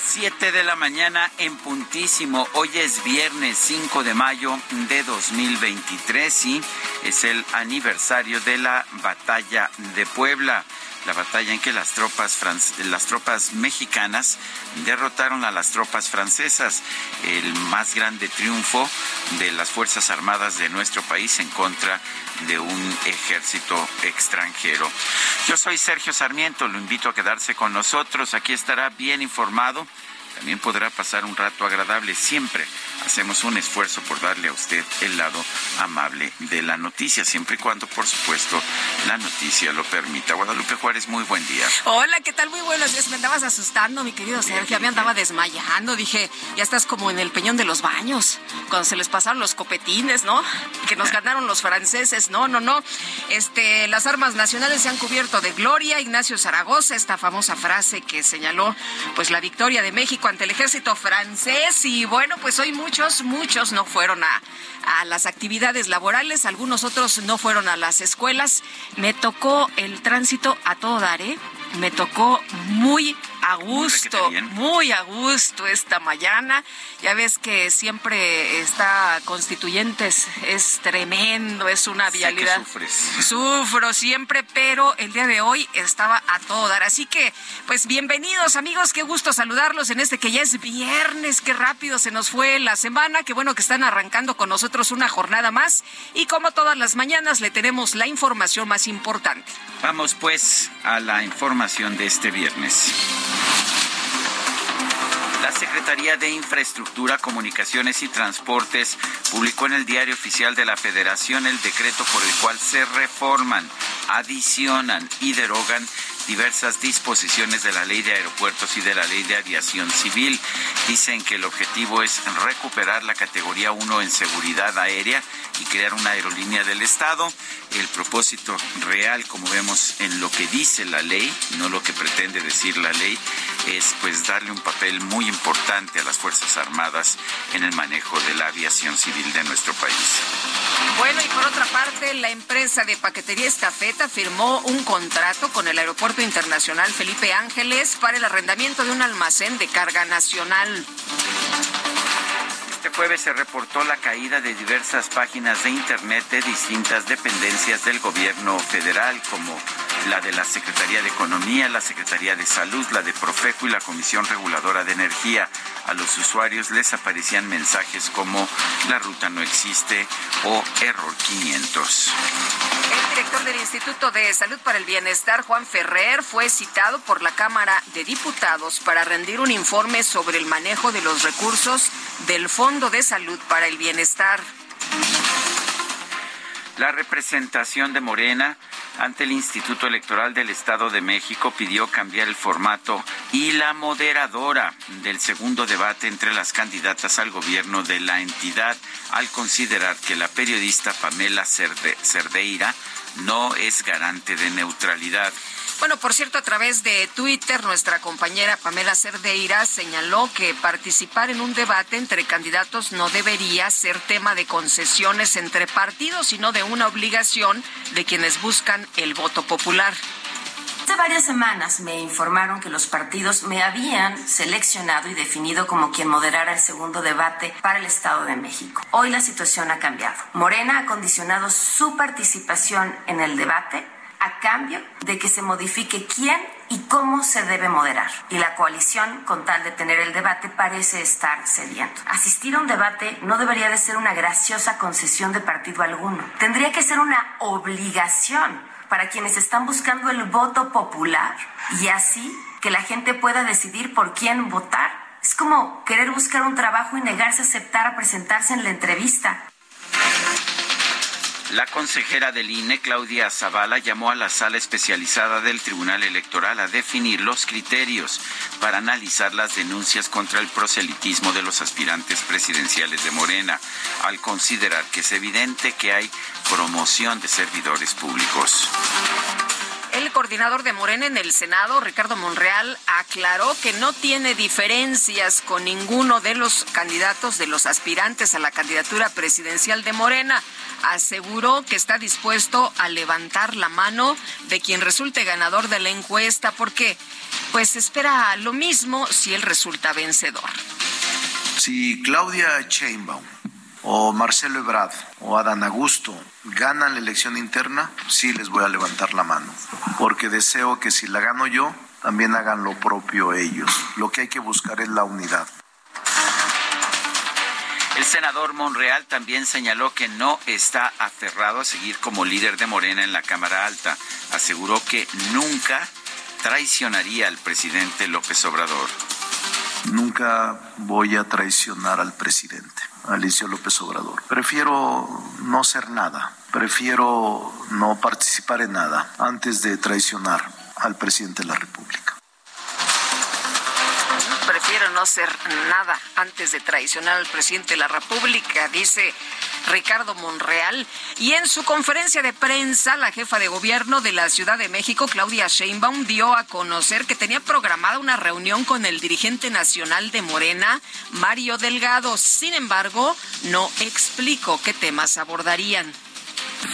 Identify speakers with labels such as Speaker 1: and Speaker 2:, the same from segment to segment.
Speaker 1: Las 7 de la mañana en puntísimo. Hoy es viernes 5 de mayo de 2023 y es el aniversario de la batalla de Puebla. La batalla en que las tropas, las tropas mexicanas derrotaron a las tropas francesas. El más grande triunfo de las Fuerzas Armadas de nuestro país en contra de un ejército extranjero. Yo soy Sergio Sarmiento, lo invito a quedarse con nosotros, aquí estará bien informado. También podrá pasar un rato agradable. Siempre hacemos un esfuerzo por darle a usted el lado amable de la noticia, siempre y cuando, por supuesto, la noticia lo permita. Guadalupe Juárez, muy buen día.
Speaker 2: Hola, ¿qué tal? Muy buenos días. Me andabas asustando, mi querido Sergio. Me andaba desmayando. Dije, ya estás como en el peñón de los baños, cuando se les pasaron los copetines, ¿no? Que nos ganaron los franceses. No, no, no. Este, las armas nacionales se han cubierto de gloria. Ignacio Zaragoza, esta famosa frase que señaló, pues, la victoria de México ante el ejército francés. Y bueno, pues hoy muchos, muchos no fueron a, a las actividades laborales, algunos otros no fueron a las escuelas. Me tocó el tránsito a todo dar, ¿eh? Me tocó muy a gusto, muy a gusto esta mañana. Ya ves que siempre está Constituyentes, es tremendo, es una vialidad.
Speaker 1: sufres.
Speaker 2: Sufro siempre, pero el día de hoy estaba a todo dar. Así que, pues bienvenidos amigos, qué gusto saludarlos en este que ya es viernes, qué rápido se nos fue la semana, qué bueno que están arrancando con nosotros una jornada más. Y como todas las mañanas, le tenemos la información más importante.
Speaker 1: Vamos pues a la información de este viernes. La Secretaría de Infraestructura, Comunicaciones y Transportes publicó en el Diario Oficial de la Federación el decreto por el cual se reforman, adicionan y derogan diversas disposiciones de la Ley de Aeropuertos y de la Ley de Aviación Civil. Dicen que el objetivo es recuperar la categoría 1 en seguridad aérea y crear una aerolínea del Estado. El propósito real, como vemos en lo que dice la ley, no lo que pretende decir la ley, es pues darle un papel muy importante a las Fuerzas Armadas en el manejo de la aviación civil de nuestro país.
Speaker 2: Bueno, y por otra parte, la empresa de paquetería Estafeta firmó un contrato con el Aeropuerto Internacional Felipe Ángeles para el arrendamiento de un almacén de carga nacional.
Speaker 1: Este jueves se reportó la caída de diversas páginas de Internet de distintas dependencias del gobierno federal, como la de la Secretaría de Economía, la Secretaría de Salud, la de Profeco y la Comisión Reguladora de Energía. A los usuarios les aparecían mensajes como la ruta no existe o error 500.
Speaker 2: El director del Instituto de Salud para el Bienestar, Juan Ferrer, fue citado por la Cámara de Diputados para rendir un informe sobre el manejo de los recursos del Fondo de Salud para el Bienestar.
Speaker 1: La representación de Morena ante el Instituto Electoral del Estado de México pidió cambiar el formato y la moderadora del segundo debate entre las candidatas al gobierno de la entidad al considerar que la periodista Pamela Cerde Cerdeira no es garante de neutralidad.
Speaker 2: Bueno, por cierto, a través de Twitter, nuestra compañera Pamela Cerdeira señaló que participar en un debate entre candidatos no debería ser tema de concesiones entre partidos, sino de una obligación de quienes buscan el voto popular.
Speaker 3: Hace varias semanas me informaron que los partidos me habían seleccionado y definido como quien moderara el segundo debate para el Estado de México. Hoy la situación ha cambiado. Morena ha condicionado su participación en el debate a cambio de que se modifique quién y cómo se debe moderar. Y la coalición, con tal de tener el debate, parece estar cediendo. Asistir a un debate no debería de ser una graciosa concesión de partido alguno. Tendría que ser una obligación para quienes están buscando el voto popular y así que la gente pueda decidir por quién votar. Es como querer buscar un trabajo y negarse a aceptar a presentarse en la entrevista.
Speaker 1: La consejera del INE, Claudia Zavala, llamó a la sala especializada del Tribunal Electoral a definir los criterios para analizar las denuncias contra el proselitismo de los aspirantes presidenciales de Morena, al considerar que es evidente que hay promoción de servidores públicos.
Speaker 2: El coordinador de Morena en el Senado, Ricardo Monreal, aclaró que no tiene diferencias con ninguno de los candidatos, de los aspirantes a la candidatura presidencial de Morena. Aseguró que está dispuesto a levantar la mano de quien resulte ganador de la encuesta porque pues espera lo mismo si él resulta vencedor.
Speaker 4: Si Claudia Sheinbaum o Marcelo Ebrard o Adán Augusto ganan la elección interna, sí les voy a levantar la mano, porque deseo que si la gano yo, también hagan lo propio ellos. Lo que hay que buscar es la unidad.
Speaker 1: El senador Monreal también señaló que no está aferrado a seguir como líder de Morena en la Cámara Alta. Aseguró que nunca traicionaría al presidente López Obrador.
Speaker 4: Nunca voy a traicionar al presidente. Alicia López Obrador. Prefiero no ser nada, prefiero no participar en nada antes de traicionar al presidente de la República.
Speaker 2: Prefiero no ser nada antes de traicionar al presidente de la República, dice Ricardo Monreal. Y en su conferencia de prensa, la jefa de gobierno de la Ciudad de México, Claudia Sheinbaum, dio a conocer que tenía programada una reunión con el dirigente nacional de Morena, Mario Delgado. Sin embargo, no explicó qué temas abordarían.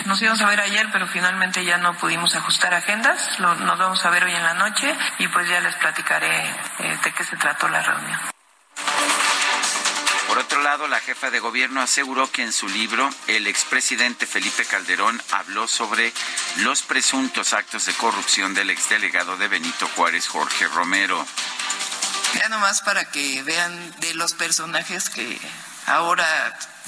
Speaker 5: Nos íbamos a ver ayer, pero finalmente ya no pudimos ajustar agendas. nos vamos a ver hoy en la noche y pues ya les platicaré eh, de qué se trató la reunión.
Speaker 1: Por otro lado, la jefa de gobierno aseguró que en su libro el expresidente Felipe Calderón habló sobre los presuntos actos de corrupción del exdelegado de Benito Juárez, Jorge Romero.
Speaker 5: Ya nomás para que vean de los personajes que ahora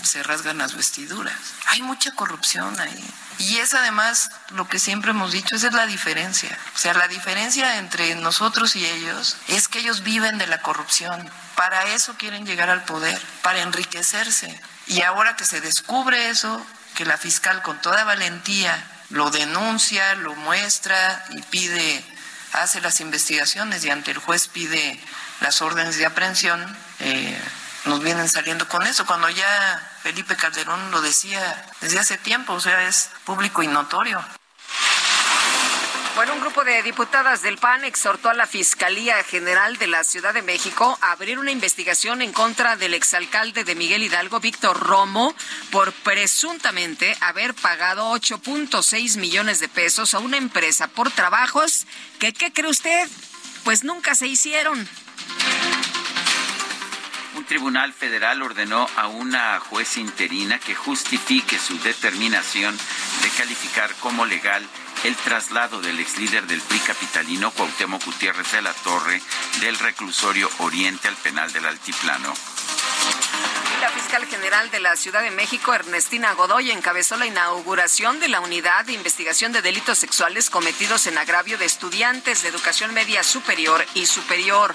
Speaker 5: se rasgan las vestiduras. Hay mucha corrupción ahí. Y es además lo que siempre hemos dicho, esa es la diferencia. O sea, la diferencia entre nosotros y ellos es que ellos viven de la corrupción. Para eso quieren llegar al poder, para enriquecerse. Y ahora que se descubre eso, que la fiscal con toda valentía lo denuncia, lo muestra y pide, hace las investigaciones y ante el juez pide las órdenes de aprehensión, eh, nos vienen saliendo con eso, cuando ya Felipe Calderón lo decía desde hace tiempo, o sea, es público y notorio.
Speaker 2: Bueno, un grupo de diputadas del PAN exhortó a la Fiscalía General de la Ciudad de México a abrir una investigación en contra del exalcalde de Miguel Hidalgo, Víctor Romo, por presuntamente haber pagado 8.6 millones de pesos a una empresa por trabajos que, ¿qué cree usted? Pues nunca se hicieron
Speaker 1: un tribunal federal ordenó a una juez interina que justifique su determinación de calificar como legal el traslado del ex líder del PRI capitalino Cuauhtémoc Gutiérrez de la Torre del reclusorio Oriente al penal del Altiplano.
Speaker 2: La fiscal general de la Ciudad de México, Ernestina Godoy, encabezó la inauguración de la unidad de investigación de delitos sexuales cometidos en agravio de estudiantes de educación media superior y superior.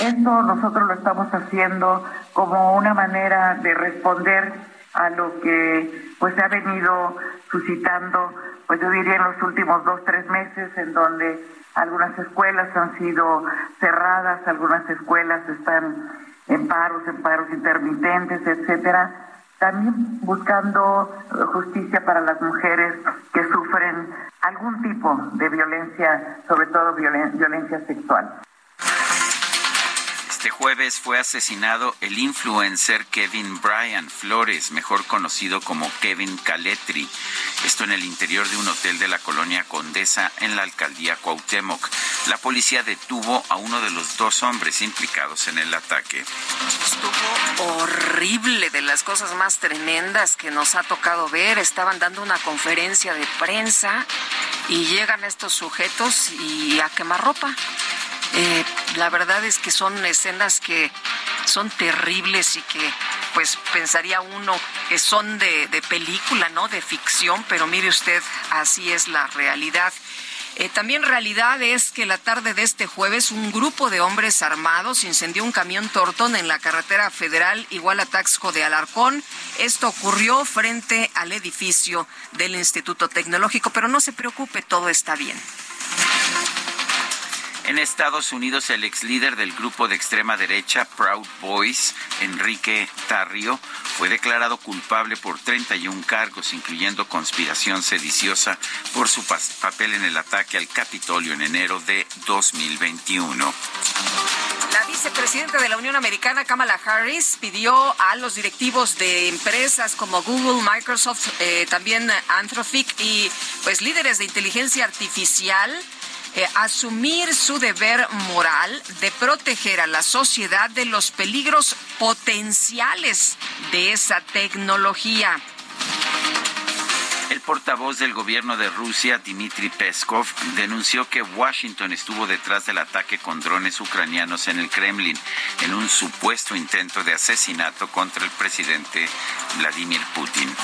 Speaker 6: Esto nosotros lo estamos haciendo como una manera de responder a lo que pues se ha venido suscitando, pues yo diría en los últimos dos, tres meses, en donde algunas escuelas han sido cerradas, algunas escuelas están en paros, en paros intermitentes, etcétera. También buscando justicia para las mujeres que sufren algún tipo de violencia, sobre todo violencia sexual
Speaker 1: Este jueves fue asesinado el influencer Kevin Bryan Flores, mejor conocido como Kevin Caletri. Esto en el interior de un hotel de la colonia Condesa en la alcaldía Cuauhtémoc. La policía detuvo a uno de los dos hombres implicados en el ataque.
Speaker 2: Estuvo horrible, de las cosas más tremendas que nos ha tocado ver. Estaban dando una conferencia de prensa y llegan estos sujetos y a quemar ropa. Eh, la verdad es que son escenas que son terribles y que pues pensaría uno que son de, película, ¿no? De ficción, pero mire usted, así es la realidad. Eh, también realidad es que la tarde de este jueves un grupo de hombres armados incendió un camión tortón en la carretera federal igual a Taxco de Alarcón. Esto ocurrió frente al edificio del Instituto Tecnológico, pero no se preocupe, todo está bien.
Speaker 1: En Estados Unidos, el ex líder del grupo de extrema derecha Proud Boys, Enrique Tarrio, fue declarado culpable por 31 cargos, incluyendo conspiración sediciosa por su papel en el ataque al Capitolio en enero de 2021.
Speaker 2: La vicepresidenta de la Unión Americana, Kamala Harris, pidió a los directivos de empresas como Google, Microsoft, eh, también Anthropic y pues líderes de inteligencia artificial eh, asumir su deber moral de proteger a la sociedad de los peligros potenciales de esa tecnología.
Speaker 1: El portavoz del gobierno de Rusia, Dmitry Peskov, denunció que Washington estuvo detrás del ataque con drones ucranianos en el Kremlin en un supuesto intento de asesinato contra el presidente Vladimir Putin.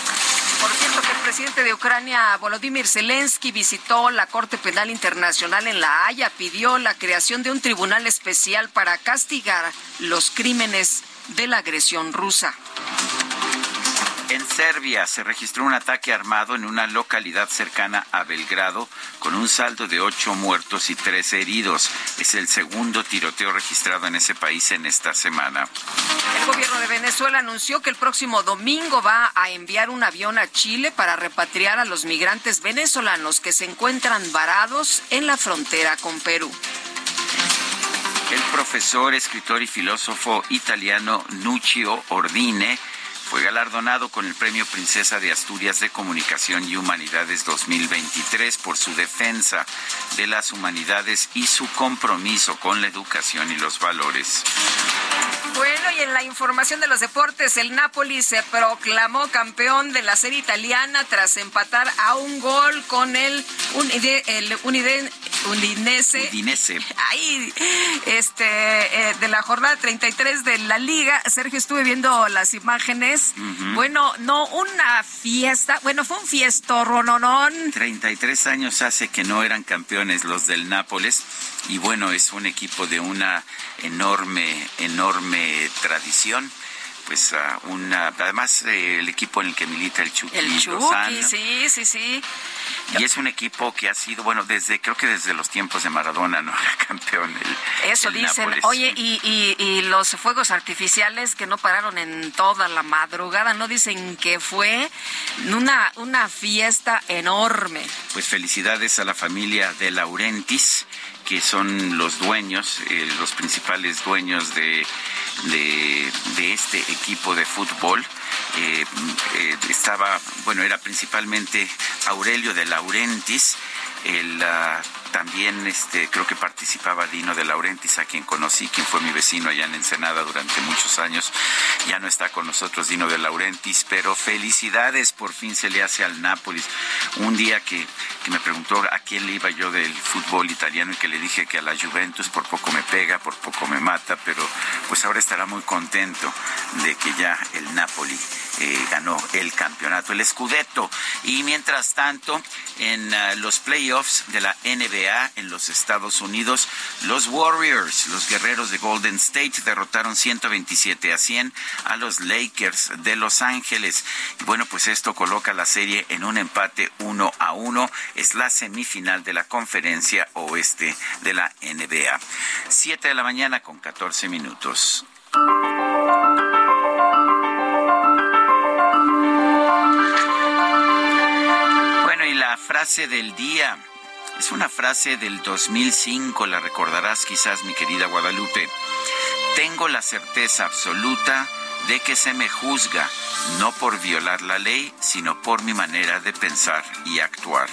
Speaker 2: Por cierto, que el presidente de Ucrania, Volodymyr Zelensky, visitó la Corte Penal Internacional en La Haya, pidió la creación de un tribunal especial para castigar los crímenes de la agresión rusa.
Speaker 1: En Serbia se registró un ataque armado en una localidad cercana a Belgrado con un saldo de ocho muertos y tres heridos. Es el segundo tiroteo registrado en ese país en esta semana.
Speaker 2: El gobierno de Venezuela anunció que el próximo domingo va a enviar un avión a Chile para repatriar a los migrantes venezolanos que se encuentran varados en la frontera con Perú.
Speaker 1: El profesor, escritor y filósofo italiano Nuccio Ordine fue galardonado con el Premio Princesa de Asturias de Comunicación y Humanidades 2023 por su defensa de las humanidades y su compromiso con la educación y los valores.
Speaker 2: Y en la información de los deportes, el Napoli se proclamó campeón de la serie italiana tras empatar a un gol con el, el Udinese.
Speaker 1: Udinese.
Speaker 2: Ahí, este, eh, de la jornada 33 de la liga. Sergio, estuve viendo las imágenes. Bueno, no una fiesta, bueno, fue un fiesto, Rononón.
Speaker 1: 33 años hace que no eran campeones los del Nápoles. Y bueno, es un equipo de una enorme, enorme tradición pues una además eh, el equipo en el que milita el Chucky,
Speaker 2: el Chucky sí sí sí.
Speaker 1: Y es un equipo que ha sido bueno desde creo que desde los tiempos de Maradona no era campeón el,
Speaker 2: eso dicen. Oye y, y, y, los fuegos artificiales que no pararon en toda la madrugada no dicen que fue una una fiesta enorme
Speaker 1: pues felicidades a la familia de Laurentis que son los dueños, eh, los principales dueños de, de, este equipo de fútbol. Eh, eh, estaba, bueno, era principalmente Aurelio de Laurentis, el también este, creo que participaba Dino de Laurentiis, a quien conocí, quien fue mi vecino allá en Ensenada durante muchos años. Ya no está con nosotros Dino de Laurentiis, pero felicidades, por fin se le hace al Nápoles. Un día que, que me preguntó a quién le iba yo del fútbol italiano y que le dije que a la Juventus por poco me pega, por poco me mata, pero pues ahora estará muy contento de que ya el Napoli ganó el campeonato, el Scudetto. Y mientras tanto, en ah, los playoffs de la NBA en los Estados Unidos, los Warriors, los guerreros de Golden State, derrotaron 127 a 100 a los Lakers de Los Ángeles. Y bueno, pues esto coloca la serie en un empate 1 a 1. Es la semifinal de la conferencia oeste de la NBA. 7 de la mañana con 14 minutos. Frase del día. Es una frase del 2005, la recordarás quizás, mi querida Guadalupe. tengo la certeza absoluta de que se me juzga no por violar la ley, sino por mi manera de pensar y actuar.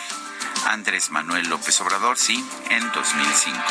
Speaker 1: Andrés Manuel López Obrador, sí, en 2005.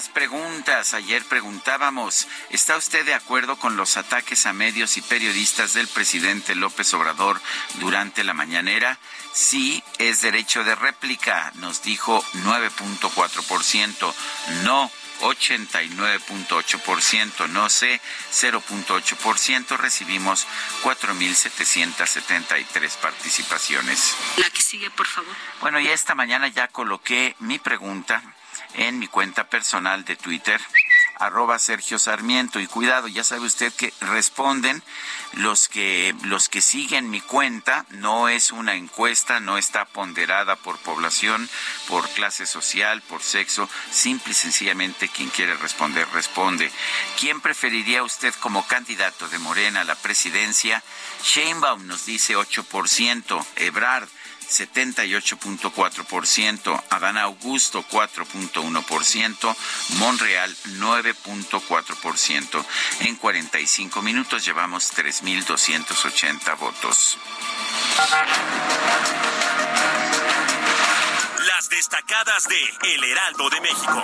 Speaker 1: Las preguntas, ayer preguntábamos, ¿está usted de acuerdo con los ataques a medios y periodistas del presidente López Obrador durante la mañanera? Sí, es derecho de réplica, nos dijo 9.4%, no 89.8%, no sé, 0.8%, recibimos 4.773 participaciones.
Speaker 2: La que sigue, por favor.
Speaker 1: Bueno, y esta mañana ya coloqué mi pregunta en mi cuenta personal de Twitter arroba Sergio Sarmiento y cuidado, ya sabe usted que responden los que los que siguen mi cuenta, no es una encuesta, no está ponderada por población, por clase social, por sexo, simple y sencillamente quien quiere responder responde. ¿Quién preferiría usted como candidato de Morena a la presidencia? Sheinbaum nos dice 8%, Ebrard 78.4%, Adán Augusto 4.1%, Monreal 9.4%. En 45 minutos llevamos 3.280 votos.
Speaker 7: Las destacadas de El Heraldo de México.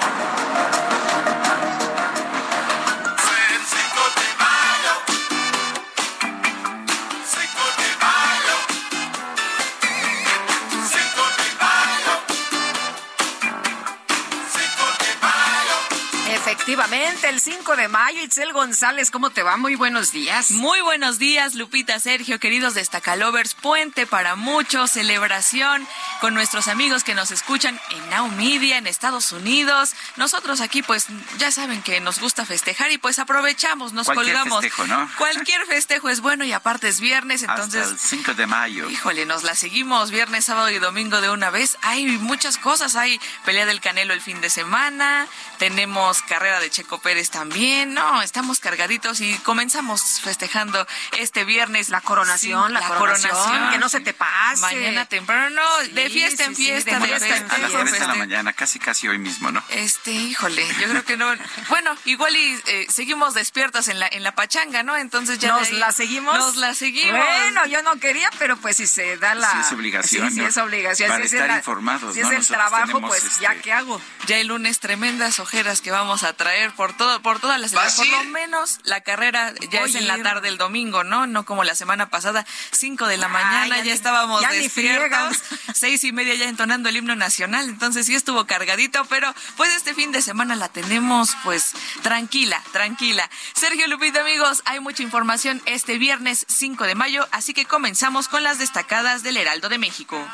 Speaker 2: Efectivamente, el 5 de mayo, Itzel González, ¿cómo te va? Muy buenos días.
Speaker 8: Muy buenos días, Lupita, Sergio, queridos destacalovers. Puente para muchos, celebración con nuestros amigos que nos escuchan en Now Media, en Estados Unidos. Nosotros aquí, pues, ya saben que nos gusta festejar y pues aprovechamos, nos
Speaker 1: Cualquier
Speaker 8: colgamos.
Speaker 1: festejo, ¿no?
Speaker 8: Cualquier festejo es bueno y aparte es viernes, entonces...
Speaker 1: Hasta el 5 de mayo.
Speaker 8: Híjole, nos la seguimos viernes, sábado y domingo de una vez. Hay muchas cosas, hay pelea del Canelo el fin de semana, tenemos carrera de Checo Pérez también. No, estamos cargaditos y comenzamos festejando este viernes.
Speaker 2: La coronación,
Speaker 8: Sí,
Speaker 2: la, coronación, que no se te pase.
Speaker 8: Mañana temprano, de
Speaker 2: Sí,
Speaker 8: fiesta en fiesta,
Speaker 2: de fiesta en
Speaker 1: A las
Speaker 8: festejo en
Speaker 1: 3 de la mañana, casi casi hoy mismo, ¿no?
Speaker 8: Este, híjole, yo creo que no. Bueno, igual y eh, seguimos despiertas en la en la pachanga, ¿no? Entonces ya de
Speaker 2: ¿Nos
Speaker 8: ahí-
Speaker 2: la seguimos?
Speaker 8: Nos la seguimos.
Speaker 2: Bueno, yo no quería, pero pues si se da la...
Speaker 1: Sí es obligación,
Speaker 2: Sí, es obligación.
Speaker 1: Para
Speaker 2: si es
Speaker 1: estar
Speaker 2: la-
Speaker 1: informados,
Speaker 2: Si
Speaker 1: ¿no?
Speaker 2: es el
Speaker 1: Nosotros
Speaker 2: trabajo, pues ya,
Speaker 1: este,
Speaker 2: ¿qué hago?
Speaker 8: Ya el lunes tremendas ojeras que vamos a traer por todo, por todas las
Speaker 5: ¿Vas a
Speaker 8: por lo menos la carrera ya es en la tarde el domingo, ¿no? No como la semana pasada, 5 de la
Speaker 2: Ah,
Speaker 8: mañana,
Speaker 2: ya
Speaker 8: ya,
Speaker 2: ni-
Speaker 8: estábamos
Speaker 2: ya ni
Speaker 8: despiertos, seis y media ya entonando el himno nacional, entonces sí estuvo cargadito, pero pues este fin de semana la tenemos pues tranquila, tranquila. Sergio Lupita, amigos, hay mucha información este viernes 5 de mayo, así que comenzamos con las destacadas del Heraldo de México.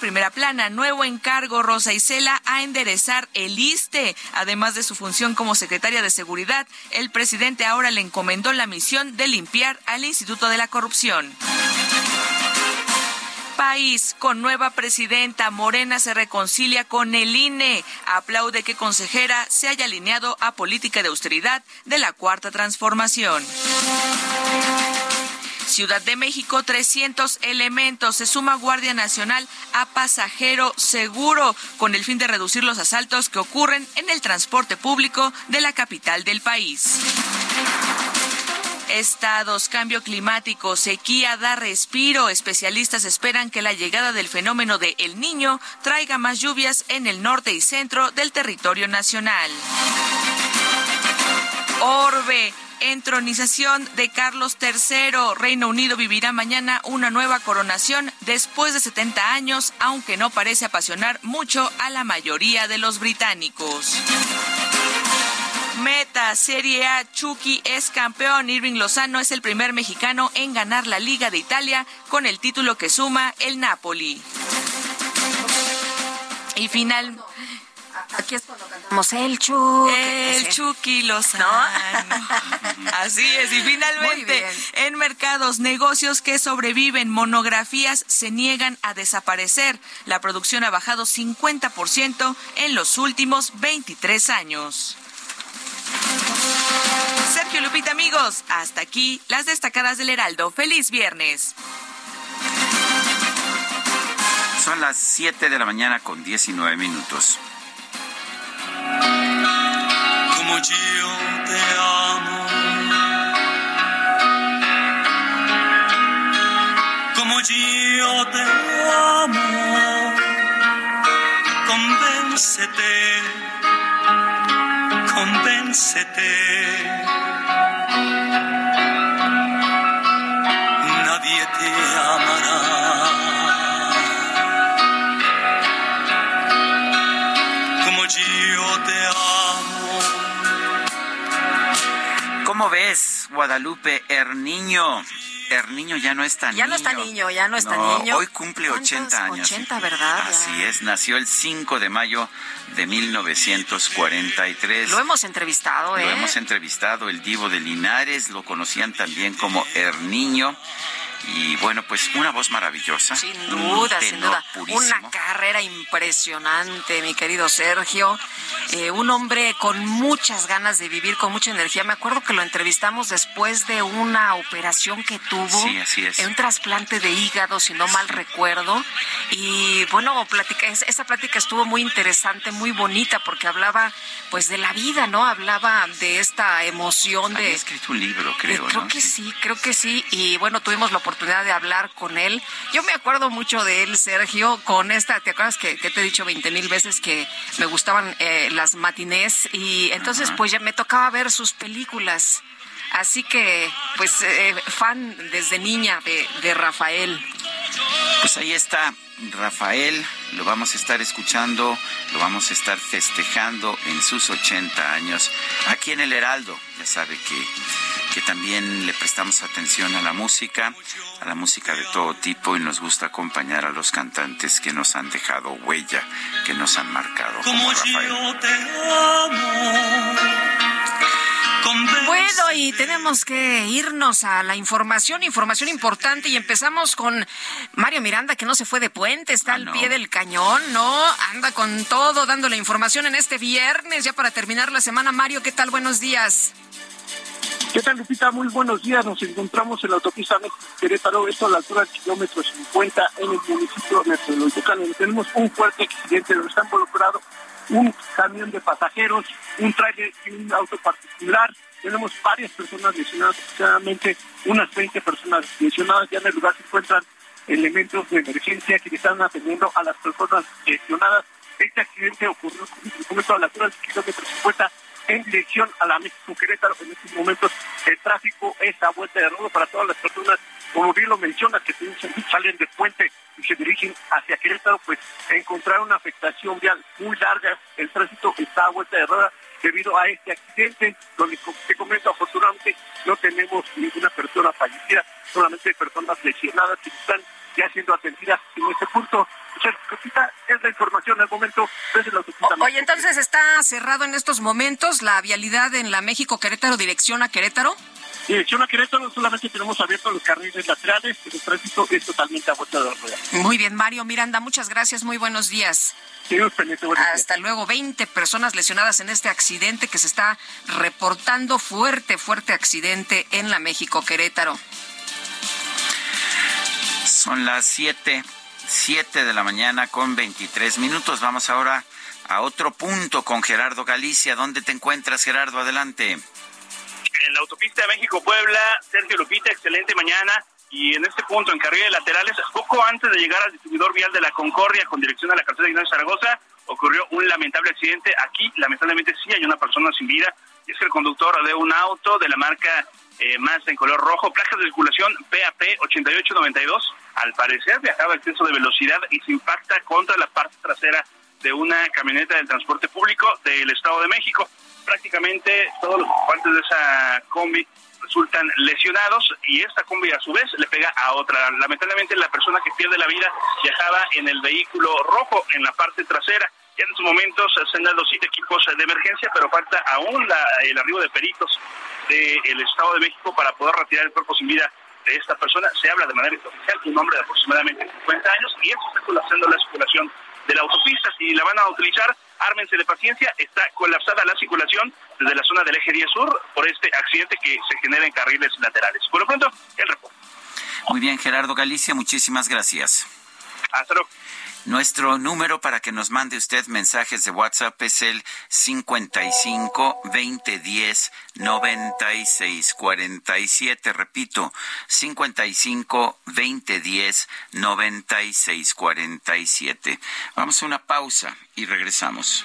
Speaker 8: Primera plana, nuevo encargo Rosa Isela a enderezar el ISTE. Además de su función como secretaria de Seguridad, el presidente ahora le encomendó la misión de limpiar al Instituto de la Corrupción. País con nueva presidenta, Morena se reconcilia con el INE. Aplaude que consejera se haya alineado a política de austeridad de la cuarta transformación. Ciudad de México, 300 elementos. Se suma Guardia Nacional a pasajero seguro con el fin de reducir los asaltos que ocurren en el transporte público de la capital del país. Estados, cambio climático, sequía da respiro. Especialistas esperan que la llegada del fenómeno de El Niño traiga más lluvias en el norte y centro del territorio nacional. Orbe, entronización de Carlos III. Reino Unido vivirá mañana una nueva coronación después de 70 años, aunque no parece apasionar mucho a la mayoría de los británicos. Meta, Serie A, Chucky es campeón. Irving Lozano es el primer mexicano en ganar la Liga de Italia con el título que suma el Napoli. Y final,
Speaker 2: Aquí es cuando cantamos el Chucky.
Speaker 8: el. Chucky Lozano. Así es. Y finalmente, en mercados, negocios que sobreviven, monografías se niegan a desaparecer. La producción ha bajado 50% en los últimos 23 años. Sergio Lupita, amigos, hasta aquí las destacadas del Heraldo. Feliz viernes.
Speaker 1: Son las 7 de la mañana con 19 minutos.
Speaker 9: Como yo te amo. Como yo te amo. Convéncete. Convéncete. Nadie te te amo.
Speaker 1: ¿Cómo ves, Guadalupe Herniño? Herniño ya no está
Speaker 2: Ya
Speaker 1: niño.
Speaker 2: no está niño, ya no está
Speaker 1: No,
Speaker 2: niño.
Speaker 1: Hoy cumple
Speaker 2: ¿Cuántos?
Speaker 1: 80 años.
Speaker 2: 80, ¿verdad?
Speaker 1: Así
Speaker 2: Ya.
Speaker 1: es, nació el 5 de mayo de 1943.
Speaker 2: Lo hemos entrevistado, ¿eh?
Speaker 1: Lo hemos entrevistado, el divo de Linares, lo conocían también como Herniño. Y bueno, pues una voz maravillosa.
Speaker 2: Sin
Speaker 1: un
Speaker 2: duda, sin duda.
Speaker 1: purísimo.
Speaker 2: Una carrera impresionante, mi querido Sergio. Eh, un hombre con muchas ganas de vivir, con mucha energía. Me acuerdo que lo entrevistamos después de una operación que tuvo.
Speaker 1: Sí, así es.
Speaker 2: eh, Un trasplante de hígado, si no mal recuerdo. Y bueno, platica, es- esa plática estuvo muy interesante, muy bonita, porque hablaba pues de la vida, ¿no? Hablaba de esta emoción
Speaker 1: Había
Speaker 2: de...
Speaker 1: escrito un libro,
Speaker 2: Eh,
Speaker 1: creo,
Speaker 2: creo
Speaker 1: ¿no?
Speaker 2: que sí, creo que sí. Y bueno, tuvimos la oportunidad de hablar con él. Yo me acuerdo mucho de él, Sergio, con esta, ¿te acuerdas que, que te he dicho 20 mil veces que me gustaban eh, las matinés? Y entonces pues ya me tocaba ver sus películas. Así que, pues, eh, fan desde niña de, de Rafael.
Speaker 1: Pues ahí está Rafael, lo vamos a estar escuchando, lo vamos a estar festejando en sus 80 años aquí en el Heraldo. Ya sabe que, que también le prestamos atención a la música, a la música de todo tipo y nos gusta acompañar a los cantantes que nos han dejado huella, que nos han marcado como Rafael.
Speaker 9: yo te amo. Convéncete.
Speaker 2: Bueno, y tenemos que irnos a la información, información importante, y empezamos con Mario Miranda, que no se fue de puente, está
Speaker 1: Ah,
Speaker 2: al
Speaker 1: no.
Speaker 2: pie del cañón, ¿no? Anda con todo, dando la información en este viernes, ya para terminar la semana. Mario, ¿qué tal? Buenos días.
Speaker 10: ¿Qué tal, Lupita? Muy buenos días. Nos encontramos en la autopista México-Querétaro, esto a la altura del kilómetro 50 en el municipio de donde tenemos un fuerte accidente donde está involucrado un camión de pasajeros, un trailer y un auto particular. Tenemos varias personas lesionadas, aproximadamente unas 20 personas lesionadas. Ya en el lugar se encuentran elementos de emergencia que están atendiendo a las personas lesionadas. Este accidente ocurrió, comento, a la altura del kilómetro 50 en dirección a la México Querétaro. En estos momentos el tráfico es a vuelta de rodo para todas las personas, como bien lo menciona, que salen de puente y se dirigen hacia Querétaro, pues encontrar una afectación vial muy larga. El tránsito está a vuelta de rueda debido a este accidente, donde te comento, afortunadamente no tenemos ninguna persona fallecida, solamente personas lesionadas que están ya siendo atendidas en este punto. Es la información al momento desde.
Speaker 2: Oye, entonces está cerrado en estos momentos la vialidad en la México-Querétaro, dirección a Querétaro.
Speaker 10: Dirección a Querétaro solamente tenemos abiertos los carriles laterales, pero el tránsito es totalmente a vuelta de rueda.
Speaker 2: Muy bien, Mario Miranda, muchas gracias, muy buenos días. Hasta luego, 20 personas lesionadas en este accidente que se está reportando fuerte, fuerte accidente en la México Querétaro.
Speaker 1: Son las 7, 7 de la mañana con 23 minutos. Vamos ahora a otro punto con Gerardo Galicia. ¿Dónde te encuentras, Gerardo? Adelante.
Speaker 11: En la autopista de México-Puebla, Sergio Lupita, excelente mañana. Y en este punto, en carriles laterales, poco antes de llegar al distribuidor vial de la Concordia con dirección a la carretera de Ignacio Zaragoza, ocurrió un lamentable accidente. Aquí, lamentablemente, sí hay una persona sin vida. Es que el conductor de un auto de la marca eh, Mazda en color rojo, placas de circulación PAP 8892, al parecer viajaba a exceso de velocidad y se impacta contra la parte trasera de una camioneta del transporte público del Estado de México. Prácticamente todos los ocupantes de esa combi resultan lesionados y esta combi a su vez le pega a otra. Lamentablemente la persona que pierde la vida viajaba en el vehículo rojo en la parte trasera. Ya en estos momentos se han dado siete equipos de emergencia, pero falta aún la- el arribo de peritos del Estado de México para poder retirar el cuerpo sin vida de esta persona. Se habla de manera oficial un hombre de aproximadamente 50 años y esto está colapsando la circulación de la autopista. Si la van a utilizar, ármense de paciencia, está colapsada la circulación desde la zona del eje 10 sur por este accidente que se genera en carriles laterales. Por lo pronto, el reporte.
Speaker 1: Muy bien, Gerardo Galicia, muchísimas gracias.
Speaker 11: Hasta luego.
Speaker 1: Nuestro número para que nos mande usted mensajes de WhatsApp es el 55 20 10 96 47. Repito, 55 20 10 96 47. Vamos a una pausa y regresamos.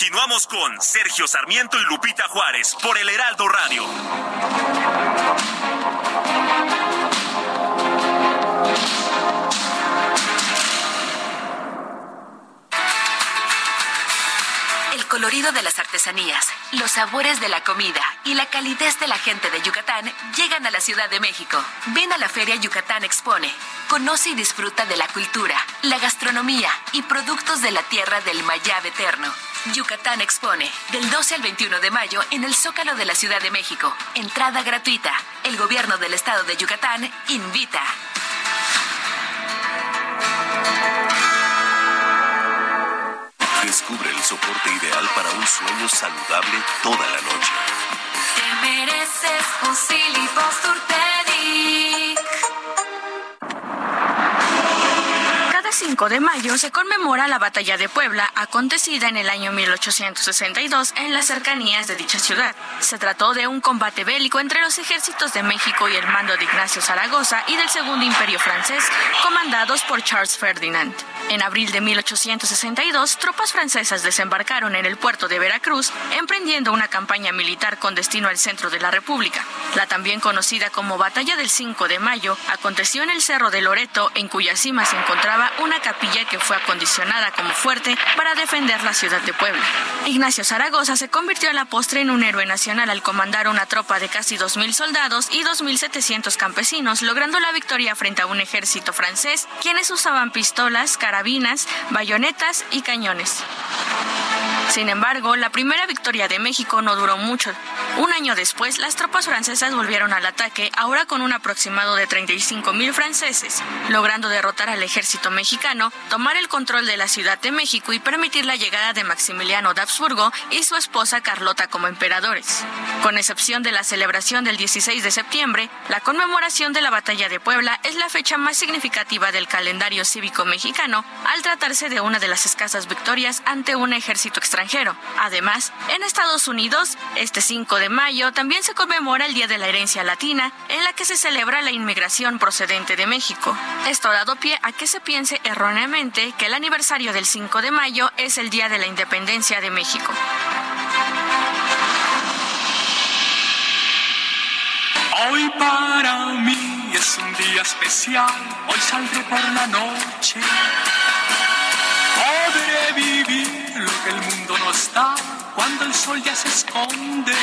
Speaker 7: Continuamos con Sergio Sarmiento y Lupita Juárez por el Heraldo Radio.
Speaker 9: El colorido de las artesanías, los sabores de la comida y la calidez de la gente de Yucatán llegan a la Ciudad de México. Ven a la Feria Yucatán Expone. Conoce y disfruta de la cultura, la gastronomía y productos de la tierra del Mayab eterno. Yucatán Expone, del 12 al 21 de mayo en el Zócalo de la Ciudad de México. Entrada gratuita. El gobierno del estado de Yucatán invita.
Speaker 12: Descubre el soporte ideal para un sueño saludable toda la noche.
Speaker 9: Te mereces un
Speaker 13: Cada 5 de mayo se conmemora la Batalla de Puebla, acontecida en el año 1862 en las cercanías de dicha ciudad. Se trató de un combate bélico entre los ejércitos de México y el mando de Ignacio Zaragoza y del Segundo Imperio francés, comandados por Charles Ferdinand. En abril de 1862, tropas francesas desembarcaron en el puerto de Veracruz, emprendiendo una campaña militar con destino al centro de la República. La también conocida como Batalla del 5 de Mayo aconteció en el Cerro de Loreto, en cuya cima se encontraba una capilla que fue acondicionada como fuerte para defender la ciudad de Puebla. Ignacio Zaragoza se convirtió a la postre en un héroe nacional al comandar una tropa de casi 2.000 soldados y 2.700 campesinos, logrando la victoria frente a un ejército francés, quienes usaban pistolas, carabinas, bayonetas y cañones. Sin embargo, la primera victoria de México no duró mucho. Un año después, las tropas francesas volvieron al ataque, ahora con un aproximado de 35 mil franceses, logrando derrotar al ejército mexicano, tomar el control de la Ciudad de México y permitir la llegada de Maximiliano de Habsburgo y su esposa Carlota como emperadores. Con excepción de la celebración del 16 de septiembre, la conmemoración de la Batalla de Puebla es la fecha más significativa del calendario cívico mexicano al tratarse de una de las escasas victorias ante un ejército extranjero. Además, en Estados Unidos, este 5 de mayo también se conmemora el Día de la Herencia Latina, en la que se celebra la inmigración procedente de México. Esto ha dado pie a que se piense erróneamente que el aniversario del 5 de mayo es el Día de la Independencia de México.
Speaker 14: Hoy para mí es un día especial, hoy saldré por la noche. Podré vivir lo que el mundo nos da cuando el sol ya se esconde.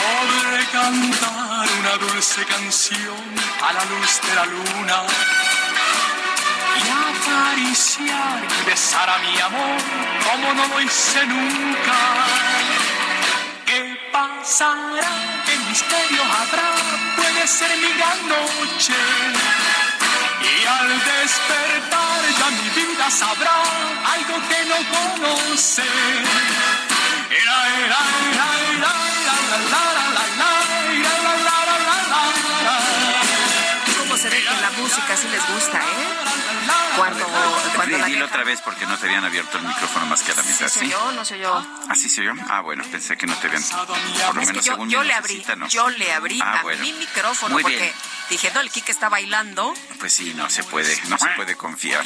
Speaker 14: Podré cantar una dulce canción a la luz de la luna y acariciar y besar a mi amor como no lo hice nunca. ¿Qué pasará? ¿Qué misterio habrá? Puede ser mi gran noche. Y al despertar ya mi vida sabrá algo que no conoce. La, la, la,
Speaker 2: música sí les gusta, eh? Cuando, cuando la
Speaker 1: Dilo otra vez porque no te habían abierto el micrófono más que a la mitad,
Speaker 2: ¿Sí
Speaker 1: ¿sí?
Speaker 2: se oyó? ¿No se oyó?
Speaker 1: ¿Así se oyó? Ah, bueno, pensé que no te habían. Por lo
Speaker 2: Es que
Speaker 1: menos
Speaker 2: yo,
Speaker 1: según
Speaker 2: yo
Speaker 1: mi
Speaker 2: le abrí,
Speaker 1: no.
Speaker 2: yo le abrí
Speaker 1: Ah,
Speaker 2: a
Speaker 1: bueno.
Speaker 2: mi micrófono
Speaker 1: Muy
Speaker 2: porque
Speaker 1: bien.
Speaker 2: dije, no, el Kike está bailando.
Speaker 1: Pues sí, no se puede, no se puede confiar.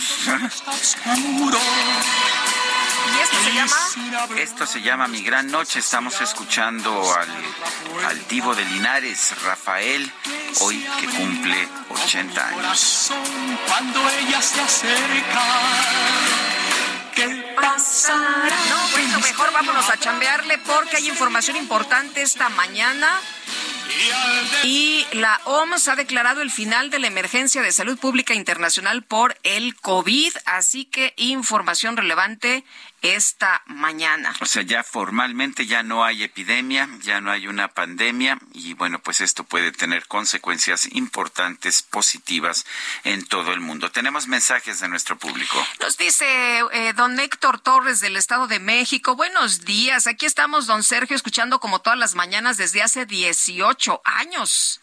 Speaker 2: Y es ¿Esto se llama?
Speaker 1: Esto se llama Mi Gran Noche. Estamos escuchando al, al divo de Linares, Rafael, hoy que cumple 80 años.
Speaker 14: Cuando ella se acerca. ¿Qué pasará?
Speaker 2: No, bueno, mejor vámonos a chambearle porque hay información importante esta mañana. Y la OMS ha declarado el final de la emergencia de salud pública internacional por el COVID, así que información relevante esta mañana.
Speaker 1: O sea, ya formalmente ya no hay epidemia, ya no hay una pandemia y bueno, pues esto puede tener consecuencias importantes, positivas en todo el mundo. Tenemos mensajes de nuestro público.
Speaker 2: Nos dice eh, don Héctor Torres del Estado de México, buenos días, aquí estamos don Sergio escuchando como todas las mañanas desde hace 18 años.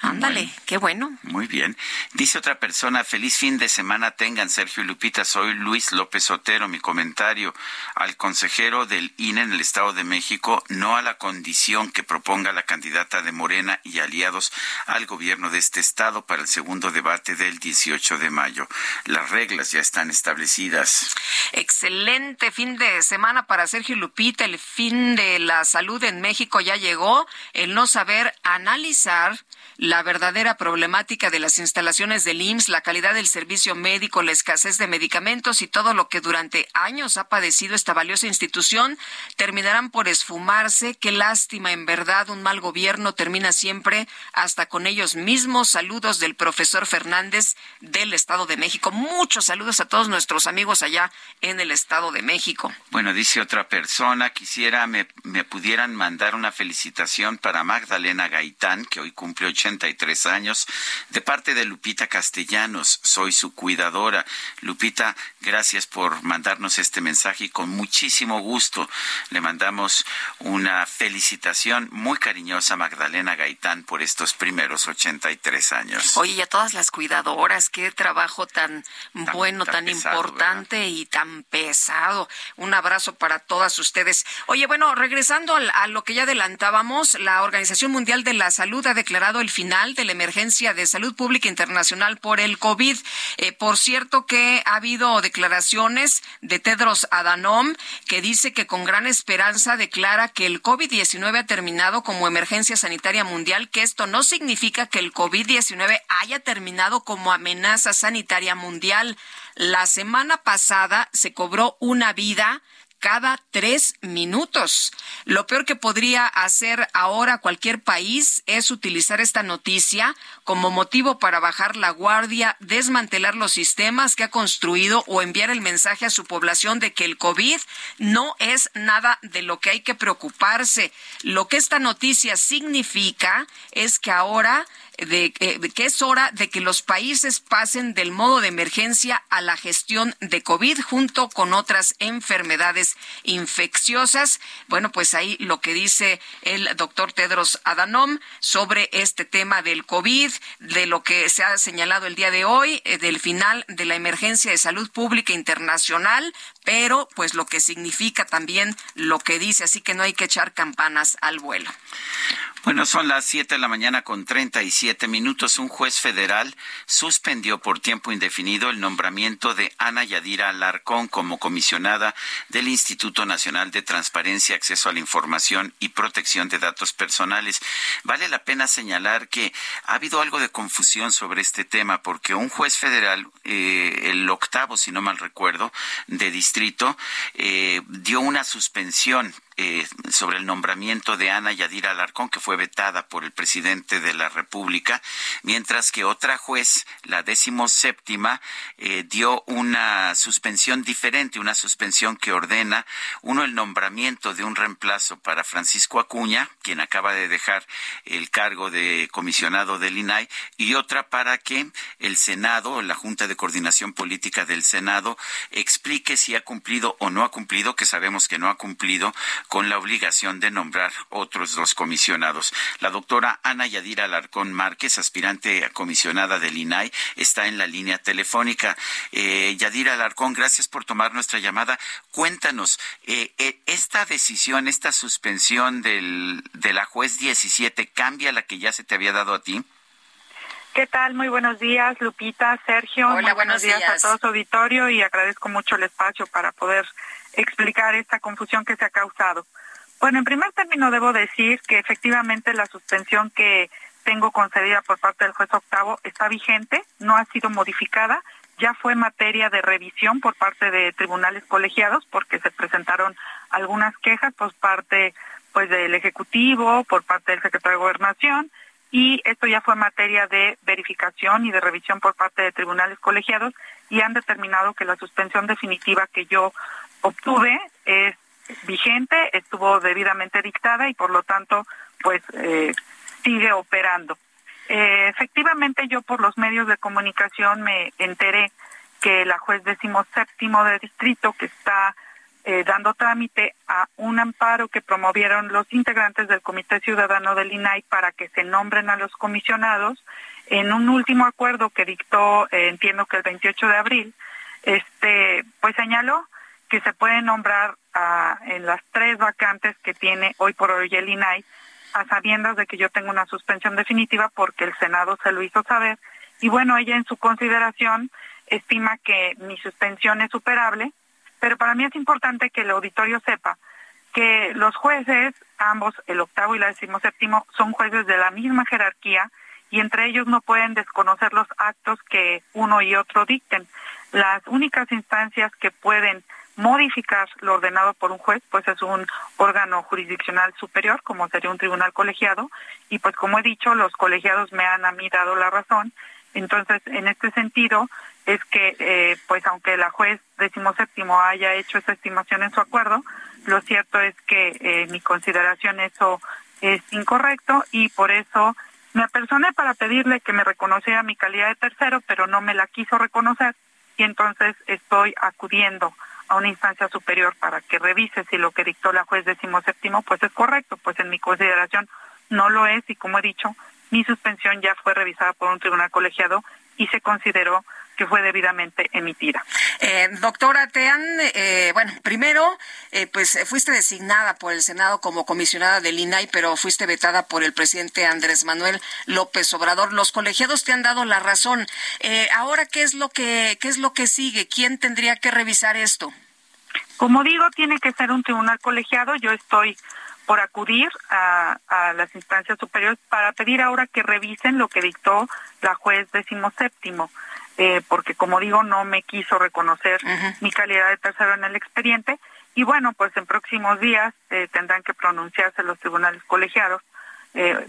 Speaker 2: Ándale, qué bueno.
Speaker 1: Muy bien. Dice otra persona, feliz fin de semana tengan Sergio y Lupita. Soy Luis López Otero. Mi comentario al consejero del INE en el Estado de México, no a la condición que proponga la candidata de Morena y aliados al gobierno de este Estado para el segundo debate del 18 de mayo. Las reglas ya están establecidas.
Speaker 2: Excelente fin de semana para Sergio y Lupita. El fin de la salud en México ya llegó. El no saber analizar la verdadera problemática de las instalaciones del IMSS, la calidad del servicio médico, la escasez de medicamentos y todo lo que durante años ha padecido esta valiosa institución terminarán por esfumarse. Qué lástima, en verdad, un mal gobierno termina siempre hasta con ellos mismos. Saludos del profesor Fernández del Estado de México. Muchos saludos a todos nuestros amigos allá en el Estado de México.
Speaker 1: Bueno, dice otra persona, quisiera me, me pudieran mandar una felicitación para Magdalena Gaitán, que hoy cumple 83 años, de parte de Lupita Castellanos. Soy su cuidadora. Lupita, gracias por mandarnos este mensaje y con muchísimo gusto le mandamos una felicitación muy cariñosa a Magdalena Gaitán por estos primeros 83 años.
Speaker 2: Oye, y a todas las cuidadoras, qué trabajo tan, bueno, tan, importante y tan pesado. Un abrazo para todas ustedes. Oye, bueno, regresando a lo que ya adelantábamos, la Organización Mundial de la Salud ha declarado el final de la emergencia de salud pública internacional por el COVID. Eh, por cierto que ha habido declaraciones de Tedros Adhanom que dice que con gran esperanza declara que el COVID-19 ha terminado como emergencia sanitaria mundial, que esto no significa que el COVID-19 haya terminado como amenaza sanitaria mundial. La semana pasada se cobró una vida cada tres minutos. Lo peor que podría hacer ahora cualquier país es utilizar esta noticia como motivo para bajar la guardia, desmantelar los sistemas que ha construido o enviar el mensaje a su población de que el COVID no es nada de lo que hay que preocuparse. Lo que esta noticia significa es que ahora de, que es hora de que los países pasen del modo de emergencia a la gestión de COVID junto con otras enfermedades infecciosas. Bueno, pues ahí lo que dice el doctor Tedros Adhanom sobre este tema del COVID, de lo que se ha señalado el día de hoy, eh, del final de la emergencia de salud pública internacional, pero pues lo que significa también lo que dice, así que no hay que echar campanas al vuelo.
Speaker 1: Bueno, son las 7 de la mañana con 37 minutos. Un juez federal suspendió por tiempo indefinido el nombramiento de Ana Yadira Alarcón como comisionada del Instituto Nacional de Transparencia, Acceso a la Información y Protección de Datos Personales. Vale la pena señalar que ha habido algo de confusión sobre este tema porque un juez federal, eh, el octavo, si no mal recuerdo, de distrito, eh, dio una suspensión eh, sobre el nombramiento de Ana Yadira Alarcón, que fue vetada por el presidente de la República, mientras que otra juez, la décimo séptima, eh, dio una suspensión diferente, una suspensión que ordena, uno, el nombramiento de un reemplazo para Francisco Acuña, quien acaba de dejar el cargo de comisionado del INAI, y otra para que el Senado, la Junta de Coordinación Política del Senado, explique si ha cumplido o no ha cumplido, que sabemos que no ha cumplido, con la obligación de nombrar otros dos comisionados. La doctora Ana Yadira Alarcón Márquez, aspirante a comisionada del INAI, está en la línea telefónica. Eh, Yadira Alarcón, gracias por tomar nuestra llamada. Cuéntanos, eh, eh, ¿esta decisión, esta suspensión del, de la juez 17 cambia la que ya se te había dado a ti?
Speaker 15: ¿Qué tal? Muy buenos días, Lupita, Sergio.
Speaker 2: Hola,
Speaker 15: buenos, días, a todo su auditorio y agradezco mucho el espacio para poder explicar esta confusión que se ha causado. Bueno, en primer término debo decir que efectivamente la suspensión que tengo concedida por parte del juez octavo está vigente, no ha sido modificada, ya fue materia de revisión por parte de tribunales colegiados porque se presentaron algunas quejas por parte pues del ejecutivo, por parte del secretario de Gobernación y esto ya fue materia de verificación y de revisión por parte de tribunales colegiados y han determinado que la suspensión definitiva que yo obtuve es vigente, estuvo debidamente dictada y por lo tanto pues eh, sigue operando. Eh, efectivamente yo por los medios de comunicación me enteré que la juez séptimo de distrito que está eh, dando trámite a un amparo que promovieron los integrantes del Comité Ciudadano del INAI para que se nombren a los comisionados en un último acuerdo que dictó, entiendo que el 28 de abril, este, pues señaló que se puede nombrar en las tres vacantes que tiene hoy por hoy el INAI, a sabiendas de que yo tengo una suspensión definitiva porque el Senado se lo hizo saber. Y bueno, ella en su consideración estima que mi suspensión es superable, pero para mí es importante que el auditorio sepa que los jueces, ambos, el octavo y la decimoséptimo, son jueces de la misma jerarquía y entre ellos no pueden desconocer los actos que uno y otro dicten. Las únicas instancias que pueden modificar lo ordenado por un juez, pues es un órgano jurisdiccional superior, como sería un tribunal colegiado, y pues como he dicho, los colegiados me han a mí dado la razón. Entonces, en este sentido, es que, eh, pues aunque la juez séptimo haya hecho esa estimación en su acuerdo, lo cierto es que eh, mi consideración eso es incorrecto y por eso me apersoné para pedirle que me reconociera mi calidad de tercero, pero no me la quiso reconocer y entonces estoy acudiendo a una instancia superior para que revise si lo que dictó la juez séptimo pues es correcto, pues en mi consideración no lo es y como he dicho, mi suspensión ya fue revisada por un tribunal colegiado y se consideró que fue debidamente emitida.
Speaker 2: Eh, doctora, te han, eh, bueno, primero, eh, pues fuiste designada por el Senado como comisionada del INAI, pero fuiste vetada por el presidente Andrés Manuel López Obrador. Los colegiados te han dado la razón. ahora, ¿qué es lo que, qué es lo que sigue? ¿Quién tendría que revisar esto?
Speaker 15: Como digo, tiene que ser un tribunal colegiado. Yo estoy por acudir a, las instancias superiores para pedir ahora que revisen lo que dictó la juez decimoséptimo, eh, porque como digo, no me quiso reconocer mi calidad de tercero en el expediente. Y bueno, pues en próximos días eh, tendrán que pronunciarse los tribunales colegiados eh,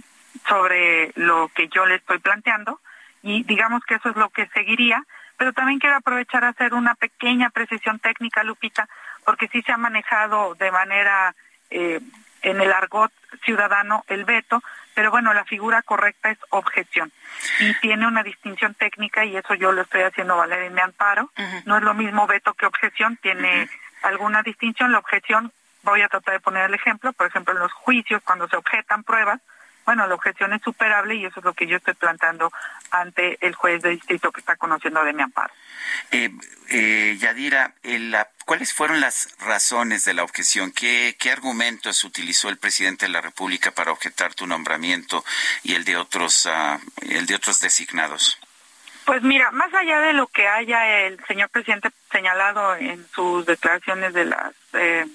Speaker 15: sobre lo que yo le estoy planteando y digamos que eso es lo que seguiría. Pero también quiero aprovechar a hacer una pequeña precisión técnica, Lupita, porque sí se ha manejado de manera eh, en el argot ciudadano el veto, pero bueno, la figura correcta es objeción y tiene una distinción técnica y eso yo lo estoy haciendo valer en mi amparo. No es lo mismo veto que objeción, tiene alguna distinción. La objeción, voy a tratar de poner el ejemplo, por ejemplo, en los juicios, cuando se objetan pruebas, bueno, la objeción es superable y eso es lo que yo estoy plantando ante el juez de distrito que está conociendo de mi amparo.
Speaker 1: Eh, eh, Yadira, ¿cuáles fueron las razones de la objeción? ¿Qué, ¿Qué argumentos utilizó el presidente de la República para objetar tu nombramiento y el de otros, uh, el de otros designados?
Speaker 15: Pues mira, más allá de lo que haya el señor presidente señalado en sus declaraciones de las eh,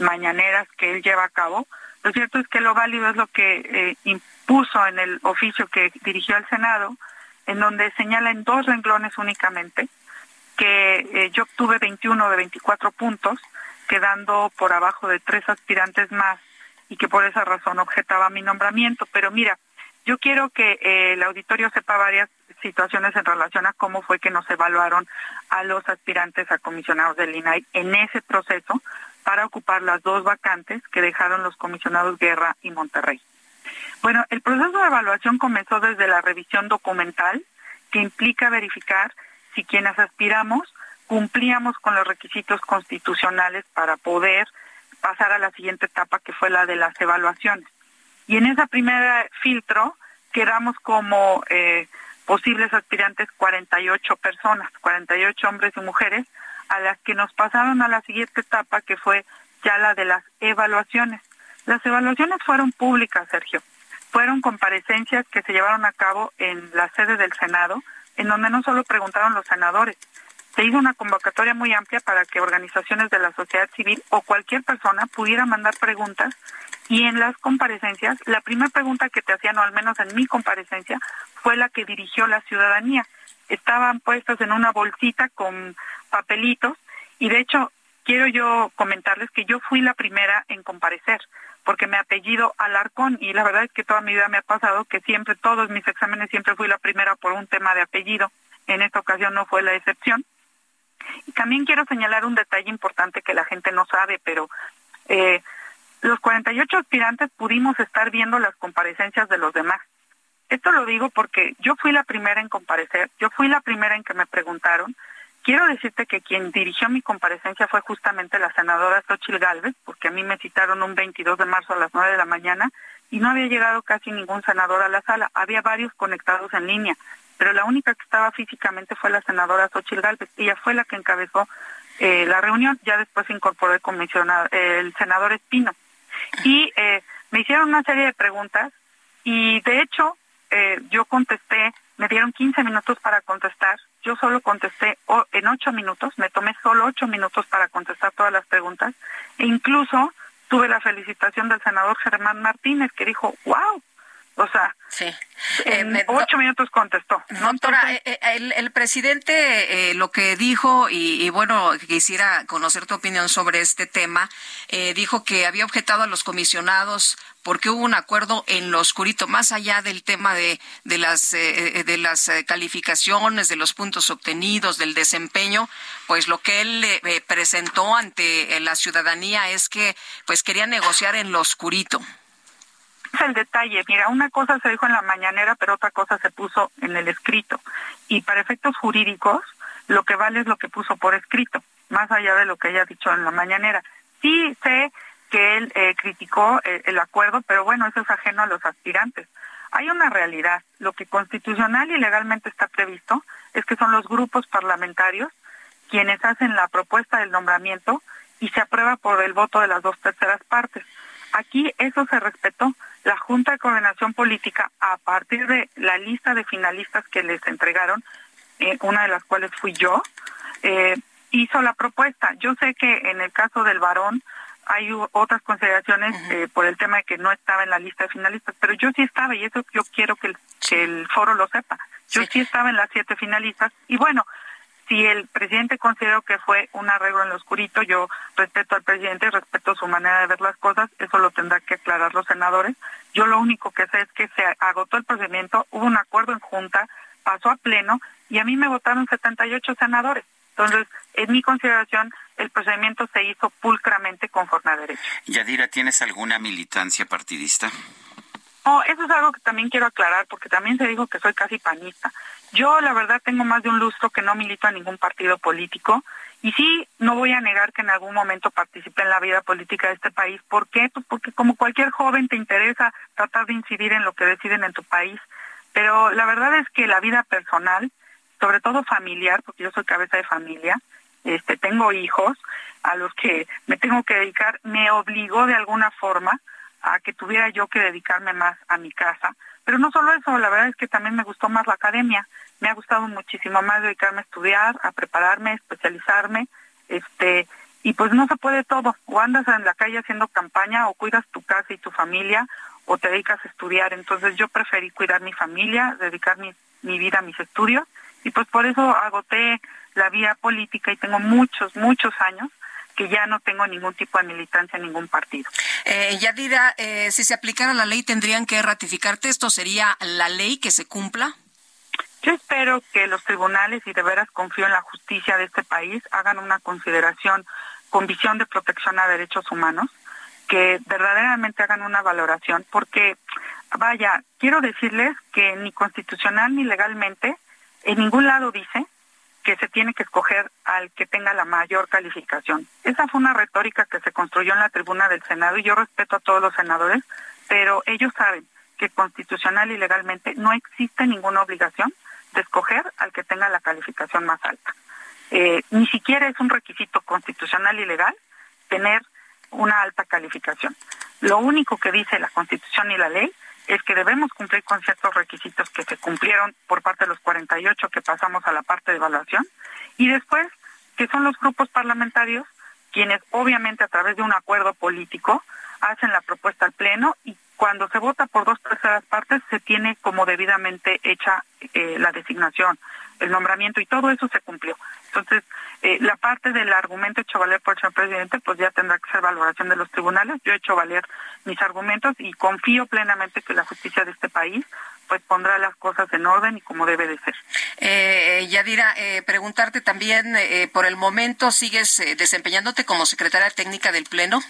Speaker 15: mañaneras que él lleva a cabo, lo cierto es que lo válido es lo que eh, impuso en el oficio que dirigió al Senado, en donde señala en dos renglones únicamente que eh, yo obtuve 21 de 24 puntos, quedando por abajo de tres aspirantes más y que por esa razón objetaba mi nombramiento. Pero mira, yo quiero que eh, el auditorio sepa varias situaciones en relación a cómo fue que nos evaluaron a los aspirantes a comisionados del INAI en ese proceso, para ocupar las dos vacantes que dejaron los comisionados Guerra y Monterrey. Bueno, el proceso de evaluación comenzó desde la revisión documental, que implica verificar si quienes aspiramos cumplíamos con los requisitos constitucionales para poder pasar a la siguiente etapa, que fue la de las evaluaciones. Y en esa primera filtro quedamos como eh, posibles aspirantes 48 personas, 48 hombres y mujeres, a las que nos pasaron a la siguiente etapa, que fue ya la de las evaluaciones. Las evaluaciones fueron públicas, Sergio. Fueron comparecencias que se llevaron a cabo en la sede del Senado, en donde no solo preguntaron los senadores, se hizo una convocatoria muy amplia para que organizaciones de la sociedad civil o cualquier persona pudiera mandar preguntas y en las comparecencias, la primera pregunta que te hacían, o al menos en mi comparecencia, fue la que dirigió la ciudadanía. Estaban puestas en una bolsita con papelitos y de hecho quiero yo comentarles que yo fui la primera en comparecer porque me apellido Alarcón y la verdad es que toda mi vida me ha pasado que siempre, todos mis exámenes siempre fui la primera por un tema de apellido. En esta ocasión no fue la excepción. Y también quiero señalar un detalle importante que la gente no sabe, pero eh, los 48 aspirantes pudimos estar viendo las comparecencias de los demás. Esto lo digo porque yo fui la primera en comparecer, yo fui la primera en que me preguntaron, Quiero decirte que quien dirigió mi comparecencia fue justamente la senadora Xochil Gálvez, porque a mí me citaron un 22 de marzo a las 9 de la mañana y no había llegado casi ningún senador a la sala. Había varios conectados en línea, pero la única que estaba físicamente fue la senadora Xochil Gálvez. Ella fue la que encabezó eh, la reunión, ya después se incorporó el, comisionado, el senador Espino. Y eh, me hicieron una serie de preguntas y de hecho eh, yo contesté, me dieron 15 minutos para contestar yo solo contesté en ocho minutos, me tomé solo ocho minutos para contestar todas las preguntas e incluso tuve la felicitación del senador Germán Martínez que dijo, wow, o sea, en eh, ocho minutos contestó.
Speaker 2: Doctora, eh, eh, el, presidente lo que dijo, y, bueno, quisiera conocer tu opinión sobre este tema, dijo que había objetado a los comisionados porque hubo un acuerdo en lo oscurito, más allá del tema de, de las, de las calificaciones, de los puntos obtenidos, del desempeño, pues lo que él presentó ante la ciudadanía es que pues quería negociar en lo oscurito
Speaker 15: es el detalle. Mira, una cosa se dijo en la mañanera, pero otra cosa se puso en el escrito. Y para efectos jurídicos, lo que vale es lo que puso por escrito, más allá de lo que haya dicho en la mañanera. Sí sé que él eh, criticó eh, el acuerdo, pero bueno, eso es ajeno a los aspirantes. Hay una realidad. Lo que constitucional y legalmente está previsto es que son los grupos parlamentarios quienes hacen la propuesta del nombramiento y se aprueba por el voto de las dos terceras partes. Aquí eso se respetó. La Junta de Coordinación Política, a partir de la lista de finalistas que les entregaron, eh, una de las cuales fui yo, hizo la propuesta. Yo sé que en el caso del varón hay otras consideraciones eh, por el tema de que no estaba en la lista de finalistas, pero yo sí estaba y eso yo quiero que el, foro lo sepa. Yo sí estaba en las siete finalistas y bueno, si el presidente consideró que fue un arreglo en lo oscurito, yo respeto al presidente, respeto su manera de ver las cosas, eso lo tendrá que aclarar los senadores. Yo lo único que sé es que se agotó el procedimiento, hubo un acuerdo en junta, pasó a pleno y a mí me votaron 78 senadores. Entonces, en mi consideración, el procedimiento se hizo pulcramente conforme a derecho.
Speaker 1: Yadira, ¿tienes alguna militancia partidista?
Speaker 15: No, eso es algo que también quiero aclarar porque también se dijo que soy casi panista. Yo la verdad tengo más de un lustro que no milito a ningún partido político y sí no voy a negar que en algún momento participé en la vida política de este país. ¿Por qué? Pues porque como cualquier joven te interesa tratar de incidir en lo que deciden en tu país. Pero la verdad es que la vida personal, sobre todo familiar, porque yo soy cabeza de familia, este, tengo hijos a los que me tengo que dedicar, me obligó de alguna forma a que tuviera yo que dedicarme más a mi casa. Pero no solo eso, la verdad es que también me gustó más la academia. Me ha gustado muchísimo más dedicarme a estudiar, a prepararme, a especializarme, este, y pues no se puede todo. O andas en la calle haciendo campaña, o cuidas tu casa y tu familia, o te dedicas a estudiar. Entonces yo preferí cuidar mi familia, dedicar mi, mi vida a mis estudios, y pues por eso agoté la vía política y tengo muchos, muchos años que ya no tengo ningún tipo de militancia en ningún partido.
Speaker 2: Eh, Yadira, eh, si se aplicara la ley, ¿tendrían que ratificarte? ¿Esto sería la ley que se cumpla?
Speaker 15: Yo espero que los tribunales, y de veras confío en la justicia de este país, hagan una consideración con visión de protección a derechos humanos, que verdaderamente hagan una valoración, porque, vaya, quiero decirles que ni constitucional ni legalmente en ningún lado dice que se tiene que escoger al que tenga la mayor calificación. Esa fue una retórica que se construyó en la tribuna del Senado y yo respeto a todos los senadores, pero ellos saben que constitucional y legalmente no existe ninguna obligación de escoger al que tenga la calificación más alta. Eh, ni siquiera es un requisito constitucional y legal tener una alta calificación. Lo único que dice la Constitución y la ley es que debemos cumplir con ciertos requisitos que se cumplieron por parte de los 48 que pasamos a la parte de evaluación Y después, que son los grupos parlamentarios quienes obviamente a través de un acuerdo político hacen la propuesta al Pleno y cuando se vota por dos terceras partes se tiene como debidamente hecha eh, la designación, el nombramiento y todo eso se cumplió. Entonces, eh, la parte del argumento hecho valer por el señor presidente, pues ya tendrá que ser valoración de los tribunales. Yo he hecho valer mis argumentos y confío plenamente que la justicia de este país pues pondrá las cosas en orden y como debe de ser.
Speaker 2: Eh, Yadira, eh, preguntarte también, eh, por el momento, ¿sigues eh, desempeñándote como secretaria técnica del Pleno?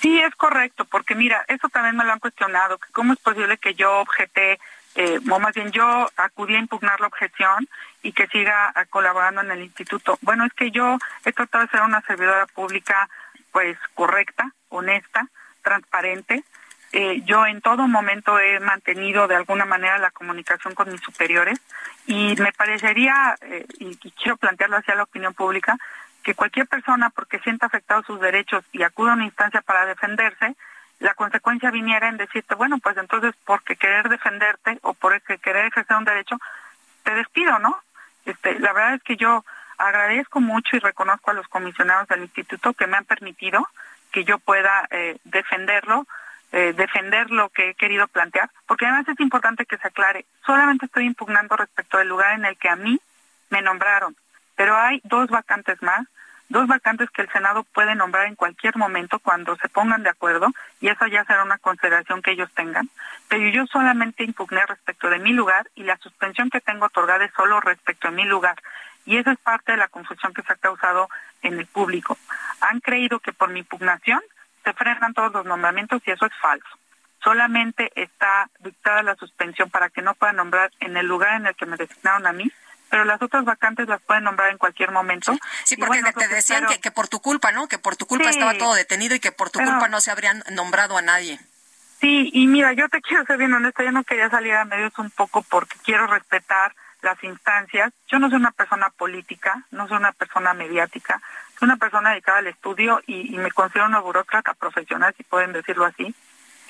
Speaker 15: Sí, es correcto, porque mira, eso también me lo han cuestionado, que cómo es posible que yo objete, eh, o más bien yo acudí a impugnar la objeción y que siga ah, colaborando en el instituto. Bueno, es que yo he tratado de ser una servidora pública, pues correcta, honesta, transparente, eh, yo en todo momento he mantenido de alguna manera la comunicación con mis superiores y me parecería, eh, y, quiero plantearlo hacia la opinión pública, que cualquier persona porque sienta afectados sus derechos y acuda a una instancia para defenderse, la consecuencia viniera en decirte, bueno, pues entonces porque querer defenderte o por querer ejercer un derecho, te despido, ¿no? Este, la verdad es que yo agradezco mucho y reconozco a los comisionados del instituto que me han permitido que yo pueda eh, defenderlo eh, defender lo que he querido plantear, porque además es importante que se aclare, solamente estoy impugnando respecto del lugar en el que a mí me nombraron, pero hay dos vacantes más, dos vacantes que el Senado puede nombrar en cualquier momento cuando se pongan de acuerdo, y eso ya será una consideración que ellos tengan, pero yo solamente impugné respecto de mi lugar y la suspensión que tengo otorgada es solo respecto de mi lugar. Y esa es parte de la confusión que se ha causado en el público. Han creído que por mi impugnación se frenan todos los nombramientos y eso es falso. Solamente está dictada la suspensión para que no puedan nombrar en el lugar en el que me designaron a mí, pero las otras vacantes las pueden nombrar en cualquier momento.
Speaker 2: Sí, porque te, pues decían que, por tu culpa, ¿no? Que por tu culpa estaba todo detenido y que por tu culpa no se habrían nombrado a nadie.
Speaker 15: Sí, y mira, yo te quiero ser bien honesta, yo no quería salir a medios un poco porque quiero respetar las instancias. Yo no soy una persona política, no soy una persona mediática, una persona dedicada al estudio y, me considero una burócrata profesional, si pueden decirlo así.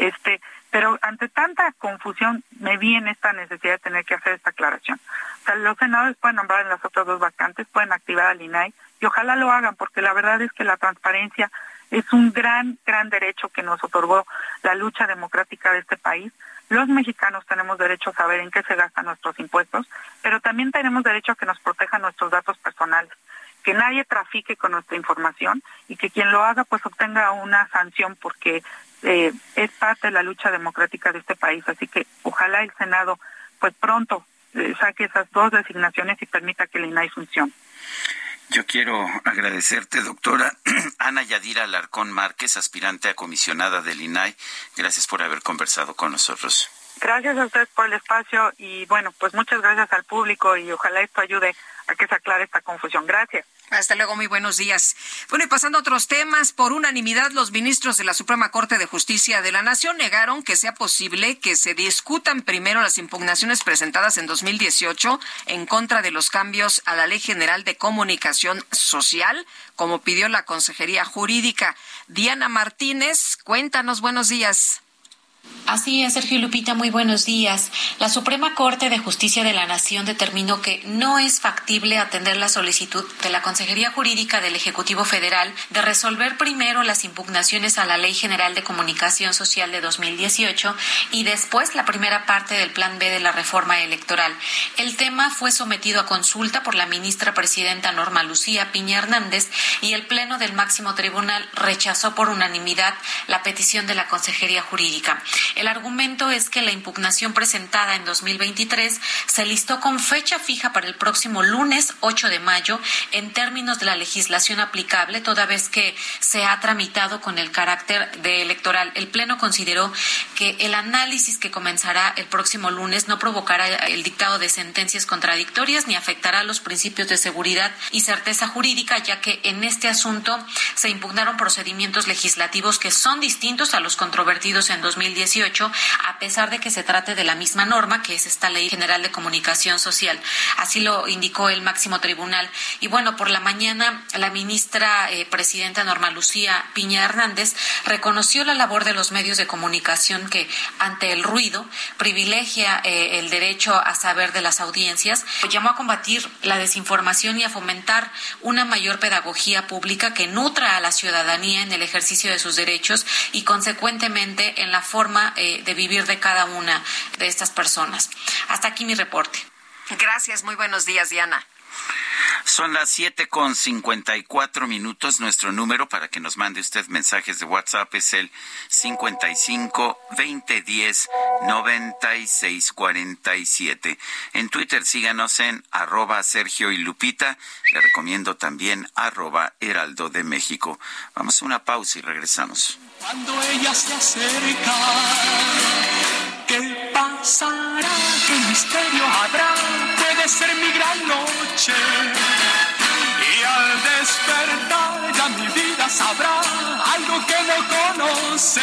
Speaker 15: Este, pero ante tanta confusión me vi en esta necesidad de tener que hacer esta aclaración. O sea, los senadores pueden nombrar en las otras dos vacantes, pueden activar al INAI y ojalá lo hagan porque la verdad es que la transparencia es un gran, gran derecho que nos otorgó la lucha democrática de este país. Los mexicanos tenemos derecho a saber en qué se gastan nuestros impuestos, pero también tenemos derecho a que nos protejan nuestros datos personales que nadie trafique con nuestra información y que quien lo haga pues obtenga una sanción porque eh, es parte de la lucha democrática de este país. Así que ojalá el Senado pues pronto eh, saque esas dos designaciones y permita que el INAI funcione.
Speaker 1: Yo quiero agradecerte, doctora Ana Yadira Alarcón Márquez, aspirante a comisionada del INAI. Gracias por haber conversado con nosotros.
Speaker 15: Gracias a ustedes por el espacio y bueno, pues muchas gracias al público y ojalá esto ayude a que se aclare esta confusión. Gracias.
Speaker 2: Hasta luego, muy buenos días. Bueno, y pasando a otros temas, por unanimidad los ministros de la Suprema Corte de Justicia de la Nación negaron que sea posible que se discutan primero las impugnaciones presentadas en 2018 en contra de los cambios a la Ley General de Comunicación Social, como pidió la Consejería Jurídica. Diana Martínez, cuéntanos, buenos días.
Speaker 16: Así es, Sergio Lupita, muy buenos días. La Suprema Corte de Justicia de la Nación determinó que no es factible atender la solicitud de la Consejería Jurídica del Ejecutivo Federal de resolver primero las impugnaciones a la Ley General de Comunicación Social de 2018 y después la primera parte del Plan B de la reforma electoral. El tema fue sometido a consulta por la ministra presidenta Norma Lucía Piña Hernández y el Pleno del Máximo Tribunal rechazó por unanimidad la petición de la Consejería Jurídica. El argumento es que la impugnación presentada en 2023 se listó con fecha fija para el próximo lunes 8 de mayo en términos de la legislación aplicable, toda vez que se ha tramitado con el carácter de electoral. El Pleno consideró que el análisis que comenzará el próximo lunes no provocará el dictado de sentencias contradictorias ni afectará los principios de seguridad y certeza jurídica, ya que en este asunto se impugnaron procedimientos legislativos que son distintos a los controvertidos en 2018 2018, a pesar de que se trate de la misma norma, que es esta Ley General de Comunicación Social. Así lo indicó el máximo tribunal. Y bueno, por la mañana, la ministra eh, presidenta Norma Lucía Piña Hernández reconoció la labor de los medios de comunicación que, ante el ruido, privilegia eh, el derecho a saber de las audiencias. Llamó a combatir la desinformación y a fomentar una mayor pedagogía pública que nutra a la ciudadanía en el ejercicio de sus derechos y, consecuentemente, en la forma eh, de vivir de cada una de estas personas. Hasta aquí mi reporte.
Speaker 2: Gracias, muy buenos días, Diana.
Speaker 1: Son las siete con cincuenta y cuatro minutos. Nuestro número para que nos mande usted mensajes de WhatsApp es el cincuenta y cinco veinte diez noventa y seis cuarenta y siete. En Twitter síganos en arroba Sergio y Lupita. Le recomiendo también arroba Heraldo de México. Vamos a una pausa y regresamos.
Speaker 14: Cuando ella se acerca, ¿qué pasará? ¿Qué misterio habrá? Puede ser mi gran noche. Y al despertar ya mi vida sabrá algo que no conoce.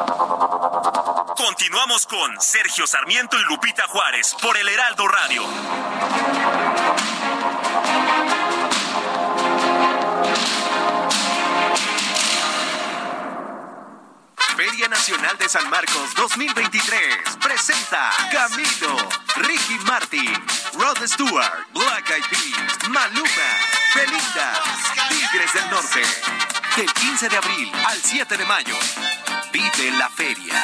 Speaker 7: Continuamos con Sergio Sarmiento y Lupita Juárez por el Heraldo Radio.
Speaker 17: Feria Nacional de San Marcos 2023 presenta Camilo, Ricky Martin, Rod Stewart, Black Eyed Peas, Maluma, Belinda, Tigres del Norte. Del 15 de abril al 7 de mayo. Vive la feria.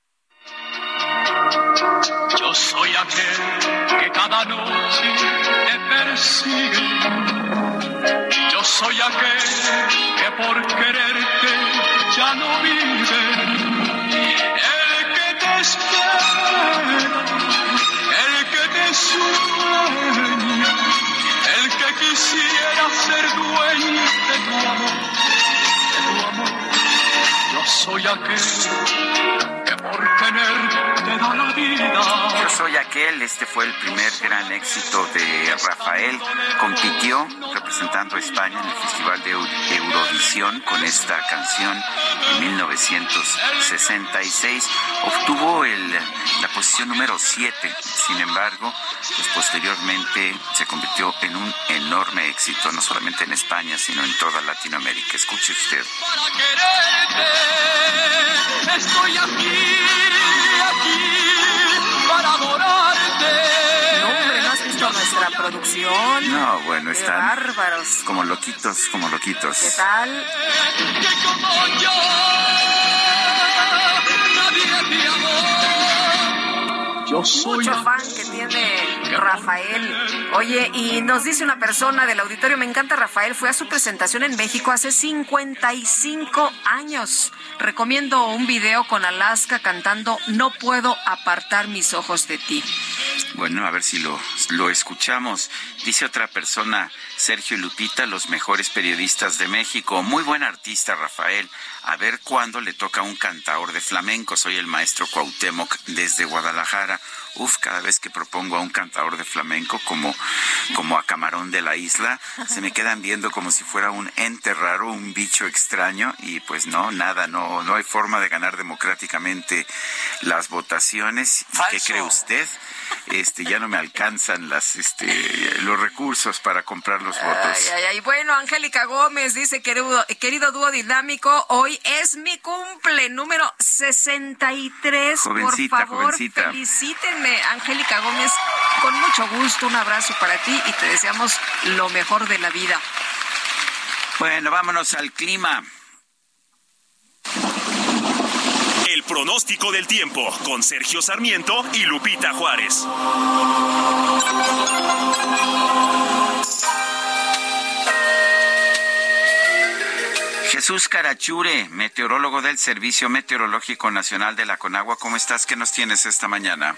Speaker 14: Yo soy aquel que cada noche te persigue. Yo soy aquel que por quererte ya no vive. El que te espera, el que te sueña, el que quisiera ser dueño de tu amor, de tu amor. Yo soy aquel que por tenerte
Speaker 1: Yo soy aquel, este fue el primer gran éxito de Rafael. Compitió representando a España en el Festival de Eurovisión con esta canción en 1966. Obtuvo el, la posición número 7. Sin embargo, pues posteriormente se convirtió en un enorme éxito, no solamente en España, sino en toda Latinoamérica. Escuche usted.
Speaker 14: Estoy aquí, aquí
Speaker 2: producción?
Speaker 1: No, bueno,
Speaker 2: Qué
Speaker 1: están
Speaker 2: bárbaros.
Speaker 1: como loquitos, como loquitos.
Speaker 2: ¿Qué tal?
Speaker 14: Que como yo, nadie te amó. Yo soy
Speaker 2: Mucho fan que tiene Rafael. Oye, y nos dice una persona del auditorio, me encanta Rafael, fue a su presentación en México hace 55 años. Recomiendo un video con Alaska cantando No puedo apartar mis ojos de ti.
Speaker 1: Bueno, a ver si lo, lo escuchamos. Dice otra persona, Sergio Lupita, los mejores periodistas de México. Muy buen artista, Rafael. A ver cuándo le toca un cantador de flamenco. Soy el maestro Cuauhtémoc desde Guadalajara. Uf, cada vez que propongo a un cantador de flamenco como, como a Camarón de la Isla, se me quedan viendo como si fuera un ente raro, un bicho extraño. Y pues no, nada, no, no hay forma de ganar democráticamente las votaciones. ¿Y ¿Qué cree usted? Este, ya no me alcanzan las, este, los recursos para comprar los votos.
Speaker 2: Ay, ay, ay. Bueno, Angélica Gómez dice, querido, querido dúo dinámico, hoy es mi cumple número 63.
Speaker 1: Jovencita,
Speaker 2: Por favor,
Speaker 1: jovencita.
Speaker 2: felicítenme, Angélica Gómez. Con mucho gusto, un abrazo para ti y te deseamos lo mejor de la vida.
Speaker 1: Bueno, vámonos al clima.
Speaker 7: El pronóstico del tiempo con Sergio Sarmiento y Lupita Juárez.
Speaker 1: Jesús Carachure, meteorólogo del Servicio Meteorológico Nacional de la Conagua, ¿cómo estás? ¿Qué nos tienes esta mañana?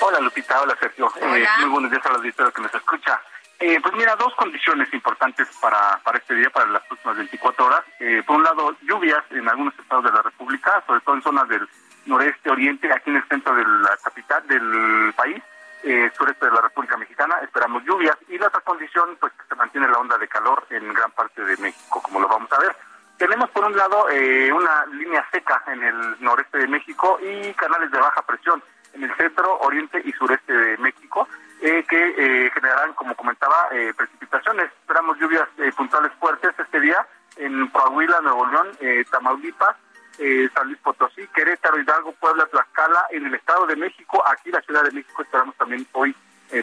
Speaker 18: Hola Lupita, hola Sergio. Eh, muy buenos días a los que nos escucha. Eh, pues mira, dos condiciones importantes para, para este día, para las próximas 24 horas. Eh, por un lado, lluvias en algunos estados de la República, sobre todo en zonas del noreste, oriente, aquí en el centro de la capital del país, eh, sureste de la República Mexicana, esperamos lluvias. Y la otra condición, pues que se mantiene la onda de calor en gran parte de México, como lo vamos a ver. Tenemos por un lado eh, una línea seca en el noreste de México y canales de baja presión en el centro, oriente y sureste de México, eh, que eh, generarán, como comentaba, eh, precipitaciones. Esperamos lluvias eh, puntuales fuertes este día en Coahuila, Nuevo León, eh, Tamaulipas, eh, San Luis Potosí, Querétaro, Hidalgo, Puebla, Tlaxcala, en el Estado de México, aquí la Ciudad de México esperamos también hoy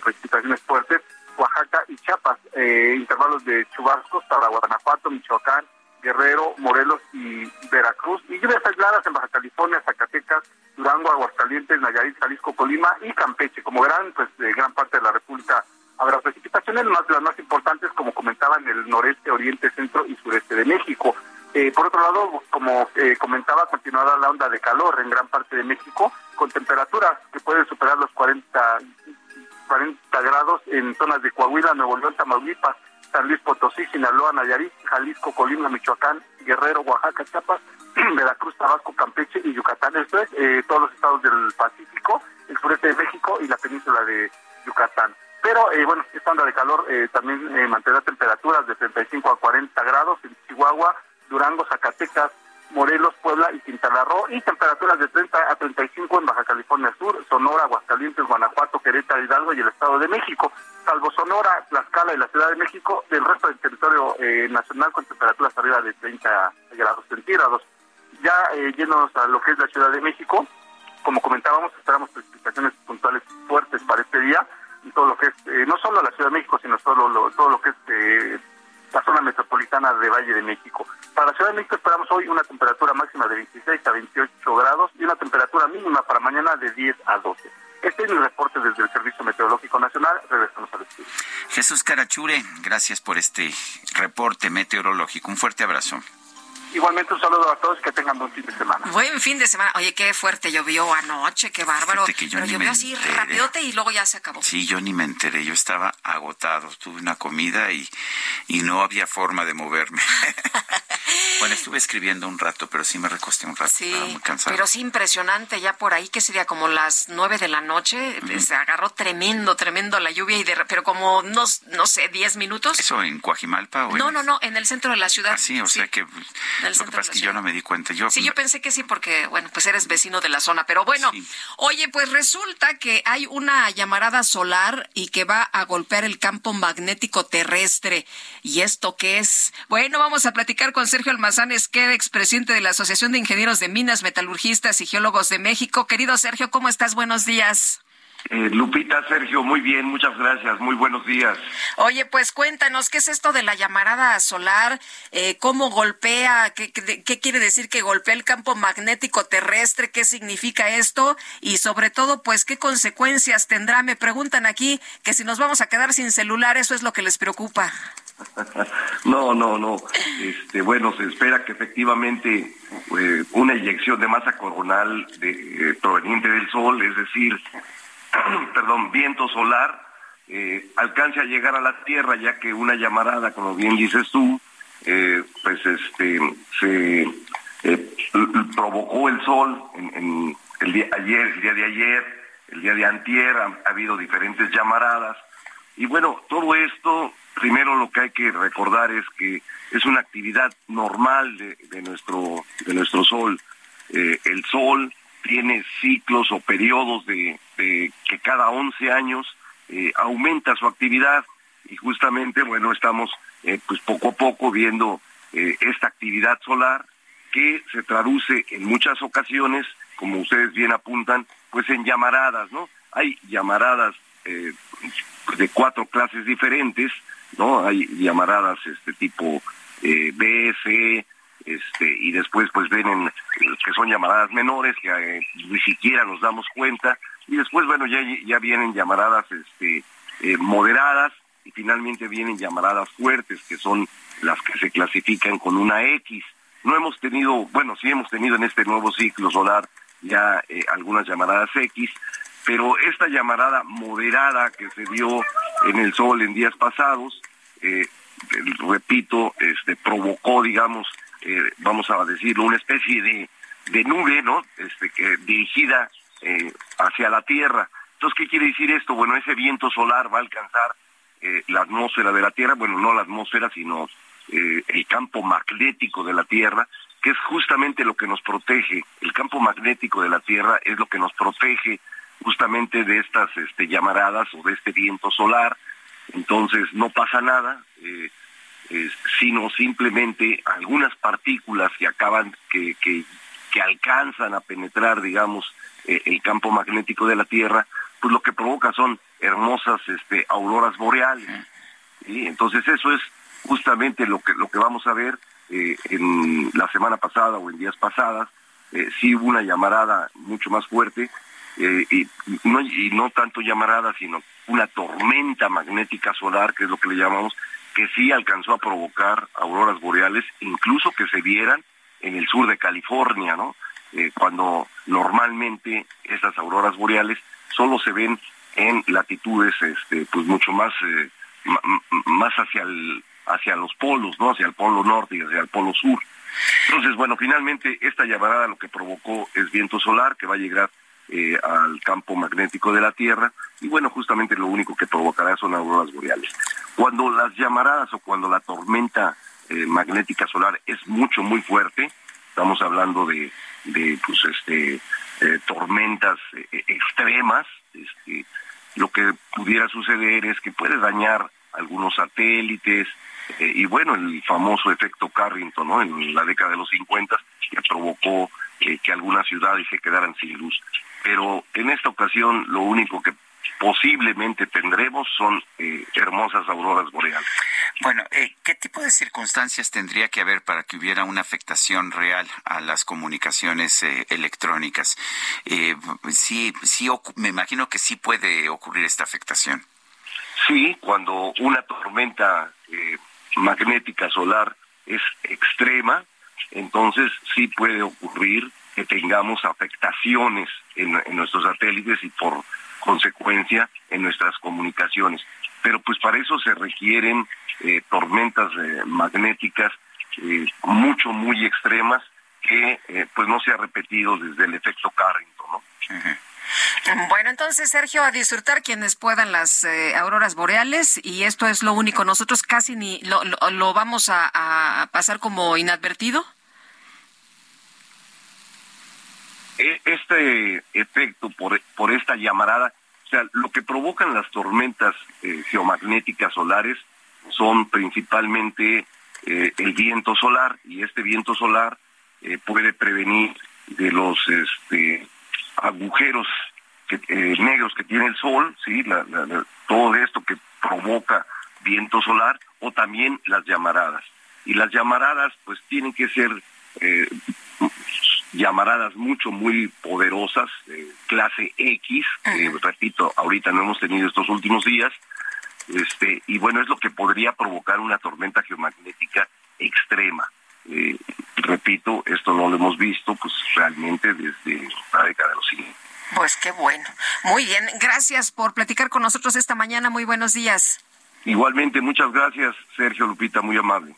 Speaker 18: precipitaciones fuertes, Oaxaca y Chiapas, intervalos de chubascos para Guanajuato, Michoacán, Guerrero, Morelos y Veracruz, y lluvias aisladas en Baja California, Zacatecas, Durango, Aguascalientes, Nayarit, Jalisco, Colima y Campeche. Como verán, pues de gran parte de la República habrá precipitaciones, más las más importantes, como comentaba, en el noreste, oriente, centro y sureste de México. Eh, por otro lado, como eh, comentaba, continuará la onda de calor en gran parte de México, con temperaturas que pueden superar los 40, 40 grados en zonas de Coahuila, Nuevo León, Tamaulipas, San Luis Potosí, Sinaloa, Nayarit, Jalisco, Colima, Michoacán, Guerrero, Oaxaca, Chiapas, Veracruz, Tabasco, Campeche y Yucatán. Esto es eh, todos los estados del Pacífico, el sureste de México y la península de Yucatán. Pero eh, bueno, esta onda de calor eh, también eh, mantendrá temperaturas de 35 a 40 grados en Chihuahua, Durango, Zacatecas, Morelos, Puebla y Quintana Roo, y temperaturas de 30 a 35 en Baja California Sur, Sonora, Aguascalientes, Guanajuato, Querétaro, Hidalgo y el Estado de México. Salvo Sonora, Tlaxcala y la Ciudad de México, del resto del territorio eh, nacional con temperaturas arriba de 30 grados centígrados. Ya eh, yéndonos a lo que es la Ciudad de México, como comentábamos, esperamos precipitaciones puntuales fuertes para este día, en todo lo que es, eh, no solo la Ciudad de México, sino todo lo, todo lo que es eh, la zona metropolitana de Valle de México. Para la Ciudad de México esperamos hoy una temperatura máxima de 26 a 28 grados y una temperatura mínima para mañana de 10 a 12. Este es mi reporte desde el Servicio Meteorológico Nacional. Regresamos al estudio.
Speaker 1: Jesús Carachure, gracias por este reporte meteorológico. Un fuerte abrazo.
Speaker 18: Igualmente un saludo a todos, que tengan buen fin de semana.
Speaker 2: Buen fin de semana. Oye, qué fuerte llovió anoche, qué bárbaro.
Speaker 1: Que yo
Speaker 2: Pero llovió así rapidote y luego ya se acabó.
Speaker 1: Sí, yo ni me enteré, yo estaba agotado, tuve una comida y, y no había forma de moverme. bueno, estuve escribiendo un rato, pero sí me recosté un rato, estaba muy cansado.
Speaker 2: Pero sí impresionante ya por ahí, que sería como las nueve de la noche, se agarró tremendo, tremendo la lluvia, y de, pero como, no, no sé, diez minutos.
Speaker 1: ¿Eso en Coajimalpa o en-
Speaker 2: No, no, no, en el centro de la ciudad.
Speaker 1: Ah, sí, o sea que
Speaker 2: el
Speaker 1: lo
Speaker 2: centro
Speaker 1: que pasa es que yo no me di cuenta. Yo,
Speaker 2: Sí, yo pensé que sí, porque, bueno, pues eres vecino de la zona. Pero bueno, oye, pues resulta que hay una llamarada solar y que va a golpear el campo magnético terrestre. ¿Y esto qué es? Bueno, vamos a platicar con Sergio Almazán Esqueda, expresidente de la Asociación de Ingenieros de Minas, Metalurgistas y Geólogos de México. Querido Sergio, ¿cómo estás? Buenos días.
Speaker 19: Eh, Lupita, Sergio, muy bien, muchas gracias, muy buenos días.
Speaker 2: Oye, pues cuéntanos, ¿qué es esto de la llamarada solar? Eh, ¿Cómo golpea? ¿Qué, qué, qué quiere decir que golpea el campo magnético terrestre? ¿Qué significa esto? Y sobre todo, pues, ¿qué consecuencias tendrá? Me preguntan aquí que si nos vamos a quedar sin celular, eso es lo que les preocupa.
Speaker 19: No, no, no. Este, bueno, se espera que efectivamente eh, una inyección de masa coronal de, eh, proveniente del Sol, es decir, perdón, viento solar, eh, alcance a llegar a la Tierra, ya que una llamarada, como bien dices tú, eh, pues este se eh, provocó el Sol en, el día ayer, el día de ayer, el día de antier, ha, ha habido diferentes llamaradas. Y bueno, todo esto, primero lo que hay que recordar es que es una actividad normal de, de nuestro, de nuestro Sol. Eh, el Sol tiene ciclos o periodos de, que cada 11 años eh, aumenta su actividad y justamente, bueno, estamos eh, pues poco a poco viendo eh, esta actividad solar que se traduce en muchas ocasiones, como ustedes bien apuntan, pues en llamaradas, ¿no? Hay llamaradas de cuatro clases diferentes, ¿no? Hay llamaradas este tipo B, C, este, y después pues vienen que son llamaradas menores que eh, ni siquiera nos damos cuenta y después bueno ya ya vienen llamaradas este eh, moderadas y finalmente vienen llamaradas fuertes que son las que se clasifican con una X. No hemos tenido bueno sí hemos tenido en este nuevo ciclo solar ya eh, algunas llamaradas X pero esta llamarada moderada que se dio en el sol en días pasados repito este provocó digamos eh, vamos a decirlo, una especie de, de nube, ¿no? Este, que, dirigida eh, hacia la Tierra. Entonces, ¿qué quiere decir esto? Bueno, ese viento solar va a alcanzar eh, la atmósfera de la Tierra, bueno, no la atmósfera, sino el campo magnético de la Tierra, que es justamente lo que nos protege. El campo magnético de la Tierra es lo que nos protege justamente de estas este, llamaradas o de este viento solar. Entonces, no pasa nada sino simplemente algunas partículas que acaban, que, que, alcanzan a penetrar, digamos, eh, el campo magnético de la Tierra, pues lo que provoca son hermosas este, auroras boreales. y Entonces eso es justamente lo que, lo que vamos a ver eh, en la semana pasada o en días pasadas. Eh, sí hubo una llamarada mucho más fuerte, y, no, y no tanto llamarada, sino una tormenta magnética solar, que es lo que le llamamos, que sí alcanzó a provocar auroras boreales, incluso que se vieran en el sur de California, ¿no? Eh, cuando normalmente estas auroras boreales solo se ven en latitudes este, pues mucho más, eh, más hacia, el, hacia los polos, ¿no? Hacia el polo norte y hacia el polo sur. Entonces, bueno, finalmente esta llamarada lo que provocó es viento solar que va a llegar eh, al campo magnético de la Tierra y bueno, justamente lo único que provocará son auroras boreales. Cuando las llamaradas o cuando la tormenta eh, magnética solar es mucho, muy fuerte, estamos hablando de, pues, este, eh, tormentas extremas, este, lo que pudiera suceder es que puede dañar algunos satélites, y bueno, el famoso efecto Carrington, ¿no? En la década de los 50, que provocó que algunas ciudades se quedaran sin luz. Pero en esta ocasión lo único que posiblemente tendremos son eh, hermosas auroras boreales.
Speaker 1: Bueno, eh, ¿qué tipo de circunstancias tendría que haber para que hubiera una afectación real a las comunicaciones eh, electrónicas? sí, sí, me imagino que sí puede ocurrir esta afectación.
Speaker 19: Sí, cuando una tormenta magnética solar es extrema, entonces sí puede ocurrir que tengamos afectaciones en nuestros satélites y por consecuencia en nuestras comunicaciones. Pero pues para eso se requieren eh, tormentas eh, magnéticas eh, mucho, muy extremas que pues no se ha repetido desde el efecto Carrington, ¿no?
Speaker 2: Bueno, entonces, Sergio, a disfrutar quienes puedan las auroras boreales y esto es lo único. Nosotros casi ni lo, lo, vamos a, a, pasar como inadvertido.
Speaker 19: E, este efecto por, por esta llamarada o sea, lo que provocan las tormentas eh, geomagnéticas solares son principalmente eh, el viento solar y este viento solar eh, puede prevenir de los este, agujeros negros que tiene el sol, sí, todo esto que provoca viento solar o también las llamaradas. Y las llamaradas pues tienen que ser llamaradas mucho, muy poderosas, clase X, que repito, ahorita no hemos tenido estos últimos días, este, y bueno, es lo que podría provocar una tormenta geomagnética extrema. Eh, repito, esto no lo hemos visto pues realmente desde la década de los 50.
Speaker 2: Pues qué bueno. Muy bien, gracias por platicar con nosotros esta mañana. Muy buenos días.
Speaker 19: Igualmente, muchas gracias, Sergio Lupita, muy amable.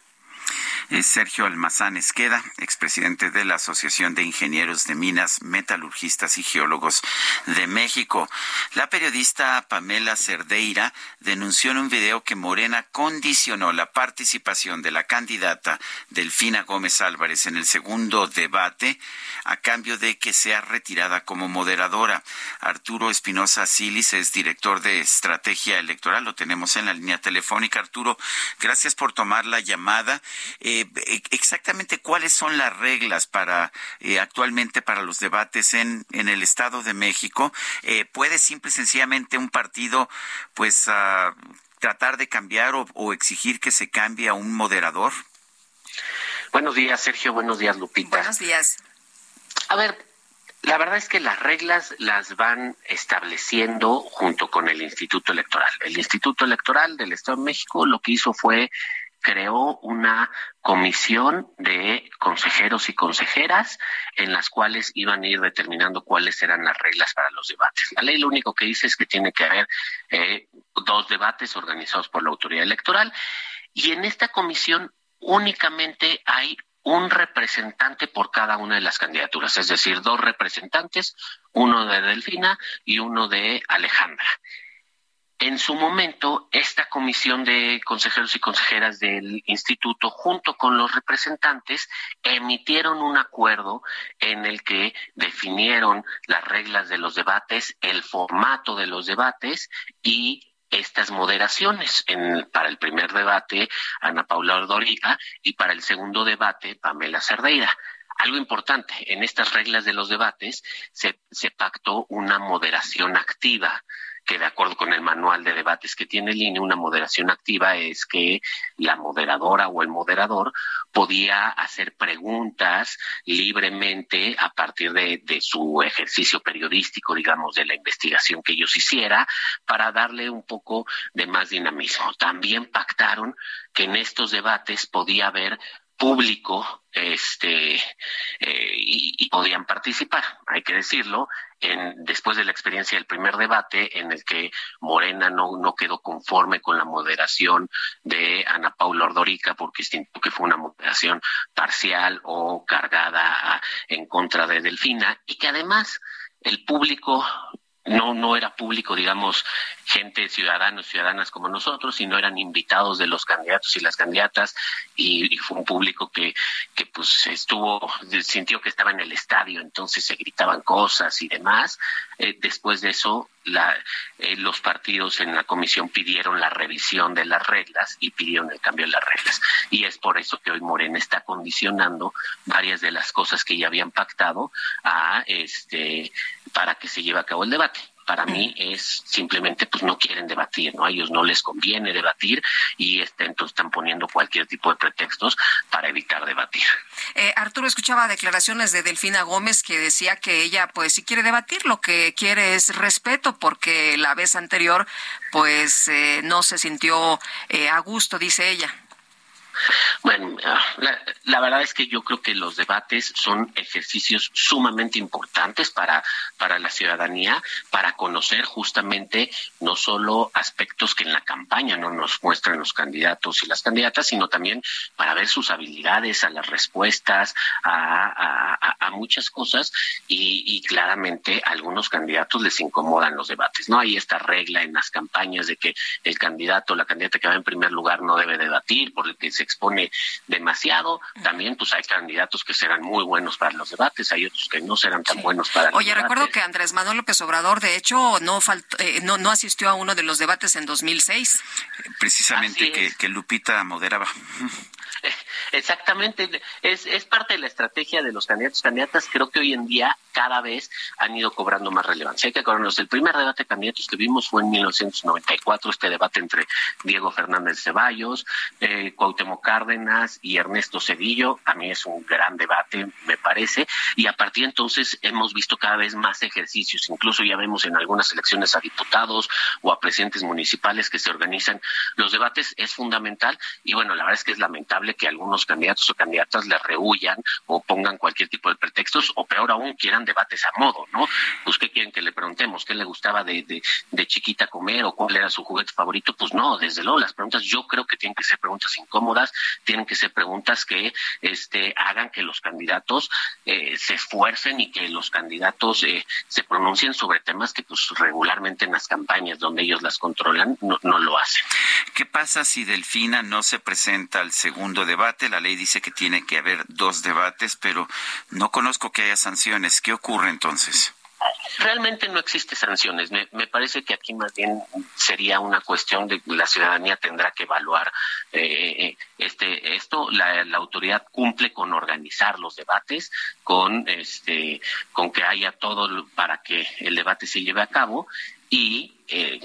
Speaker 1: Sergio Almazán Esqueda, expresidente de la Asociación de Ingenieros de Minas, Metalurgistas y Geólogos de México. La periodista Pamela Cerdeira denunció en un video que Morena condicionó la participación de la candidata Delfina Gómez Álvarez en el segundo debate a cambio de que sea retirada como moderadora. Arturo Espinosa Silis es director de estrategia electoral. Lo tenemos en la línea telefónica. Arturo, gracias por tomar la llamada. Eh, e, exactamente cuáles son las reglas para eh, actualmente para los debates en, en el Estado de México. Eh, ¿Puede simple y sencillamente un partido pues uh, tratar de cambiar o, o exigir que se cambie a un moderador?
Speaker 20: Buenos días, Sergio. Buenos días, Lupita.
Speaker 2: Buenos días.
Speaker 20: A ver, la verdad es que las reglas las van estableciendo junto con el Instituto Electoral. El Instituto Electoral del Estado de México lo que hizo fue creó una comisión de consejeros y consejeras en las cuales iban a ir determinando cuáles eran las reglas para los debates. La ley lo único que dice es que tiene que haber eh, dos debates organizados por la autoridad electoral y en esta comisión únicamente hay un representante por cada una de las candidaturas, es decir, dos representantes, uno de Delfina y uno de Alejandra. En su momento, esta comisión de consejeros y consejeras del instituto, junto con los representantes, emitieron un acuerdo en el que definieron las reglas de los debates, el formato de los debates y estas moderaciones. En, para el primer debate, Ana Paula Ordorica, y para el segundo debate, Pamela Cerdeira. Algo importante, en estas reglas de los debates se, se pactó una moderación activa que de acuerdo con el manual de debates que tiene el INE, una moderación activa es que la moderadora o el moderador podía hacer preguntas libremente a partir de, de, su ejercicio periodístico, digamos, de la investigación que ellos hiciera, para darle un poco de más dinamismo. También pactaron que en estos debates podía haber público este eh, y, podían participar hay que decirlo en, después de la experiencia del primer debate en el que Morena no, no quedó conforme con la moderación de Ana Paula Ordorica porque que fue una moderación parcial o cargada en contra de Delfina y que además el público no, no era público, digamos, gente, ciudadanos, ciudadanas como nosotros, sino eran invitados de los candidatos y las candidatas y, y, fue un público que, que pues estuvo, sintió que estaba en el estadio, entonces se gritaban cosas y demás. Eh, después de eso, la, eh, los partidos en la comisión pidieron la revisión de las reglas y pidieron el cambio de las reglas. Y es por eso que hoy Morena está condicionando varias de las cosas que ya habían pactado a este para que se lleve a cabo el debate para mí es simplemente pues no quieren debatir, ¿no? A ellos no les conviene debatir y este, entonces están poniendo cualquier tipo de pretextos para evitar debatir.
Speaker 2: Eh, Arturo escuchaba declaraciones de Delfina Gómez que decía que ella pues si quiere debatir lo que quiere es respeto porque la vez anterior pues eh, no se sintió eh, a gusto, dice ella.
Speaker 20: Bueno, la, la, verdad es que yo creo que los debates son ejercicios sumamente importantes para, para la ciudadanía, para conocer justamente no solo aspectos que en la campaña no nos muestran los candidatos y las candidatas, sino también para ver sus habilidades, a las respuestas, a, a, a muchas cosas y, y, claramente a algunos candidatos les incomodan los debates. No hay esta regla en las campañas de que el candidato o la candidata que va en primer lugar no debe debatir porque se expone demasiado. También pues hay candidatos que serán muy buenos para los debates, hay otros que no serán tan sí. buenos para
Speaker 2: Oye, recuerdo que Andrés Manuel López Obrador, de hecho, no, faltó, eh, no, no asistió a uno de los debates en 2006.
Speaker 1: Precisamente que, que Lupita moderaba.
Speaker 20: Exactamente, es, es parte de la estrategia de los candidatos y candidatas. Creo que hoy en día cada vez han ido cobrando más relevancia. Hay que acordarnos, el primer debate de candidatos que vimos fue en 1994, este debate entre Diego Fernández Ceballos, eh, Cuauhtémoc Cárdenas y Ernesto Cedillo. A mí es un gran debate, me parece, y a partir de entonces hemos visto cada vez más ejercicios. Incluso ya vemos en algunas elecciones a diputados o a presidentes municipales que se organizan los debates. Es fundamental y bueno, la verdad es que es lamentable que algunos candidatos o candidatas le rehuyan o pongan cualquier tipo de pretextos o peor aún quieran debates a modo, ¿no? Pues qué quieren que le preguntemos, qué le gustaba de, de, de chiquita comer o cuál era su juguete favorito, pues no, desde luego las preguntas yo creo que tienen que ser preguntas incómodas, tienen que ser preguntas que este hagan que los candidatos eh, se esfuercen y que los candidatos eh, se pronuncien sobre temas que pues regularmente en las campañas donde ellos las controlan no, no lo hacen.
Speaker 1: ¿Qué pasa si Delfina no se presenta al segundo debate? La ley dice que tiene que haber dos debates, pero no conozco que haya sanciones. ¿Qué ocurre entonces?
Speaker 20: Realmente no existe sanciones. Me, me, parece que aquí más bien sería una cuestión de la ciudadanía tendrá que evaluar eh, este esto. La, la, autoridad cumple con organizar los debates, con este, con que haya todo para que el debate se lleve a cabo y eh,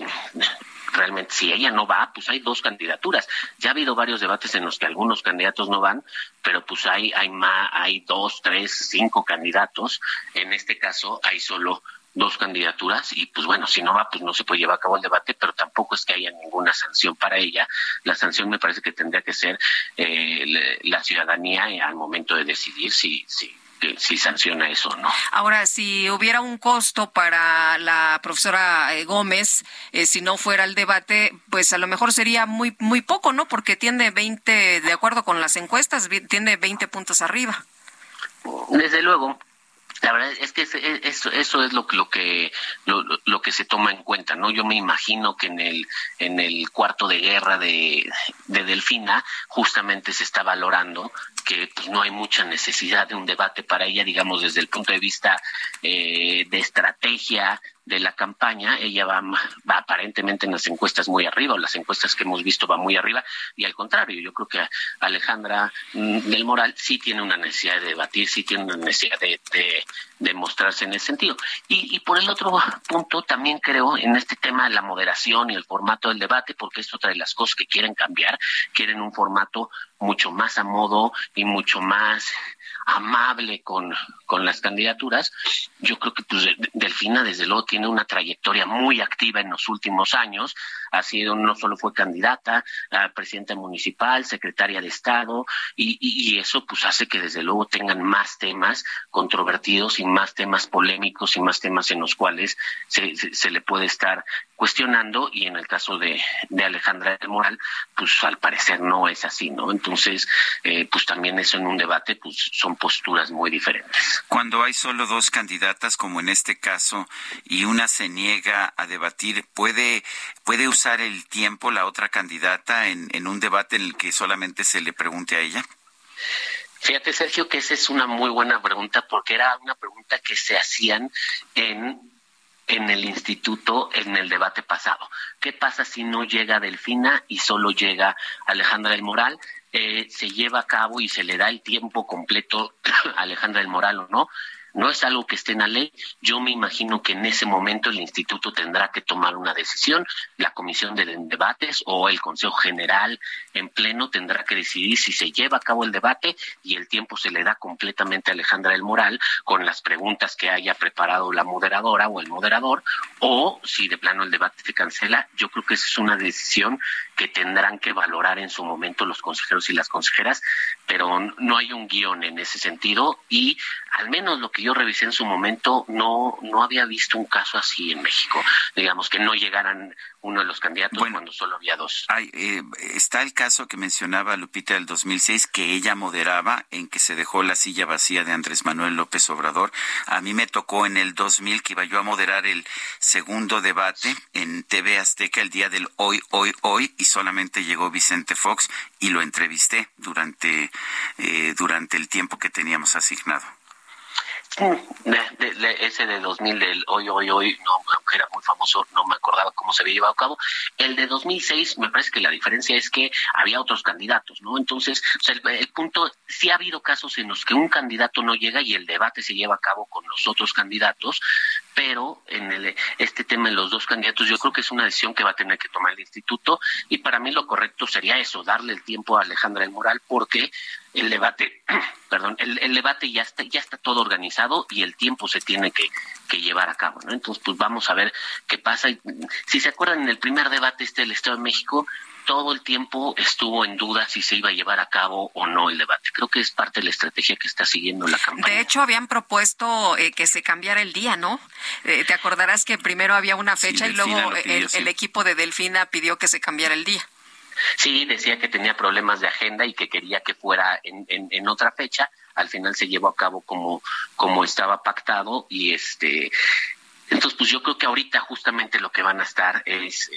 Speaker 20: realmente si ella no va, pues hay dos candidaturas. Ya ha habido varios debates en los que algunos candidatos no van, pero pues hay hay más, hay dos, tres, cinco candidatos. En este caso hay solo dos candidaturas y pues bueno, si no va, pues no se puede llevar a cabo el debate, pero tampoco es que haya ninguna sanción para ella. La sanción me parece que tendría que ser eh, la ciudadanía al momento de decidir si, si si sanciona eso no.
Speaker 2: Ahora, si hubiera un costo para la profesora eh, Gómez, eh, si no fuera el debate, pues a lo mejor sería muy muy poco, ¿no? Porque tiene 20, de acuerdo con las encuestas, tiene 20 puntos arriba.
Speaker 20: Desde luego, la verdad es que eso, eso es lo, lo que lo, lo, que se toma en cuenta, ¿no? Yo me imagino que en el en el cuarto de guerra de, de Delfina justamente se está valorando que pues, no hay mucha necesidad de un debate para ella, digamos, desde el punto de vista eh, de estrategia de la campaña, ella va, va aparentemente en las encuestas muy arriba, o las encuestas que hemos visto va muy arriba, y al contrario, yo creo que Alejandra del Moral sí tiene una necesidad de debatir, sí tiene una necesidad de, de, de mostrarse en ese sentido. Y, y por el otro punto, también creo en este tema de la moderación y el formato del debate, porque esto trae las cosas que quieren cambiar, quieren un formato mucho más a modo y mucho más amable con, con las candidaturas. Yo creo que pues, Delfina, desde luego, tiene una trayectoria muy activa en los últimos años. Ha sido, no solo fue candidata a presidenta municipal, secretaria de Estado, y, y, eso pues hace que desde luego tengan más temas controvertidos y más temas polémicos y más temas en los cuales se, se, le puede estar cuestionando y en el caso de, de Alejandra del Moral, pues al parecer no es así, ¿no? Entonces, eh, pues también eso en un debate, pues son posturas muy diferentes.
Speaker 1: Cuando hay solo dos como en este caso, y una se niega a debatir, ¿puede, puede usar el tiempo la otra candidata en, en un debate en el que solamente se le pregunte a ella?
Speaker 20: Fíjate, Sergio, que esa es una muy buena pregunta porque era una pregunta que se hacían en en el instituto en el debate pasado. ¿Qué pasa si no llega Delfina y solo llega Alejandra del Moral? Eh, ¿Se lleva a cabo y se le da el tiempo completo a Alejandra del Moral o no? No es algo que esté en la ley. Yo me imagino que en ese momento el instituto tendrá que tomar una decisión. La comisión de debates o el Consejo General en pleno tendrá que decidir si se lleva a cabo el debate y el tiempo se le da completamente a Alejandra del Moral con las preguntas que haya preparado la moderadora o el moderador o si de plano el debate se cancela. Yo creo que esa es una decisión que tendrán que valorar en su momento los consejeros y las consejeras, pero no hay un guion en ese sentido y al menos lo que yo revisé en su momento no no había visto un caso así en México, digamos que no llegaran uno de los candidatos bueno, cuando solo había dos.
Speaker 1: Hay, eh, está el caso que mencionaba Lupita del 2006 que ella moderaba en que se dejó la silla vacía de Andrés Manuel López Obrador. A mí me tocó en el 2000 que iba yo a moderar el segundo debate en TV Azteca el día del hoy hoy hoy y solamente llegó Vicente Fox y lo entrevisté durante eh, durante el tiempo que teníamos asignado.
Speaker 20: De, de, de, ese de 2000 del hoy, hoy, hoy, no, aunque era muy famoso, no me acordaba cómo se había llevado a cabo. El de 2006, me parece que la diferencia es que había otros candidatos, ¿no? Entonces, o sea, el, punto, sí ha habido casos en los que un candidato no llega y el debate se lleva a cabo con los otros candidatos, pero en el, este tema de los dos candidatos yo creo que es una decisión que va a tener que tomar el instituto y para mí lo correcto sería eso, darle el tiempo a Alejandra del Moral porque el debate, perdón, el, el, debate ya está, ya está todo organizado y el tiempo se tiene que, que llevar a cabo, ¿no? Entonces, pues vamos a ver qué pasa. Si se acuerdan, en el primer debate este del Estado de México, todo el tiempo estuvo en duda si se iba a llevar a cabo o no el debate. Creo que es parte de la estrategia que está siguiendo la campaña.
Speaker 2: De hecho, habían propuesto eh, que se cambiara el día, ¿no? Eh, te acordarás que primero había una fecha y luego el, equipo de Delfina pidió que se cambiara el día.
Speaker 20: Sí, decía que tenía problemas de agenda y que quería que fuera en, en, otra fecha. Al final se llevó a cabo como, como estaba pactado y este entonces, pues yo creo que ahorita justamente lo que van a estar es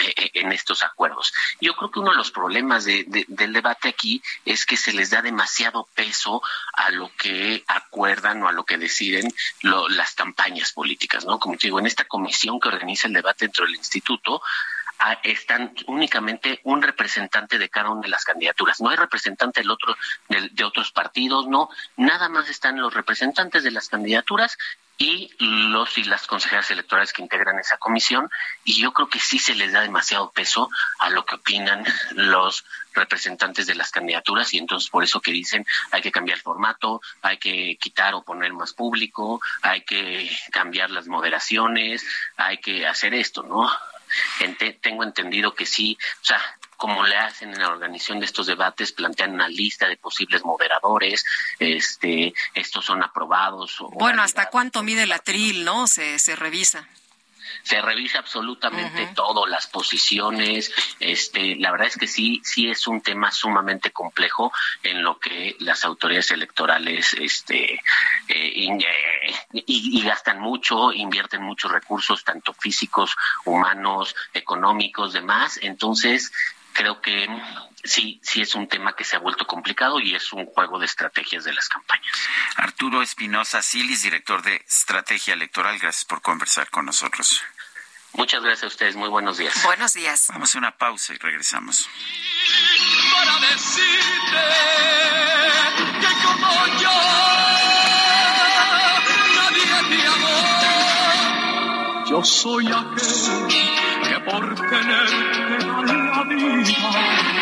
Speaker 20: eh, eh, en estos acuerdos. Yo creo que uno de los problemas del debate aquí es que se les da demasiado peso a lo que acuerdan o a lo que deciden las campañas políticas, ¿no? Como te digo, en esta comisión que organiza el debate dentro del instituto, están únicamente un representante de cada una de las candidaturas. No hay representante del otro, de otros partidos, no. Nada más están los representantes de las candidaturas y los y las consejeras electorales que integran esa comisión y yo creo que sí se les da demasiado peso a lo que opinan los representantes de las candidaturas y entonces por eso que dicen hay que cambiar el formato, hay que quitar o poner más público, hay que cambiar las moderaciones, hay que hacer esto, ¿no? Tengo entendido que sí, o sea, como le hacen en la organización de estos debates, plantean una lista de posibles moderadores, este, estos son aprobados.
Speaker 2: bueno, ¿hasta cuánto mide el atril, no? Se, se revisa
Speaker 20: se revisa absolutamente todo, las posiciones, este, la verdad es que sí, sí es un tema sumamente complejo en lo que las autoridades electorales, este, eh, eh, y, y, gastan mucho, invierten muchos recursos, tanto físicos, humanos, económicos, demás, entonces creo que sí, sí es un tema que se ha vuelto complicado y es un juego de estrategias de las campañas.
Speaker 1: Arturo Espinosa Silis, director de Estrategia Electoral, gracias por conversar con nosotros.
Speaker 20: Muchas gracias a ustedes, muy buenos días.
Speaker 2: Buenos días.
Speaker 1: Vamos a una pausa y regresamos.
Speaker 14: Para decirte que como yo, nadie te amó. Yo soy aquel que por tenerte la vida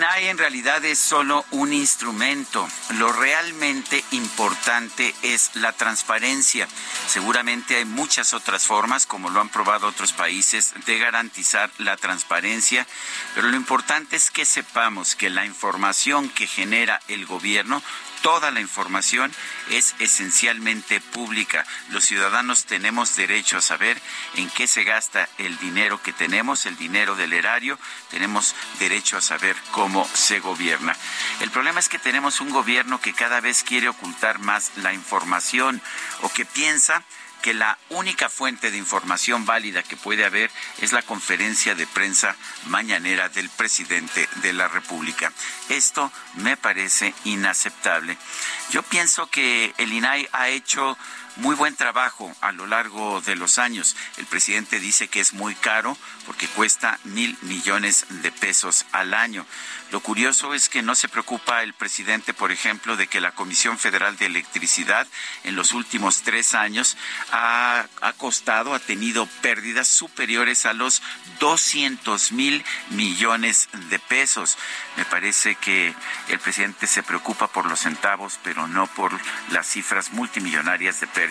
Speaker 1: INAI en realidad es solo un instrumento. Lo realmente importante es la transparencia. Seguramente hay muchas otras formas, como lo han probado otros países, de garantizar la transparencia, pero lo importante es que sepamos que la información que genera el gobierno toda la información es esencialmente pública. Los ciudadanos tenemos derecho a saber en qué se gasta el dinero que tenemos, el dinero del erario, tenemos derecho a saber cómo se gobierna. El problema es que tenemos un gobierno que cada vez quiere ocultar más la información o que piensa que la única fuente de información válida que puede haber es la conferencia de prensa mañanera del presidente de la República. Esto me parece inaceptable. Yo pienso que el INAI ha hecho muy buen trabajo a lo largo de los años. El presidente dice que es muy caro porque cuesta mil millones de pesos al año. Lo curioso es que no se preocupa el presidente, por ejemplo, de que la Comisión Federal de Electricidad en los últimos tres años ha, costado, ha tenido pérdidas superiores a los 200 mil millones de pesos. Me parece que el presidente se preocupa por los centavos, pero no por las cifras multimillonarias de pérdidas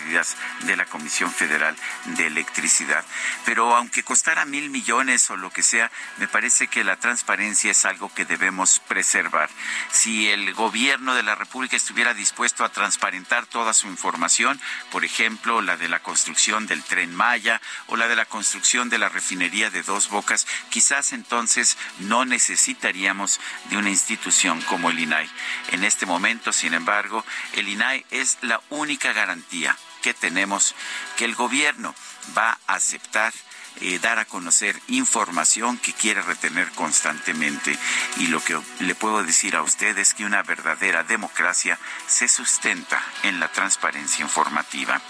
Speaker 1: de la Comisión Federal de Electricidad. Pero aunque costara mil millones o lo que sea, me parece que la transparencia es algo que debemos preservar. Si el gobierno de la República estuviera dispuesto a transparentar toda su información, por ejemplo, la de la construcción del tren Maya o la de la construcción de la refinería de Dos Bocas, quizás entonces no necesitaríamos de una institución como el INAI. En este momento, sin embargo, el INAI es la única garantía que tenemos que el gobierno va a aceptar eh, dar a conocer información que quiere retener constantemente. Y lo que le puedo decir a usted es que una verdadera democracia se sustenta en la transparencia informativa.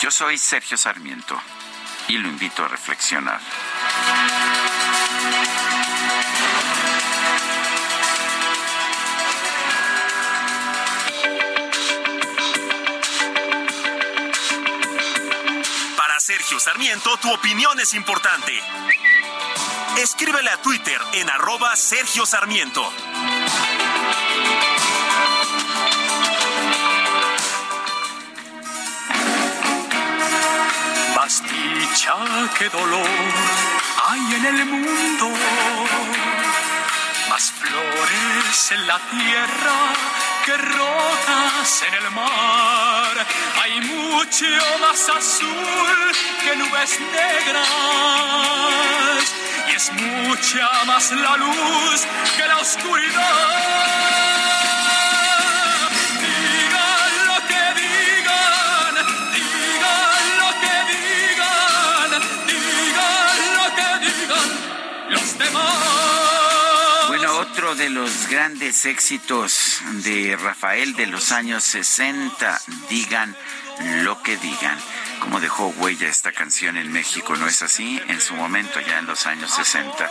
Speaker 1: Yo soy Sergio Sarmiento y lo invito a reflexionar.
Speaker 7: Sergio Sarmiento, tu opinión es importante. Escríbele a Twitter en arroba Sergio Sarmiento.
Speaker 14: Más dicha que dolor hay en el mundo, más flores en la tierra que rotas en el mar. Hay mucho más azul que nubes negras y es mucha más la luz que la oscuridad.
Speaker 1: De los grandes éxitos de Rafael de los años 60, digan lo que digan cómo dejó huella esta canción en México, ¿no es así? En su momento, ya en los años 60.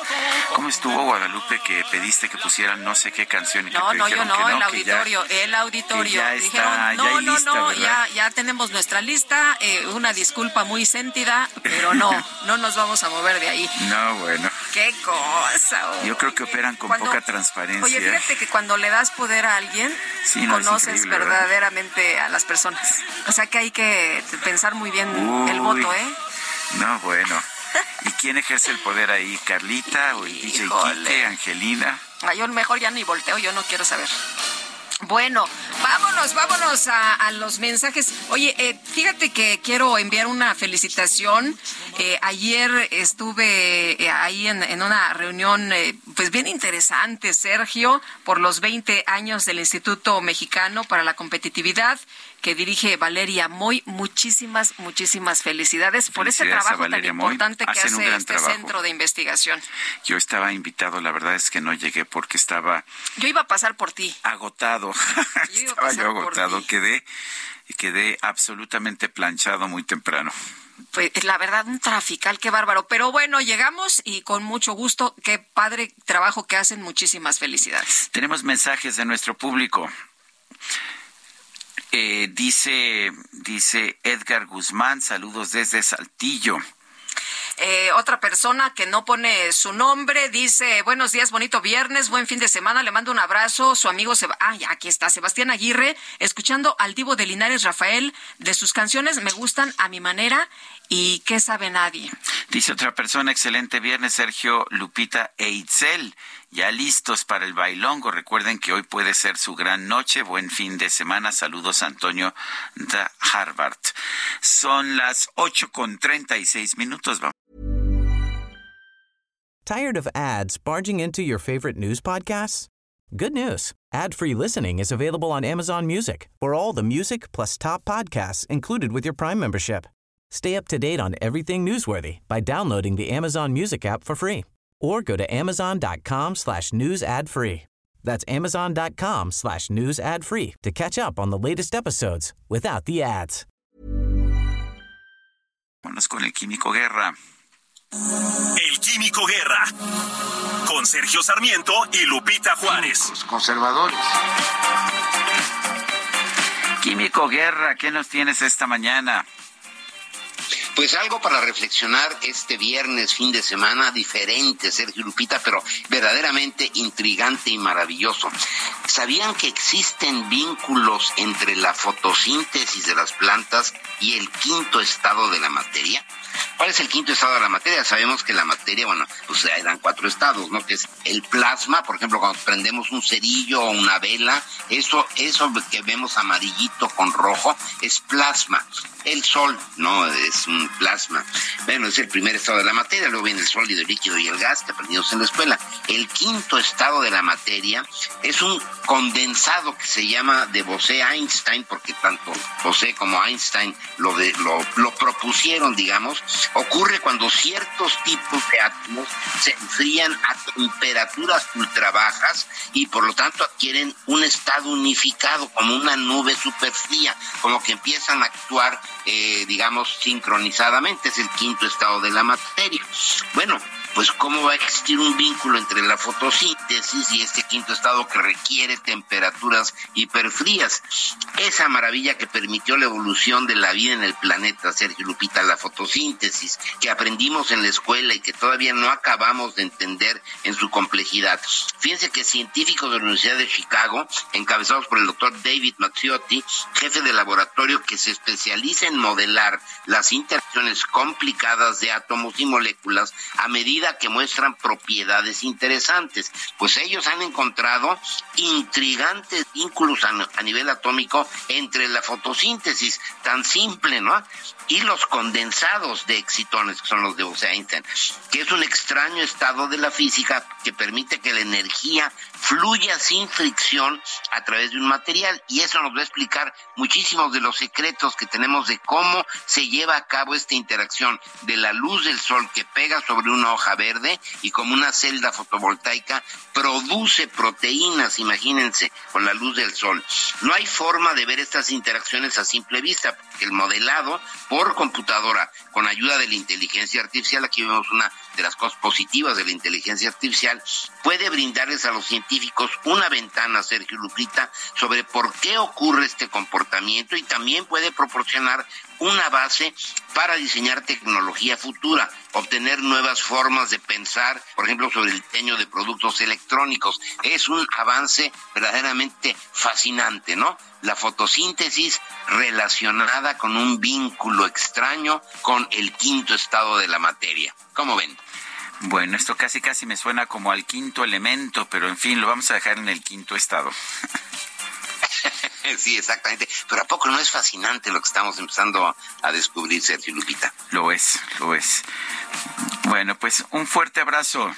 Speaker 1: ¿Cómo estuvo Guadalupe que pediste que pusieran no sé qué canción? Y
Speaker 2: no,
Speaker 1: que
Speaker 2: no, yo no, el auditorio, el auditorio.
Speaker 1: Ya está,
Speaker 2: no,
Speaker 1: no,
Speaker 2: no, ya, ya tenemos nuestra lista, eh, una disculpa muy sentida, pero no, no nos vamos a mover de ahí.
Speaker 1: No, bueno.
Speaker 2: Qué cosa.
Speaker 1: Yo creo que operan con poca transparencia.
Speaker 2: Oye, fíjate que cuando le das poder a alguien, conoces verdaderamente a las personas. O sea que hay que pensar muy bien el voto, ¿eh?
Speaker 1: No, bueno. ¿Y quién ejerce el poder ahí? ¿Carlita o el DJ Kike, Angelina?
Speaker 2: Yo mejor ya ni volteo, yo no quiero saber. Bueno, vámonos, vámonos a, los mensajes. Oye, eh, fíjate que quiero enviar una felicitación. Eh, ayer estuve eh, ahí en, en, una reunión, pues bien interesante, Sergio, por los 20 años del Instituto Mexicano para la Competitividad que dirige Valeria Moy. Muchísimas, muchísimas felicidades por ese trabajo tan importante que hace este centro de investigación.
Speaker 1: Yo estaba invitado, la verdad es que no llegué porque estaba...
Speaker 2: Yo iba a pasar por ti.
Speaker 1: Agotado. estaba yo agotado, quedé, quedé absolutamente planchado muy temprano
Speaker 2: pues la verdad un trafical, qué bárbaro. Pero bueno, llegamos y con mucho gusto, qué padre trabajo que hacen, muchísimas felicidades.
Speaker 1: Tenemos mensajes de nuestro público. Eh, dice, dice Edgar Guzmán, saludos desde Saltillo.
Speaker 2: Eh, otra persona que no pone su nombre dice, buenos días, bonito viernes, buen fin de semana, le mando un abrazo, su amigo, ah, ya aquí está, Sebastián Aguirre, escuchando al divo de Linares Rafael, de sus canciones me gustan a mi manera ¿Y qué sabe nadie?
Speaker 1: Dice otra persona, excelente viernes, Sergio, Lupita e Itzel. Ya listos para el bailongo. Recuerden que hoy puede ser su gran noche. Buen fin de semana. Saludos, Antonio de Harvard. Son las ocho con treinta y seis minutos.
Speaker 21: ¿Tired of ads barging into your favorite news podcasts? Good news. Ad-free listening is available on Amazon Music for all the music plus top podcasts included with your Prime membership. Stay up to date on everything newsworthy by downloading the Amazon Music app for free or go to amazon.com slash news ad free. That's amazon.com slash news ad free to catch up on the latest episodes without the ads.
Speaker 1: Vámonos con el Químico Guerra.
Speaker 7: El Químico Guerra. Con Sergio Sarmiento y Lupita Juárez.
Speaker 4: Los conservadores.
Speaker 1: Químico Guerra, ¿qué nos tienes esta mañana?
Speaker 22: Pues algo para reflexionar este viernes, fin de semana, diferente, Sergio Lupita, pero verdaderamente intrigante y maravilloso. ¿Sabían que existen vínculos entre la fotosíntesis de las plantas y el quinto estado de la materia? ¿Cuál es el quinto estado de la materia? Sabemos que la materia, bueno, pues eran cuatro estados, ¿no? Que es el plasma, por ejemplo, cuando prendemos un cerillo o una vela, eso, eso que vemos amarillito con rojo es plasma. El sol, no, es un plasma. Bueno, es el primer estado de la materia, luego viene el sólido, el líquido y el gas que aprendimos en la escuela. El quinto estado de la materia es un condensado que se llama de Bose-Einstein, porque tanto Bose como Einstein lo, lo, lo propusieron, digamos, ocurre cuando ciertos tipos de átomos se enfrían a temperaturas ultra bajas y por lo tanto adquieren un estado unificado, como una nube superfría, como que empiezan a actuar eh, digamos, sincronizadamente, es el quinto estado de la materia. Bueno, pues cómo va a existir un vínculo entre la fotosíntesis y este quinto estado que requiere temperaturas hiperfrías. Esa maravilla que permitió la evolución de la vida en el planeta, Sergio Lupita, la fotosíntesis, que aprendimos en la escuela y que todavía no acabamos de entender en su complejidad. Fíjense que científicos de la Universidad de Chicago, encabezados por el doctor David Mazziotti, jefe de laboratorio que se especializa en modelar las interacciones complicadas de átomos y moléculas a medida que muestran propiedades interesantes. Pues ellos han encontrado intrigantes vínculos a, nivel atómico entre la fotosíntesis, tan simple, ¿no? Y los condensados de excitones, que son los de Bose-Einstein, que es un extraño estado de la física que permite que la energía fluya sin fricción a través de un material. Y eso nos va a explicar muchísimos de los secretos que tenemos de cómo se lleva a cabo esta interacción de la luz del sol que pega sobre una hoja verde y como una celda fotovoltaica produce proteínas, imagínense, con la luz del sol. No hay forma de ver estas interacciones a simple vista, porque el modelado por computadora con ayuda de la inteligencia artificial, aquí vemos una de las cosas positivas de la inteligencia artificial, puede brindarles a los científicos una ventana, Sergio Lupita, sobre por qué ocurre este comportamiento y también puede proporcionar una base para diseñar tecnología futura, obtener nuevas formas de pensar, por ejemplo, sobre el diseño de productos electrónicos. Es un avance verdaderamente fascinante, ¿no? La fotosíntesis relacionada con un vínculo extraño con el quinto estado de la materia. ¿Cómo ven?
Speaker 1: Bueno, esto casi casi me suena como al quinto elemento, pero en fin, lo vamos a dejar en el quinto estado.
Speaker 22: sí, exactamente. Pero ¿a poco no es fascinante lo que estamos empezando a descubrir, Sergio Lupita?
Speaker 1: Lo es, lo es. Bueno, pues un fuerte abrazo.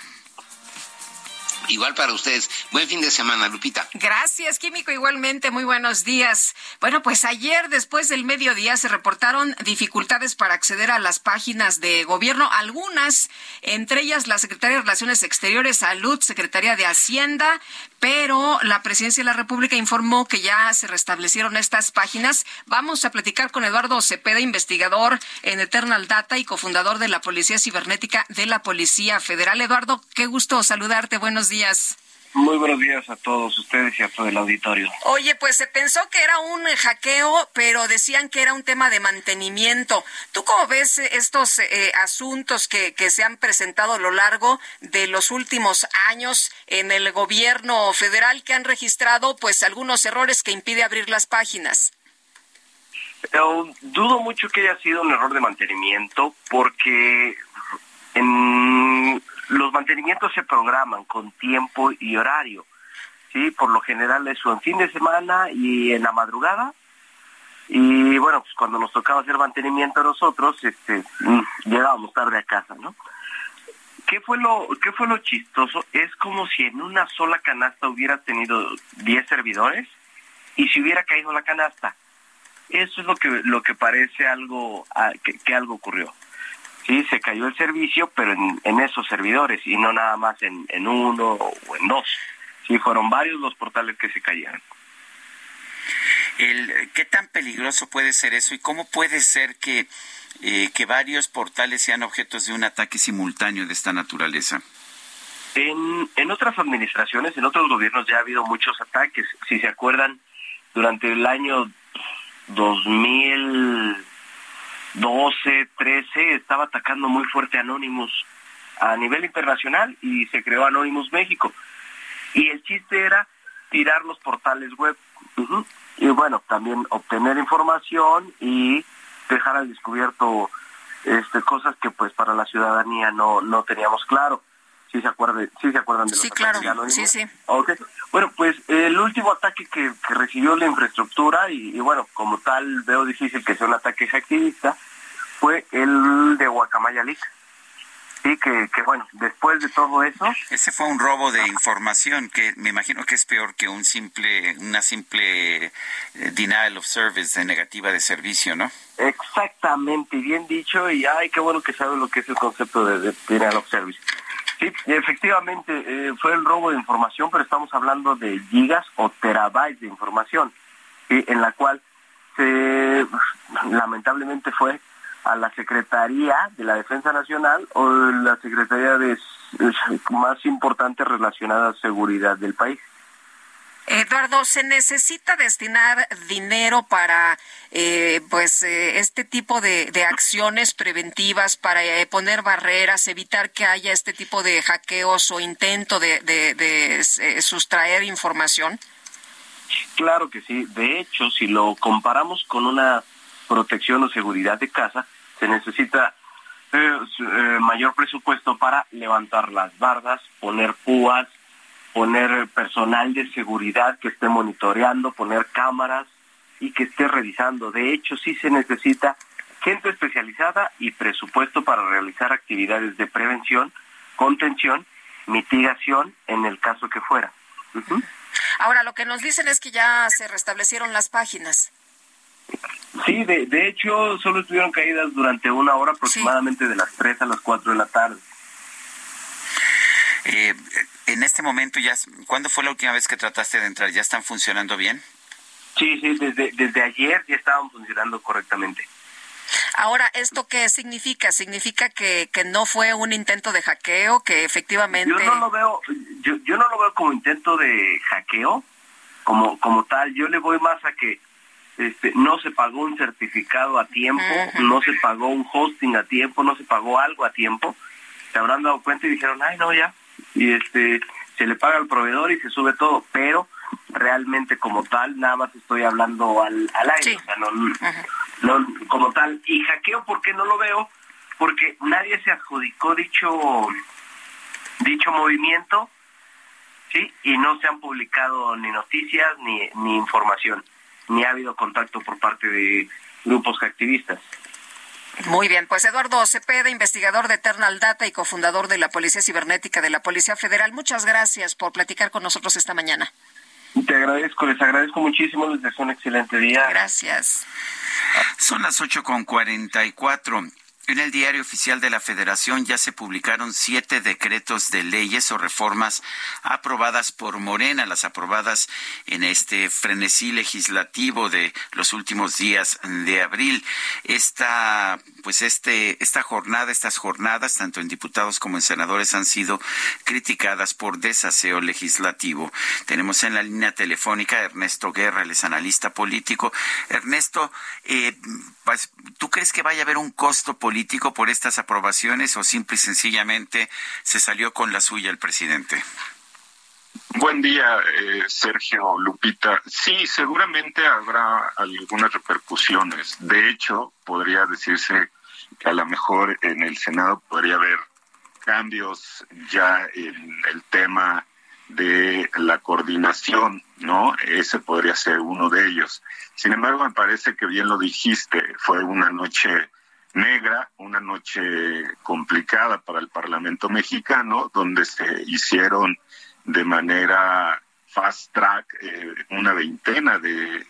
Speaker 22: Igual para ustedes. Buen fin de semana, Lupita.
Speaker 2: Gracias, Químico. Igualmente, muy buenos días. Bueno, pues ayer, después del mediodía, se reportaron dificultades para acceder a las páginas de gobierno. Algunas, entre ellas la Secretaría de Relaciones Exteriores, Salud, Secretaría de Hacienda, pero la Presidencia de la República informó que ya se restablecieron estas páginas. Vamos a platicar con Eduardo Cepeda, investigador en Eternal Data y cofundador de la Policía Cibernética de la Policía Federal. Eduardo, qué gusto saludarte. Buenos días.
Speaker 19: Muy buenos días a todos ustedes y a todo el auditorio.
Speaker 2: Oye, pues se pensó que era un hackeo, pero decían que era un tema de mantenimiento. ¿Tú cómo ves estos eh, asuntos que, que se han presentado a lo largo de los últimos años en el gobierno federal que han registrado pues algunos errores que impide abrir las páginas?
Speaker 19: dudo mucho que haya sido un error de mantenimiento porque en los mantenimientos se programan con tiempo y horario. ¿sí? Por lo general eso en fin de semana y en la madrugada. Y bueno, pues cuando nos tocaba hacer mantenimiento a nosotros, este, mm, llegábamos tarde a casa, ¿no? ¿Qué fue lo qué fue lo chistoso? Es como si en una sola canasta hubiera tenido 10 servidores y si hubiera caído la canasta. Eso es lo que lo que parece algo ah, que algo ocurrió sí, se cayó el servicio, pero en, esos servidores y no nada más en, uno o en dos. Sí, fueron varios los portales que se cayeron.
Speaker 1: El, ¿Qué tan peligroso puede ser eso y cómo puede ser que, eh, que varios portales sean objetos de un ataque simultáneo de esta naturaleza?
Speaker 19: En, en otras administraciones, en otros gobiernos ya ha habido muchos ataques. Si se acuerdan, durante el año 2000 12, 13, estaba atacando muy fuerte Anonymous a nivel internacional y se creó Anonymous México. Y el chiste era tirar los portales web. Y bueno, también obtener información y dejar al descubierto este, cosas que pues para la ciudadanía no, no teníamos claro. Si se acuerdan, sí se acuerdan de los
Speaker 2: sí, claro. Sí, sí.
Speaker 19: Bueno, pues el último ataque que, recibió la infraestructura y, bueno, como tal veo difícil que sea un ataque activista, fue el de Guacamayalic. Sí, que, que bueno, después de todo eso...
Speaker 1: Ese fue un robo de información que me imagino que es peor que un simple, una simple eh, denial of service, de negativa de servicio, ¿no?
Speaker 19: Exactamente, bien dicho, y ay, qué bueno que sabe lo que es el concepto de, denial of service. Sí, efectivamente, eh, fue el robo de información, pero estamos hablando de gigas o terabytes de información, en la cual se, lamentablemente fue a la Secretaría de la Defensa Nacional o la Secretaría más importante relacionada a seguridad del país.
Speaker 2: Eduardo, ¿se necesita destinar dinero para eh, pues eh, este tipo de, acciones preventivas para eh, poner barreras, evitar que haya este tipo de hackeos o intento de, de sustraer información?
Speaker 19: Claro que sí. De hecho, si lo comparamos con una protección o seguridad de casa, se necesita eh, eh, mayor presupuesto para levantar las bardas, poner púas, poner personal de seguridad que esté monitoreando, poner cámaras y que esté revisando. De hecho, sí se necesita gente especializada y presupuesto para realizar actividades de prevención, contención, mitigación en el caso que fuera.
Speaker 2: Ahora, lo que nos dicen es que ya se restablecieron las páginas.
Speaker 19: Sí, de, de hecho, solo estuvieron caídas durante una hora aproximadamente de las 3 a las 4 de la tarde.
Speaker 1: Eh, en este momento, ya, ¿cuándo fue la última vez que trataste de entrar? ¿Ya están funcionando bien?
Speaker 19: Sí, sí, desde, desde ayer ya estaban funcionando correctamente.
Speaker 2: Ahora, ¿esto qué significa? ¿Significa que, que no fue un intento de hackeo, que efectivamente...
Speaker 19: Yo no lo veo, yo, yo no lo veo como intento de hackeo, como, como tal. Yo le voy más a que este, no se pagó un certificado a tiempo, no se pagó un hosting a tiempo, no se pagó algo a tiempo, se habrán dado cuenta y dijeron, ay, no, ya, y este, se le paga al proveedor y se sube todo, pero realmente como tal, nada más estoy hablando al, al aire, o sea, no, como tal, y hackeo, ¿por qué no lo veo? Porque nadie se adjudicó dicho, dicho movimiento, ¿sí? Y no se han publicado ni noticias ni, ni información ni ha habido contacto por parte de grupos activistas.
Speaker 2: Muy bien, pues Eduardo Cepeda, investigador de Eternal Data y cofundador de la Policía Cibernética de la Policía Federal, muchas gracias por platicar con nosotros esta mañana.
Speaker 19: Te agradezco, les agradezco muchísimo, les deseo un excelente día.
Speaker 2: Gracias.
Speaker 1: Son las 8.44. En el diario oficial de la Federación ya se publicaron siete decretos de leyes o reformas aprobadas por Morena, las aprobadas en este frenesí legislativo de los últimos días de abril. Esta, pues este, esta jornada, estas jornadas, tanto en diputados como en senadores, han sido criticadas por desaseo legislativo. Tenemos en la línea telefónica a Ernesto Guerra, el es analista político. Ernesto, eh, pues, ¿tú crees que vaya a haber un costo político? Político por estas aprobaciones o simple y sencillamente se salió con la suya el presidente?
Speaker 23: Buen día, eh, Sergio Lupita. Sí, seguramente habrá algunas repercusiones. De hecho, podría decirse que a lo mejor en el Senado podría haber cambios ya en el tema de la coordinación, ¿no? Ese podría ser uno de ellos. Sin embargo, me parece que bien lo dijiste, fue una noche negra, una noche complicada para el Parlamento mexicano, donde se hicieron de manera fast track eh, una veintena de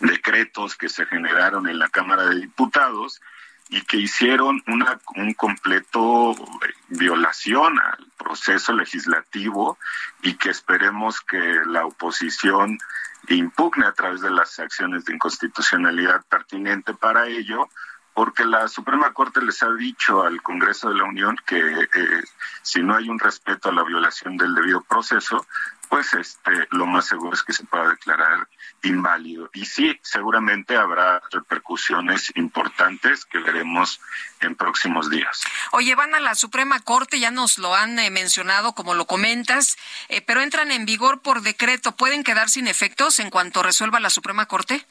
Speaker 23: decretos que se generaron en la Cámara de Diputados y que hicieron una un completo eh, violación al proceso legislativo y que esperemos que la oposición impugne a través de las acciones de inconstitucionalidad pertinente para ello porque la Suprema Corte les ha dicho al Congreso de la Unión que eh, si no hay un respeto a la violación del debido proceso, pues este lo más seguro es que se pueda declarar inválido. Y sí, seguramente habrá repercusiones importantes que veremos en próximos días.
Speaker 2: Oye, van a la Suprema Corte, ya nos lo han eh, mencionado como lo comentas, eh, pero entran en vigor por decreto. ¿Pueden quedar sin efectos en cuanto resuelva la Suprema Corte?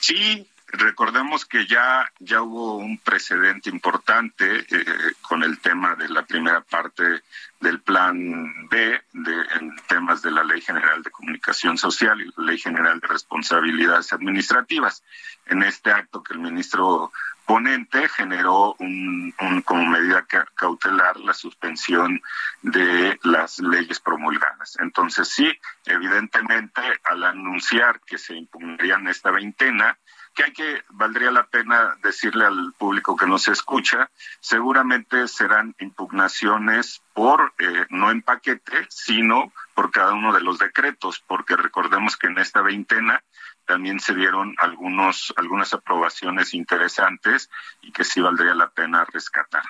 Speaker 23: Sí, recordemos que ya, ya hubo un precedente importante eh, con el tema de la primera parte del plan B de, en temas de la Ley General de Comunicación Social y la Ley General de Responsabilidades Administrativas. En este acto que el ministro ponente generó un, como medida cautelar la suspensión de las leyes promulgadas. Entonces sí, evidentemente al anunciar que se impugnarían esta veintena, que hay que, valdría la pena decirle al público que nos escucha, seguramente serán impugnaciones por, eh, no en paquete, sino por cada uno de los decretos, porque recordemos que en esta veintena también se dieron algunos, algunas aprobaciones interesantes y que sí valdría la pena rescatar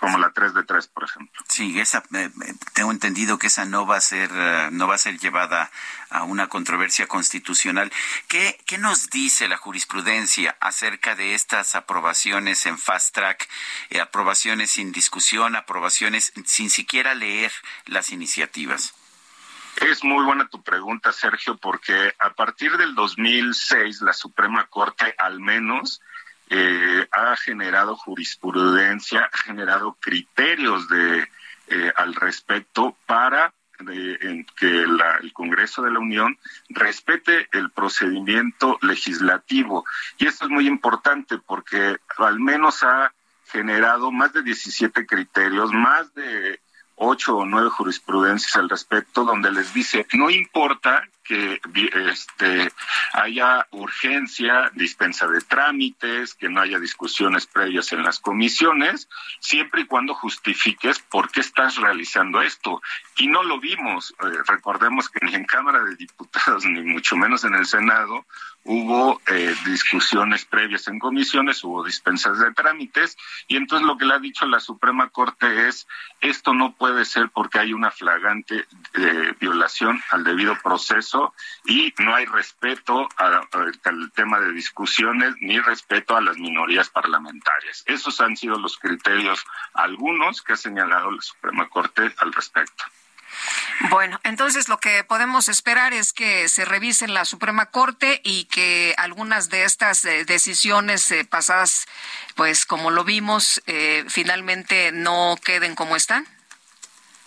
Speaker 23: como la 3 de 3, por ejemplo.
Speaker 1: Sí, esa, eh, eh, tengo entendido que esa no va a ser, eh, no va a ser llevada a una controversia constitucional. ¿Qué, ¿Qué nos dice la jurisprudencia acerca de estas aprobaciones en fast track, aprobaciones sin discusión, aprobaciones sin siquiera leer las iniciativas?
Speaker 23: Es muy buena tu pregunta, Sergio, porque a partir del 2006 la Suprema Corte al menos eh, ha generado jurisprudencia, generado criterios de eh, al respecto para que el Congreso de la Unión respete el procedimiento legislativo. Y esto es muy importante porque al menos ha generado más de 17 criterios, más de ocho o nueve jurisprudencias al respecto, donde les dice, no importa que este, haya urgencia, dispensa de trámites, que no haya discusiones previas en las comisiones, siempre y cuando justifiques por qué estás realizando esto. Y no lo vimos. Eh, recordemos que ni en Cámara de Diputados, ni mucho menos en el Senado, hubo eh, discusiones previas en comisiones, hubo dispensas de trámites, y entonces lo que le ha dicho la Suprema Corte es, esto no puede ser porque hay una flagrante eh, violación al debido proceso y no hay respeto al tema de discusiones ni respeto a las minorías parlamentarias. Esos han sido los criterios, algunos que ha señalado la Suprema Corte al respecto.
Speaker 2: Bueno, entonces lo que podemos esperar es que se revise en la Suprema Corte y que algunas de estas eh, decisiones eh, pasadas, pues como lo vimos, eh, finalmente no queden como están.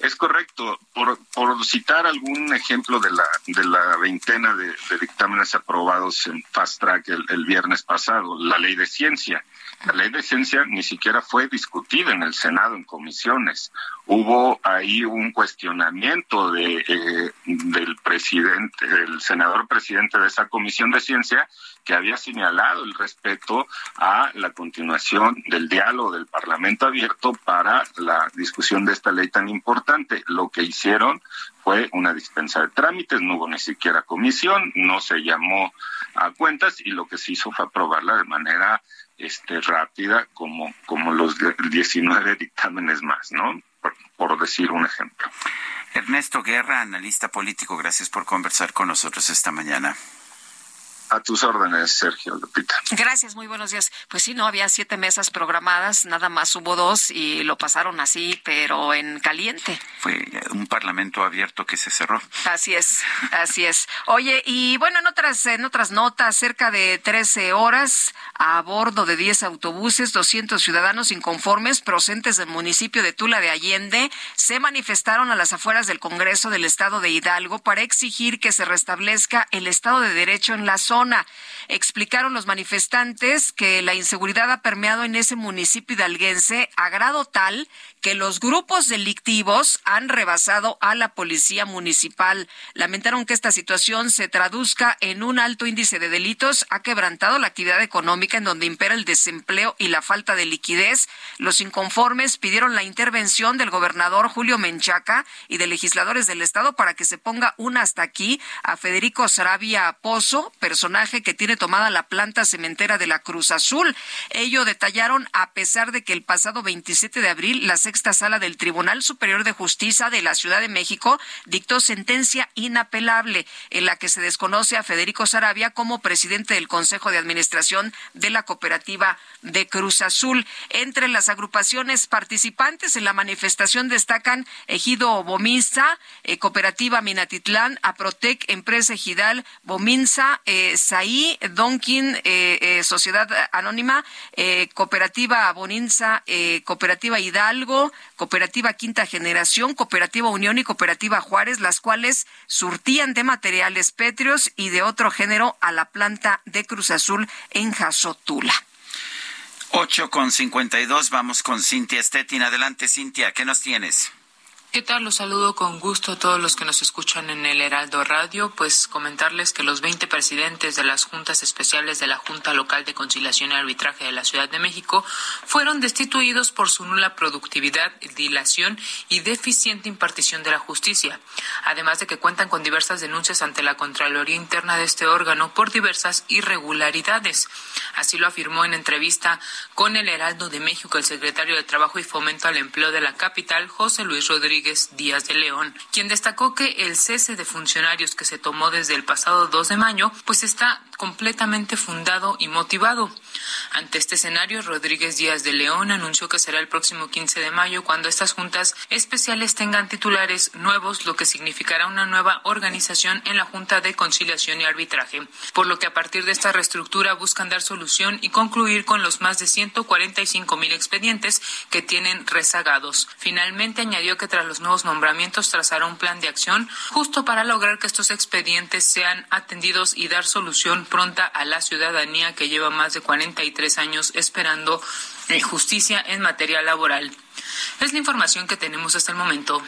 Speaker 23: Es correcto. Por, por citar algún ejemplo de la, de la veintena de, dictámenes aprobados en Fast Track el, viernes pasado, la ley de ciencia. La ley de ciencia ni siquiera fue discutida en el Senado en comisiones. Hubo ahí un cuestionamiento de, eh, del presidente, el senador presidente de esa comisión de ciencia, que había señalado el respeto a la continuación del diálogo del Parlamento abierto para la discusión de esta ley tan importante. Lo que hicieron fue una dispensa de trámites, no hubo ni siquiera comisión, no se llamó a cuentas y lo que se hizo fue aprobarla de manera este, rápida como, como los 19 dictámenes más, ¿no? por decir un ejemplo.
Speaker 1: Ernesto Guerra, analista político, gracias por conversar con nosotros esta mañana.
Speaker 23: A tus órdenes, Sergio Lupita.
Speaker 2: Gracias, muy buenos días. Pues sí, no había siete mesas programadas, nada más hubo dos y lo pasaron así, pero en caliente.
Speaker 1: Fue un parlamento abierto que se cerró.
Speaker 2: Así es, así es. Oye, y bueno, en otras, en otras notas, cerca de 13 horas a bordo de 10 autobuses, 200 ciudadanos inconformes procedentes del municipio de Tula de Allende se manifestaron a las afueras del Congreso del Estado de Hidalgo para exigir que se restablezca el Estado de Derecho en la zona Explicaron los manifestantes que la inseguridad ha permeado en ese municipio hidalguense a grado tal que los grupos delictivos han rebasado a la policía municipal. Lamentaron que esta situación se traduzca en un alto índice de delitos, ha quebrantado la actividad económica en donde impera el desempleo y la falta de liquidez. Los inconformes pidieron la intervención del gobernador Julio Menchaca y de legisladores del estado para que se ponga un hasta aquí a Federico Sarabia Pozo, personaje que tiene tomada la planta cementera de la Cruz Azul. Ello detallaron a pesar de que el pasado 27 de abril la sexta sala del Tribunal Superior de Justicia de la Ciudad de México dictó sentencia inapelable en la que se desconoce a Federico Sarabia como presidente del Consejo de Administración de la Cooperativa de Cruz Azul. Entre las agrupaciones participantes en la manifestación destacan Ejido Bominza, eh, Cooperativa Minatitlán, Aprotec, Empresa Ejidal, Bominza, eh, Saí, Donkin, eh, eh, Sociedad Anónima, Cooperativa Boninza, Cooperativa Hidalgo, Cooperativa Quinta Generación, Cooperativa Unión y Cooperativa Juárez, las cuales surtían de materiales pétreos y de otro género a la planta de Cruz Azul en Jazotula.
Speaker 1: 8 con 52, vamos con Cintia Stettin. Adelante, Cintia, ¿qué nos tienes?
Speaker 24: ¿Qué tal? Los saludo con gusto a todos los que nos escuchan en el Heraldo Radio. Pues comentarles que los 20 presidentes de las juntas especiales de la Junta Local de Conciliación y Arbitraje de la Ciudad de México fueron destituidos por su nula productividad, dilación y deficiente impartición de la justicia. Además de que cuentan con diversas denuncias ante la Contraloría Interna de este órgano por diversas irregularidades. Así lo afirmó en entrevista con el Heraldo de México el secretario de Trabajo y Fomento al Empleo de la capital, José Luis Rodríguez Díaz de León, quien destacó que el cese de funcionarios que se tomó desde el pasado 2 de mayo, pues está completamente fundado y motivado. Ante este escenario, Rodríguez Díaz de León anunció que será el próximo 15 de mayo cuando estas juntas especiales tengan titulares nuevos, lo que significará una nueva organización en la Junta de Conciliación y Arbitraje, por lo que a partir de esta reestructura buscan dar solución y concluir con los más de 145 mil expedientes que tienen rezagados. Finalmente añadió que tras los nuevos nombramientos trazará un plan de acción justo para lograr que estos expedientes sean atendidos y dar solución pronta a la ciudadanía que lleva más de 43 años esperando eh, justicia en materia laboral. Es la información que tenemos hasta el momento.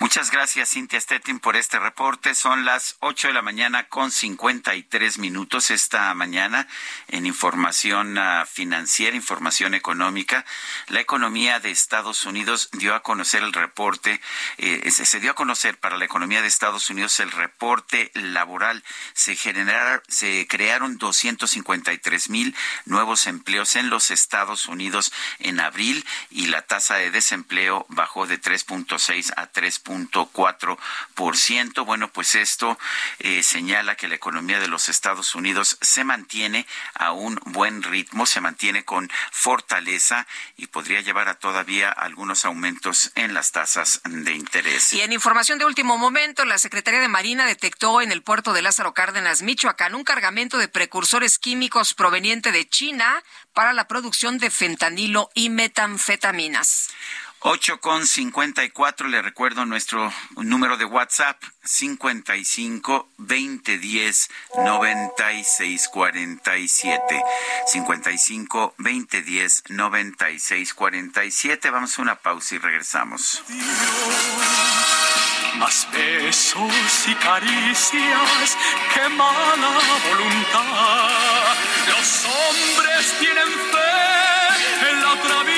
Speaker 1: Muchas gracias, Cintia Stettin, por este reporte. Son las 8 de la mañana con 53 minutos esta mañana en información ah, financiera, información económica. La economía de Estados Unidos dio a conocer el reporte, eh, se dio a conocer para la economía de Estados Unidos el reporte laboral. Se, generaron, se crearon 253 mil nuevos empleos en los Estados Unidos en abril y la tasa de desempleo bajó de 3.6 a 3 ciento. Bueno, pues esto eh, señala que la economía de los Estados Unidos se mantiene a un buen ritmo, se mantiene con fortaleza y podría llevar a todavía algunos aumentos en las tasas de interés.
Speaker 2: Y en información de último momento, la Secretaría de Marina detectó en el puerto de Lázaro Cárdenas, Michoacán, un cargamento de precursores químicos proveniente de China para la producción de fentanilo y metanfetaminas.
Speaker 1: 8 con 54, le recuerdo nuestro número de WhatsApp, 55 20 10 96 47. 55 20 10 96 47. Vamos a una pausa y regresamos.
Speaker 14: Más besos y caricias que mala voluntad. Los hombres tienen fe en la otra vida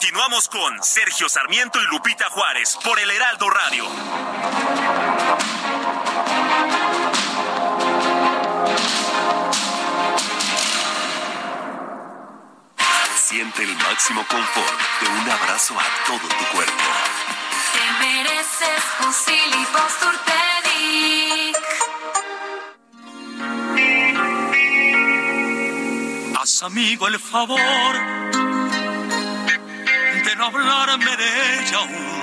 Speaker 7: Continuamos con Sergio Sarmiento y Lupita Juárez por el Heraldo Radio.
Speaker 12: Siente el máximo confort de un abrazo a todo tu cuerpo.
Speaker 9: Te mereces un
Speaker 14: Haz amigo el favor hablarme de ella aún.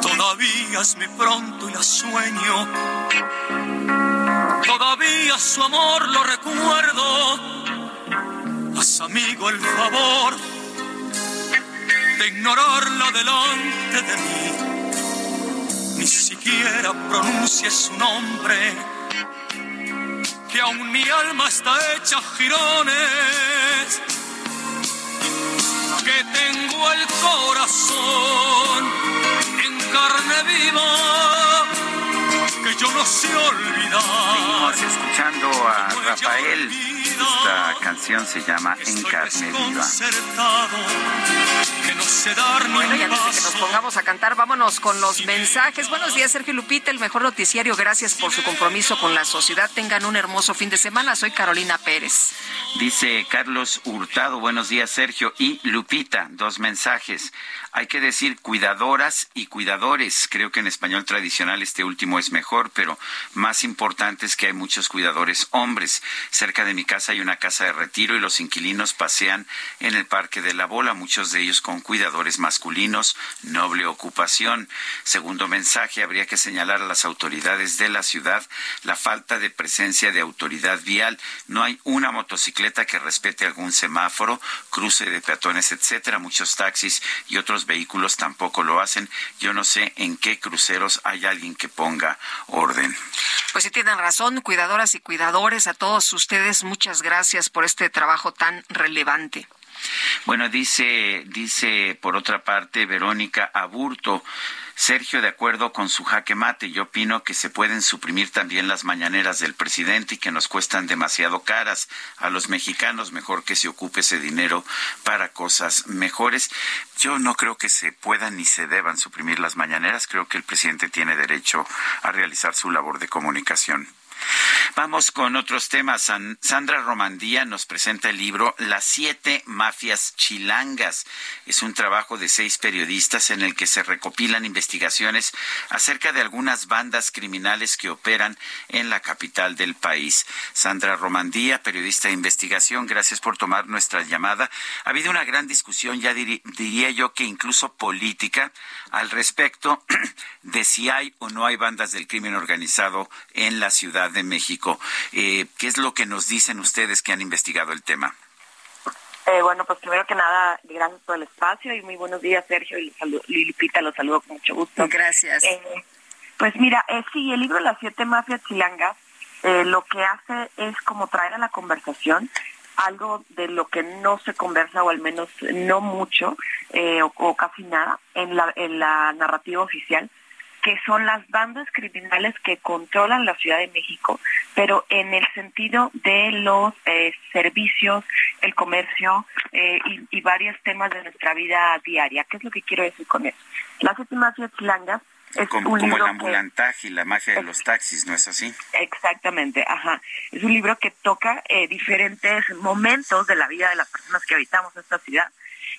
Speaker 14: Todavía es mi pronto y la sueño. Todavía su amor lo recuerdo. Haz amigo el favor de ignorarla delante de mí. Ni siquiera pronuncie su nombre, que aún mi alma está hecha girones que tengo el corazón en carne viva, que yo no sé olvidar.
Speaker 1: Seguimos escuchando a Rafael Esta canción se llama En carne viva.
Speaker 2: Bueno, y antes de que nos pongamos a cantar, vámonos con los mensajes. Buenos días, Sergio Lupita, el mejor noticiario. Gracias por su compromiso con la sociedad. Tengan un hermoso fin de semana. Soy Carolina Pérez.
Speaker 1: Dice Carlos Hurtado, buenos días, Sergio. Y Lupita, dos mensajes. Hay que decir cuidadoras y cuidadores. Creo que en español tradicional este último es mejor, pero más importante es que hay muchos cuidadores hombres. Cerca de mi casa hay una casa de retiro y los inquilinos pasean en el Parque de la Bola, muchos de ellos con cuidadores masculinos, noble ocupación. Segundo mensaje, habría que señalar a las autoridades de la ciudad la falta de presencia de autoridad vial. No hay una motocicleta que respete algún semáforo, cruce de peatones, etcétera. Muchos taxis y otros vehículos tampoco lo hacen. Yo no sé en qué cruceros hay alguien que ponga orden.
Speaker 2: Pues sí tienen razón, cuidadoras y cuidadores, a todos ustedes muchas gracias por este trabajo tan relevante.
Speaker 1: Bueno, dice, dice por otra parte Verónica Aburto, Sergio, de acuerdo con su jaque mate, yo opino que se pueden suprimir también las mañaneras del presidente y que nos cuestan demasiado caras a los mexicanos. Mejor que se ocupe ese dinero para cosas mejores. Yo no creo que se puedan ni se deban suprimir las mañaneras. Creo que el presidente tiene derecho a realizar su labor de comunicación. Vamos con otros temas. Sandra Romandía nos presenta el libro Las siete mafias chilangas. Es un trabajo de seis periodistas en el que se recopilan investigaciones acerca de algunas bandas criminales que operan en la capital del país. Sandra Romandía, periodista de investigación, gracias por tomar nuestra llamada. Ha habido una gran discusión, ya diría yo que incluso política, al respecto de si hay o no hay bandas del crimen organizado en la Ciudad de México. Eh, ¿Qué es lo que nos dicen ustedes que han investigado el tema?
Speaker 25: Eh, bueno, pues primero que nada, gracias por el espacio y muy buenos días, Sergio y Lilipita, los saludo con mucho gusto.
Speaker 2: Gracias.
Speaker 25: Eh, pues mira, sí, el libro Las siete mafias chilangas lo que hace es como traer a la conversación algo de lo que no se conversa o al menos no mucho o, o, casi nada en la, en la narrativa oficial que son las bandas criminales que controlan la Ciudad de México, pero en el sentido de los eh, servicios, el comercio eh, y, varios temas de nuestra vida diaria. ¿Qué es lo que quiero decir con eso? Las últimas langas es
Speaker 1: como,
Speaker 25: un
Speaker 1: como
Speaker 25: libro
Speaker 1: el ambulantaje y la magia de los taxis, ¿no es así?
Speaker 25: Exactamente, ajá. Es un libro que toca eh, diferentes momentos de la vida de las personas que habitamos esta ciudad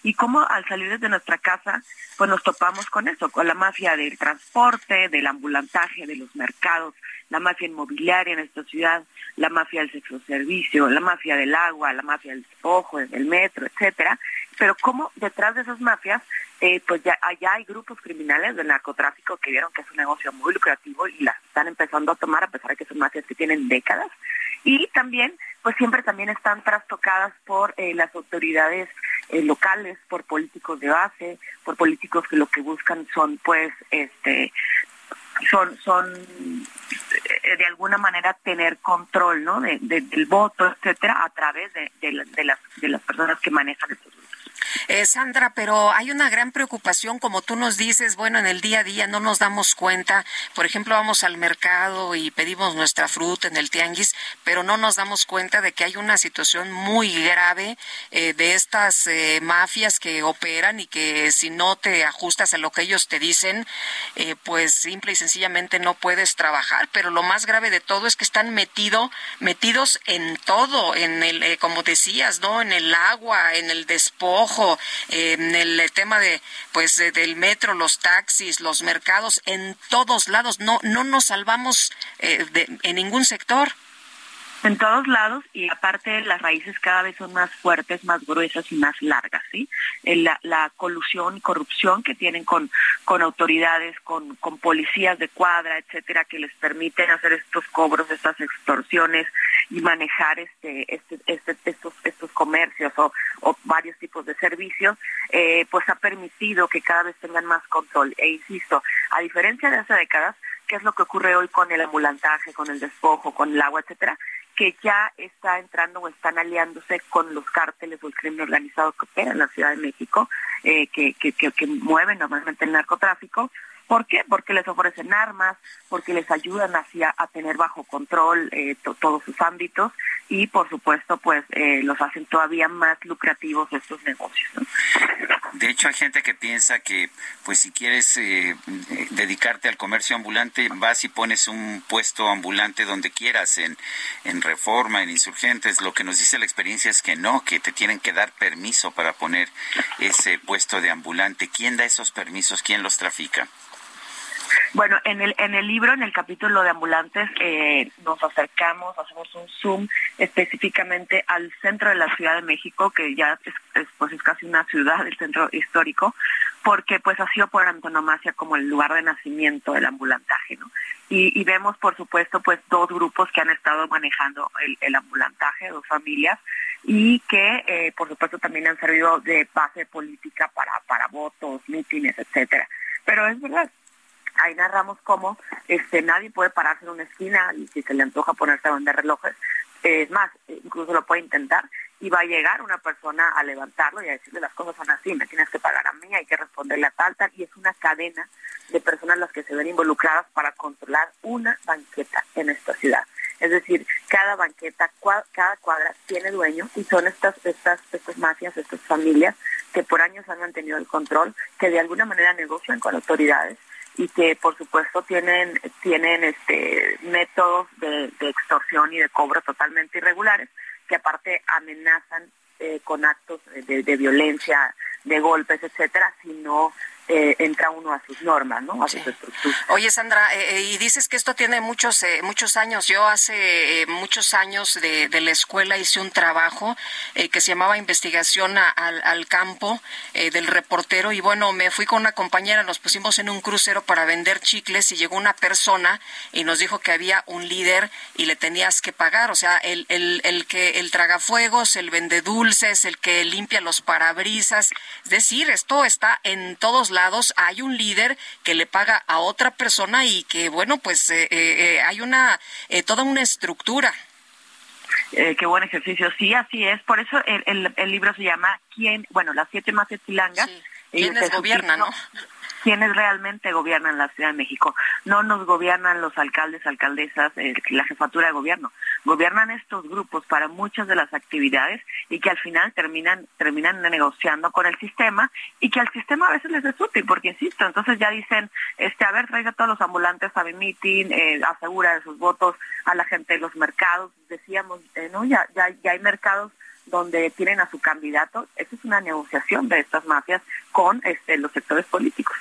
Speaker 25: y cómo al salir desde nuestra casa, pues nos topamos con eso, con la mafia del transporte, del ambulantaje, de los mercados, la mafia inmobiliaria en esta ciudad, la mafia del sexo servicio, la mafia del agua, la mafia del despojo, del metro, etcétera, pero cómo detrás de esas mafias, eh, pues ya allá hay grupos criminales del narcotráfico que vieron que es un negocio muy lucrativo y la están empezando a tomar a pesar de que son mafias que tienen décadas y también pues siempre también están trastocadas por eh, las autoridades eh, locales, por políticos de base, por políticos que lo que buscan son pues este son son eh, de alguna manera tener control no de, del voto etcétera a través de, de, las de las personas que manejan estos
Speaker 2: eh, Sandra, pero hay una gran preocupación, como tú nos dices, bueno, en el día a día no nos damos cuenta. Por ejemplo, vamos al mercado y pedimos nuestra fruta en el tianguis, pero no nos damos cuenta de que hay una situación muy grave eh, de estas eh, mafias que operan y que si no te ajustas a lo que ellos te dicen, pues simple y sencillamente no puedes trabajar. Pero lo más grave de todo es que están metido, metidos en todo, en el, como decías, ¿no? En el agua, en el despojo en el tema de pues del metro, los taxis, los mercados, en todos lados. No, no nos salvamos eh, en ningún sector.
Speaker 25: En todos lados y aparte las raíces cada vez son más fuertes, más gruesas y más largas, ¿sí? La, colusión y corrupción que tienen con, con autoridades, con, con policías de cuadra, etcétera, que les permiten hacer estos cobros, estas extorsiones y manejar este, este, este estos, estos comercios o, o, varios tipos de servicios, eh, pues ha permitido que cada vez tengan más control. E insisto, a diferencia de hace décadas, ¿qué es lo que ocurre hoy con el ambulantaje, con el despojo, con el agua, etcétera? Que ya está entrando o están aliándose con los cárteles o el crimen organizado que opera en la Ciudad de México, eh, que, que, que, mueven normalmente el narcotráfico, ¿Por qué? Porque les ofrecen armas, porque les ayudan hacia a tener bajo control eh, todos sus ámbitos y por supuesto pues eh, los hacen todavía más lucrativos estos negocios.
Speaker 1: De hecho hay gente que piensa que pues si quieres eh, dedicarte al comercio ambulante vas y pones un puesto ambulante donde quieras en, en reforma, en insurgentes. Lo que nos dice la experiencia es que no, que te tienen que dar permiso para poner ese puesto de ambulante. ¿Quién da esos permisos? ¿Quién los trafica?
Speaker 25: Bueno, en el, en el libro, en el capítulo de ambulantes, eh, nos acercamos, hacemos un zoom específicamente al centro de la Ciudad de México, que ya es, pues es casi una ciudad, el centro histórico, porque pues ha sido por antonomasia como el lugar de nacimiento del ambulantaje, ¿no? Y, vemos, por supuesto, pues dos grupos que han estado manejando el, el ambulantaje, dos familias, y que, eh, por supuesto, también han servido de base política para, para votos, mítines, etcétera. Pero es verdad, ahí narramos cómo este, nadie puede pararse en una esquina y si se le antoja ponerse a vender relojes, es más, incluso lo puede intentar y va a llegar una persona a levantarlo y a decirle las cosas son así, me tienes que pagar a mí, hay que responderle a tal, tal, y es una cadena de personas las que se ven involucradas para controlar una banqueta en esta ciudad. Es decir, cada banqueta, cada cuadra tiene dueño y son estas, estas, estas mafias, estas familias que por años han mantenido el control, que de alguna manera negocian con autoridades y que por supuesto tienen tienen este métodos de, extorsión y de cobro totalmente irregulares que aparte amenazan eh, con actos de, de, violencia de golpes etcétera si no eh, entra uno a sus normas, ¿no? A sus estructuras.
Speaker 2: Oye, Sandra, eh, eh, y dices que esto tiene muchos muchos años. Yo hace muchos años de, la escuela hice un trabajo que se llamaba investigación al campo del reportero y bueno, me fui con una compañera, nos pusimos en un crucero para vender chicles y llegó una persona y nos dijo que había un líder y le tenías que pagar, o sea, el, el, el que el tragafuegos, el vende dulces, el que limpia los parabrisas, es decir, esto está en todos lados hay un líder que le paga a otra persona y que, bueno, pues eh, eh, eh, hay una, toda una estructura.
Speaker 25: qué buen ejercicio. Sí, así es. Por eso el, el, libro se llama ¿Quién? Bueno, las siete más estilangas. Sí.
Speaker 2: ¿Quiénes gobiernan, no?
Speaker 25: Quienes realmente gobiernan la Ciudad de México. No nos gobiernan los alcaldes, alcaldesas, eh, la jefatura de gobierno. Gobiernan estos grupos para muchas de las actividades y que al final terminan terminan negociando con el sistema y que al sistema a veces les es útil, porque insisto, entonces ya dicen, este, a ver, traiga a todos los ambulantes a mi meeting, eh, asegura de sus votos a la gente de los mercados. Decíamos, eh, ya, ya, ya hay mercados donde tienen a su candidato, esa es una negociación de estas mafias con este, los sectores políticos.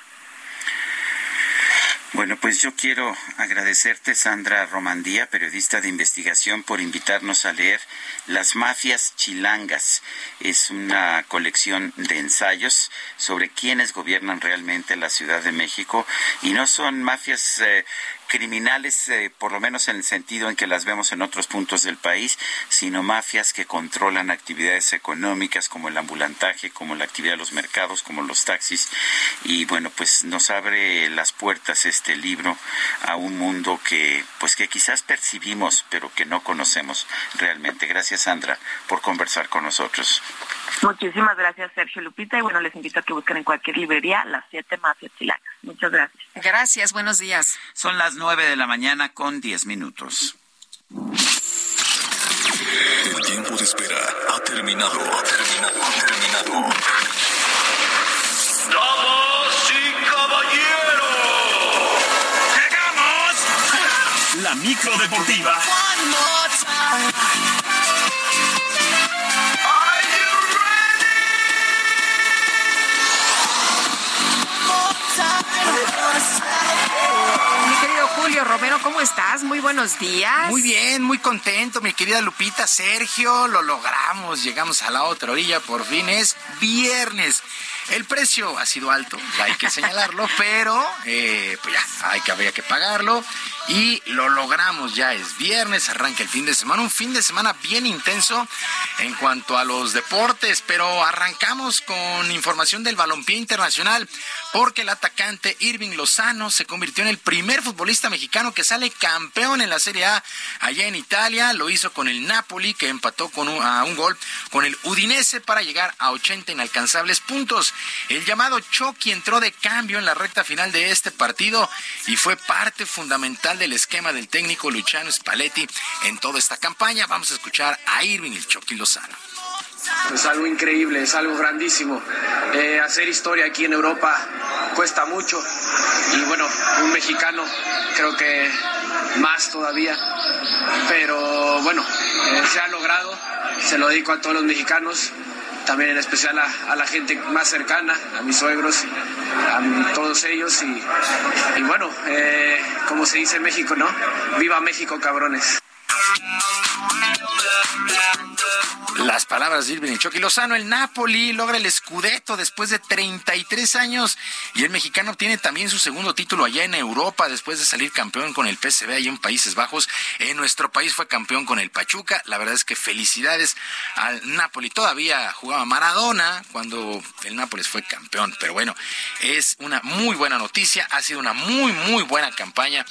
Speaker 1: Bueno, pues yo quiero agradecerte, Sandra Romandía, periodista de investigación, por invitarnos a leer Las mafias chilangas. Es una colección de ensayos sobre quiénes gobiernan realmente la Ciudad de México y no son mafias eh, criminales, eh, por lo menos en el sentido en que las vemos en otros puntos del país, sino mafias que controlan actividades económicas como el ambulantaje, como la actividad de los mercados, como los taxis. Y bueno, pues nos abre las puertas este libro a un mundo que, pues que quizás percibimos, pero que no conocemos realmente. Gracias, Sandra, por conversar con nosotros.
Speaker 25: Muchísimas gracias, Sergio Lupita. Y bueno, les invito a que busquen en cualquier librería las siete mafias chilanas. Muchas gracias.
Speaker 2: Gracias, buenos días.
Speaker 1: Son las nueve de la mañana con diez minutos.
Speaker 12: El tiempo de espera ha terminado. Ha terminado. Ha terminado.
Speaker 7: ¡Damas y caballeros! ¡Llegamos! La micro deportiva.
Speaker 2: Julio Romero, ¿cómo estás? Muy buenos días.
Speaker 26: Muy bien, muy contento, mi querida Lupita, Sergio, lo logramos, llegamos a la otra orilla, por fin es viernes. El precio ha sido alto, hay que señalarlo, pero eh, pues ya, hay que, habría que pagarlo. y lo logramos, ya es viernes, arranca el fin de semana, un fin de semana bien intenso en cuanto a los deportes, pero arrancamos con información del balompié internacional porque el atacante Irving Lozano se convirtió en el primer futbolista mexicano que sale campeón en la Serie A allá en Italia, lo hizo con el Napoli que empató con un, a un gol con el Udinese para llegar a 80 inalcanzables puntos. El llamado Chucky entró de cambio en la recta final de este partido y fue parte fundamental del esquema del técnico Luciano Spalletti en toda esta campaña. Vamos a escuchar a Irving el Chucky Lozano.
Speaker 27: Es algo increíble, es algo grandísimo. Eh, hacer historia aquí en Europa cuesta mucho y bueno, un mexicano creo que más todavía, pero bueno, eh, se ha logrado, se lo dedico a todos los mexicanos, también en especial a, la gente más cercana, a mis suegros, a todos ellos y, bueno, eh, como se dice en México, ¿no? Viva México, cabrones.
Speaker 26: Las palabras de Irving Chucky Lozano, el Napoli logra el Scudetto después de 33 años y el mexicano obtiene también su segundo título allá en Europa después de salir campeón con el PSV allá en Países Bajos. En nuestro país fue campeón con el Pachuca. La verdad es que felicidades al Napoli. Todavía jugaba Maradona cuando el Napoli fue campeón, pero bueno, es una muy buena noticia. Ha sido una muy, muy buena campaña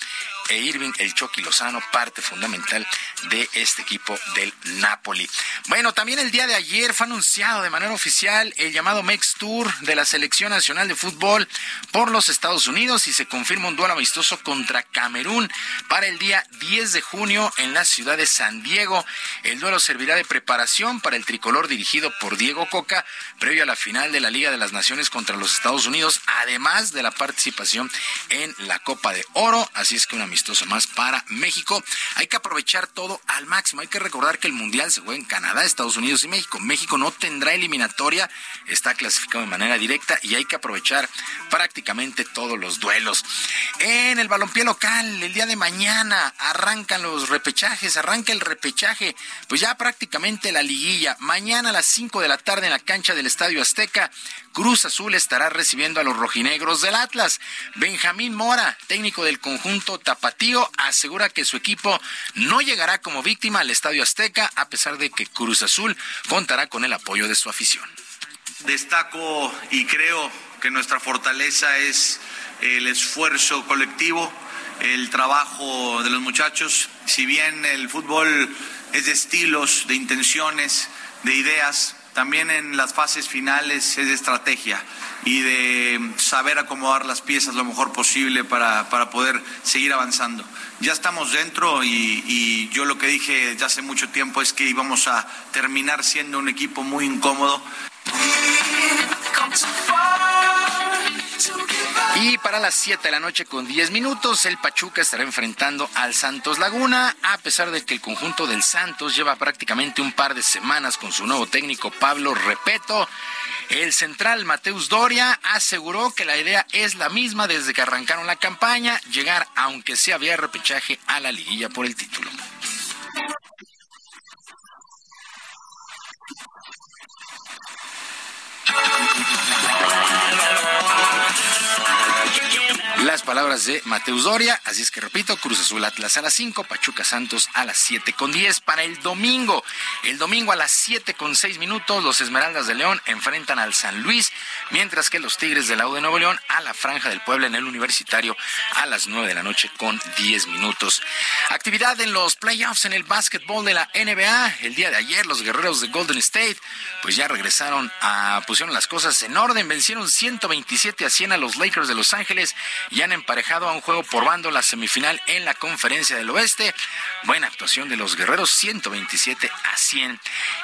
Speaker 26: e Irving el Chucky Lozano, parte fundamental de este equipo del Napoli. Bueno, también el día de ayer fue anunciado de manera oficial el llamado Mex Tour de la Selección Nacional de Fútbol por los Estados Unidos y se confirma un duelo amistoso contra Camerún para el día 10 de junio en la ciudad de San Diego. El duelo servirá de preparación para el tricolor dirigido por Diego Coca previo a la final de la Liga de las Naciones contra los Estados Unidos, además de la participación en la Copa de Oro. Así es que una más para México. Hay que aprovechar todo al máximo. Hay que recordar que el Mundial se juega en Canadá, Estados Unidos y México. México no tendrá eliminatoria, está clasificado de manera directa y hay que aprovechar prácticamente todos los duelos. En el balompié local, el día de mañana arrancan los repechajes, arranca el repechaje, pues ya prácticamente la liguilla. Mañana a las 5 de la tarde en la cancha del Estadio Azteca, Cruz Azul estará recibiendo a los rojinegros del Atlas. Benjamín Mora, técnico del conjunto Tapatío, asegura que su equipo no llegará como víctima al Estadio Azteca, a pesar de que Cruz Azul contará con el apoyo de su afición.
Speaker 28: Destaco y creo que nuestra fortaleza es el esfuerzo colectivo, el trabajo de los muchachos. Si bien el fútbol es de estilos, de intenciones, de ideas, también en las fases finales es de estrategia y de saber acomodar las piezas lo mejor posible para, poder seguir avanzando. Ya estamos dentro y, y, yo lo que dije ya hace mucho tiempo es que íbamos a terminar siendo un equipo muy incómodo.
Speaker 26: Y para las 7 de la noche con 10 minutos, el Pachuca estará enfrentando al Santos Laguna, a pesar de que el conjunto del Santos lleva prácticamente un par de semanas con su nuevo técnico Pablo Repeto. El central Mateus Doria aseguró que la idea es la misma desde que arrancaron la campaña, llegar aunque sea vía repechaje a la liguilla por el título. Álvaro las palabras de Mateus Doria, así es que repito, Cruz Azul Atlas a las 5, Pachuca Santos a las 7 con 10 para el domingo. El domingo a las 7 con 6 minutos, los Esmeraldas de León enfrentan al San Luis, mientras que los Tigres de la U de Nuevo León a la Franja del Puebla en el Universitario a las 9 de la noche con 10 minutos. Actividad en los playoffs en el básquetbol de la NBA. El día de ayer los guerreros de Golden State pues ya regresaron a, pusieron las cosas en orden, vencieron 127 a 100 a los Lakers de Los Ángeles y han emparejado a un juego por bando la semifinal en la Conferencia del Oeste. Buena actuación de los guerreros, 127 a 100.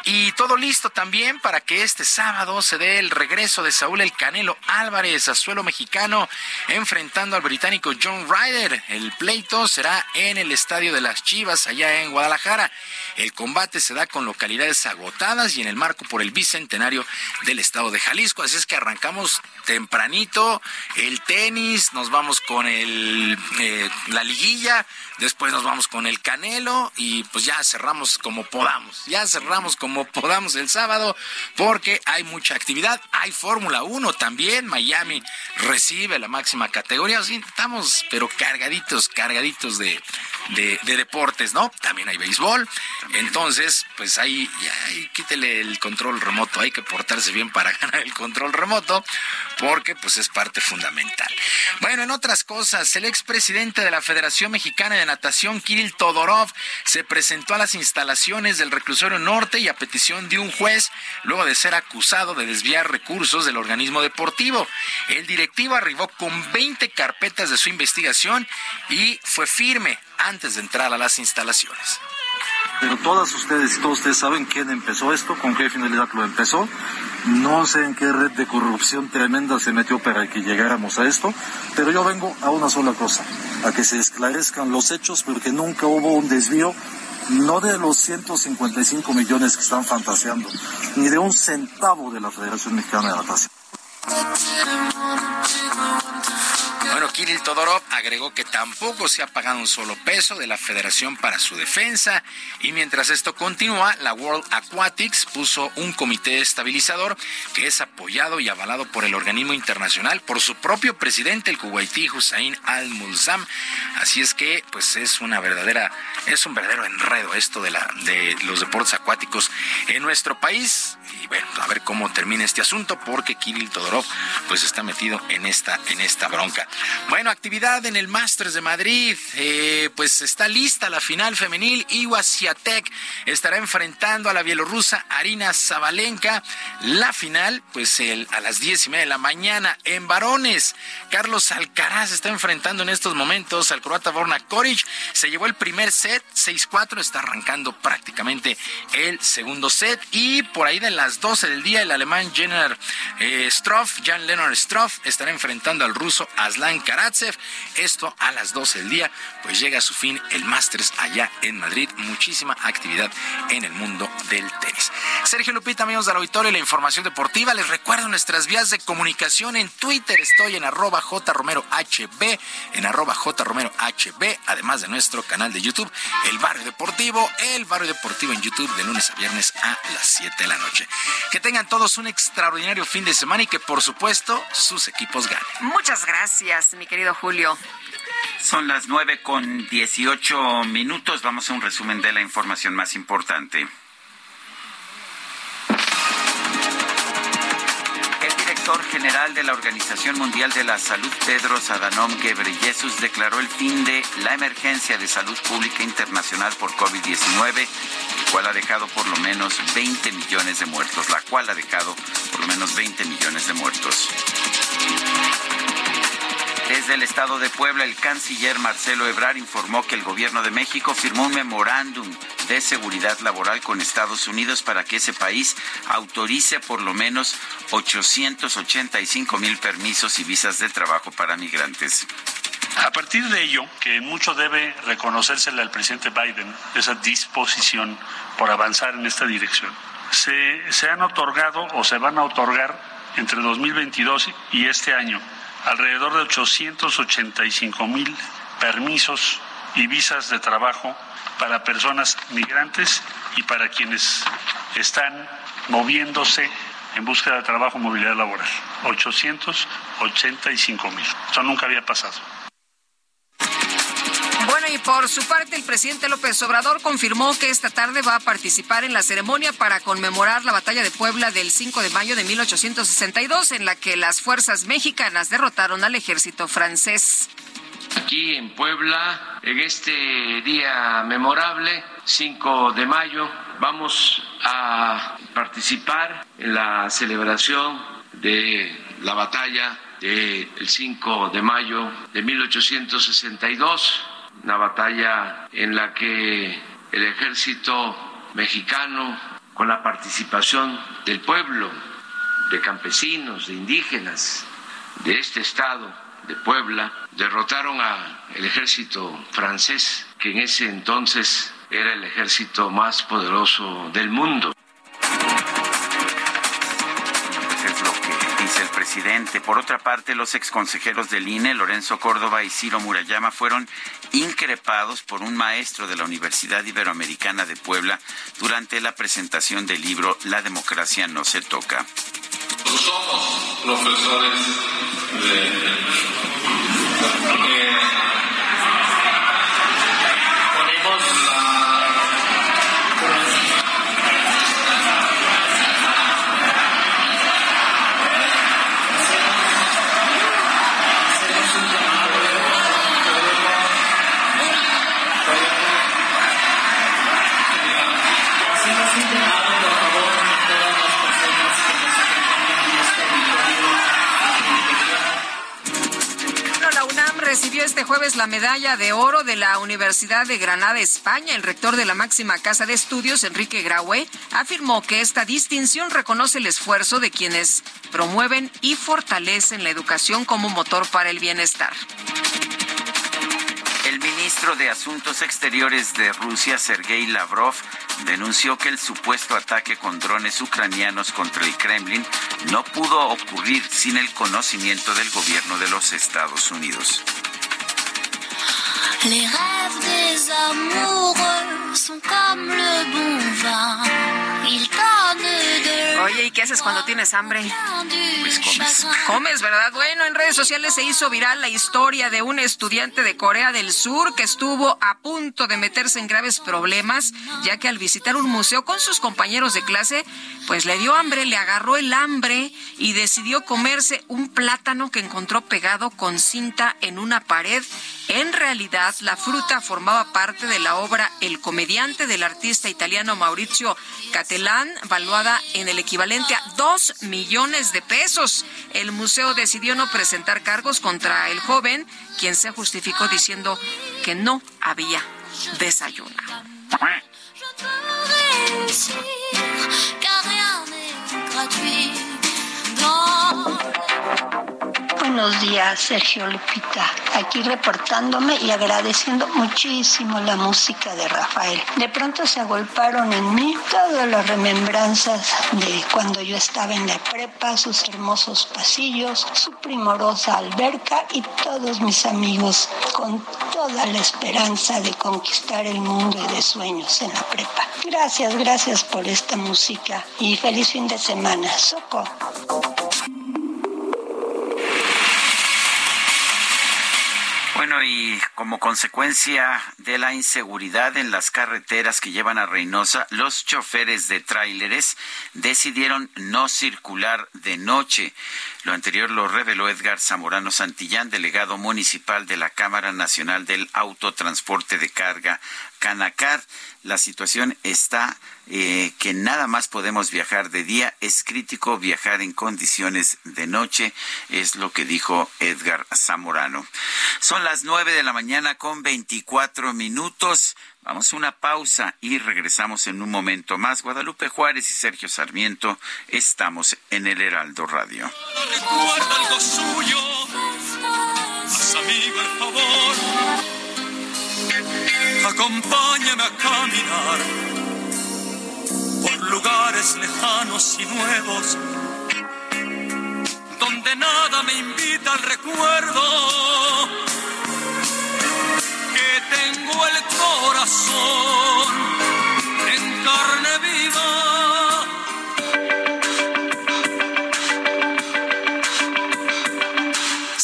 Speaker 26: Y todo listo también para que este sábado se dé el regreso de Saúl El Canelo Álvarez a suelo mexicano, enfrentando al británico John Ryder. El pleito será en el Estadio de las Chivas, allá en Guadalajara. El combate se da con localidades agotadas y en el marco por el bicentenario del estado de Jalisco. Así es que arrancamos tempranito el tenis, nos vamos con el eh, la liguilla, después nos vamos con el Canelo y pues ya cerramos como podamos. Ya cerramos como podamos el sábado porque hay mucha actividad. Hay Fórmula 1 también. Miami recibe la máxima categoría. Estamos, pero cargaditos, cargaditos de, de, deportes, ¿no? También hay béisbol. Entonces, pues ahí, ya, quítele el control remoto. Hay que portarse bien para ganar el control remoto porque pues es parte fundamental. Bueno, en otras cosas, el expresidente de la Federación Mexicana de Natación, Kirill Todorov, se presentó a las instalaciones del reclusorio norte y a petición de un juez, luego de ser acusado de desviar recursos del organismo deportivo. El directivo arribó con 20 carpetas de su investigación y fue firme antes de entrar a las instalaciones.
Speaker 29: Pero todas ustedes y todos ustedes saben quién empezó esto, con qué finalidad lo empezó. No sé en qué red de corrupción tremenda se metió para que llegáramos a esto, pero yo vengo a una sola cosa, a que se esclarezcan los hechos porque nunca hubo un desvío no de los 155 millones que están fantaseando, ni de un centavo de la Federación Mexicana de Natación.
Speaker 26: Bueno, Kirill Todorov agregó que tampoco se ha pagado un solo peso de la federación para su defensa y mientras esto continúa, la World Aquatics puso un comité estabilizador que es apoyado y avalado por el organismo internacional, por su propio presidente, el kuwaití Hussein al-Mulzam. Así es que, pues es una verdadera, es un verdadero enredo esto de, la, de los deportes acuáticos en nuestro país. Y bueno, a ver cómo termina este asunto, porque Kirill Todorov pues está metido en esta, en esta bronca. Bueno, actividad en el Masters de Madrid. Eh, pues está lista la final femenil. Iwa Siatek estará enfrentando a la bielorrusa Arina Zabalenka. La final, pues a las diez y media de la mañana en varones. Carlos Alcaraz está enfrentando en estos momentos al croata Borna Koric. Se llevó el primer set, 6-4. Está arrancando prácticamente el segundo set. Y por ahí de las 12 del día, el alemán eh, Stroff, Jan Leonard Stroff, estará enfrentando al ruso Aslan Karatsev. Esto a las 12 del día, pues llega a su fin el Masters allá en Madrid. Muchísima actividad en el mundo del tenis. Sergio Lupita, amigos del auditorio, la información deportiva. Les recuerdo nuestras vías de comunicación en Twitter. Estoy en arroba jromerohb, en arroba jromerohb, además de nuestro canal de YouTube, El Barrio Deportivo, El Barrio Deportivo en YouTube de lunes a viernes a las 7 de la noche. Que tengan todos un extraordinario fin de semana y que por supuesto sus equipos ganen.
Speaker 2: Muchas gracias mi querido Julio.
Speaker 1: Son las nueve con dieciocho minutos. Vamos a un resumen de la información más importante. El director general de la Organización Mundial de la Salud, Pedro Adhanom Ghebreyesus, declaró el fin de la emergencia de salud pública internacional por COVID-19, el cual ha dejado por lo menos 20 millones de muertos, la cual ha dejado por lo menos 20 millones de muertos. Desde el estado de Puebla, el canciller Marcelo Ebrard informó que el gobierno de México firmó un memorándum de seguridad laboral con Estados Unidos para que ese país autorice por lo menos 885 mil permisos y visas de trabajo para migrantes.
Speaker 30: A partir de ello, que mucho debe reconocérsele al presidente Biden, esa disposición por avanzar en esta dirección, se, se han otorgado o se van a otorgar entre 2022 y este año alrededor de 885 mil permisos y visas de trabajo para personas migrantes y para quienes están moviéndose en búsqueda de trabajo movilidad laboral. 885 mil. Eso nunca había pasado.
Speaker 2: Bueno, y por su parte, el presidente López Obrador confirmó que esta tarde va a participar en la ceremonia para conmemorar la batalla de Puebla del 5 de mayo de 1862, en la que las fuerzas mexicanas derrotaron al ejército francés.
Speaker 31: Aquí en Puebla, en este día memorable, 5 de mayo, vamos a participar en la celebración de la batalla del 5 de mayo de 1862 una batalla en la que el ejército mexicano, con la participación del pueblo, de campesinos, de indígenas de este estado de Puebla, derrotaron al ejército francés, que en ese entonces era el ejército más poderoso del mundo.
Speaker 1: Por otra parte, los exconsejeros del INE, Lorenzo Córdoba y Ciro Murayama, fueron increpados por un maestro de la Universidad Iberoamericana de Puebla durante la presentación del libro La democracia no se toca.
Speaker 32: De...
Speaker 2: recibió este jueves la medalla de oro de la Universidad de Granada, España. El rector de la máxima casa de estudios, Enrique Graue, afirmó que esta distinción reconoce el esfuerzo de quienes promueven y fortalecen la educación como motor para el bienestar.
Speaker 1: El ministro de Asuntos Exteriores de Rusia, Sergei Lavrov, denunció que el supuesto ataque con drones ucranianos contra el Kremlin no pudo ocurrir sin el conocimiento del gobierno de los Estados Unidos. Les rêves des amoureux sont comme le bon vin. Ils de...
Speaker 2: Oye, ¿y qué haces cuando tienes hambre?
Speaker 1: Pues comes.
Speaker 2: Comes, ¿verdad? Bueno, en redes sociales se hizo viral la historia de un estudiante de Corea del Sur que estuvo a punto de meterse en graves problemas, ya que al visitar un museo con sus compañeros de clase, pues le dio hambre, le agarró el hambre y decidió comerse un plátano que encontró pegado con cinta en una pared. En realidad, la fruta formaba parte de la obra El comediante del artista italiano Maurizio Catelán, valuada en el equivalente dos millones de pesos. El museo decidió no presentar cargos contra el joven, quien se justificó diciendo que no había desayuno.
Speaker 33: Buenos días, Sergio Lupita. Aquí reportándome y agradeciendo muchísimo la música de Rafael. De pronto se agolparon en mí todas las remembranzas de cuando yo estaba en la prepa, sus hermosos pasillos, su primorosa alberca y todos mis amigos con toda la esperanza de conquistar el mundo y de sueños en la prepa. Gracias, gracias por esta música y feliz fin de semana. Soco.
Speaker 1: Bueno, y como consecuencia de la inseguridad en las carreteras que llevan a Reynosa, los choferes de tráileres decidieron no circular de noche. Lo anterior lo reveló Edgar Zamorano Santillán, delegado municipal de la Cámara Nacional del Autotransporte de Carga, Canacar. La situación está eh, que nada más podemos viajar de día. Es crítico viajar en condiciones de noche, es lo que dijo Edgar Zamorano. Son las nueve de la mañana con veinticuatro minutos. Vamos a una pausa y regresamos en un momento más. Guadalupe Juárez y Sergio Sarmiento estamos en el Heraldo Radio.
Speaker 14: Acompáñame a caminar por lugares lejanos y nuevos, donde nada me invita al recuerdo, que tengo el corazón en carne viva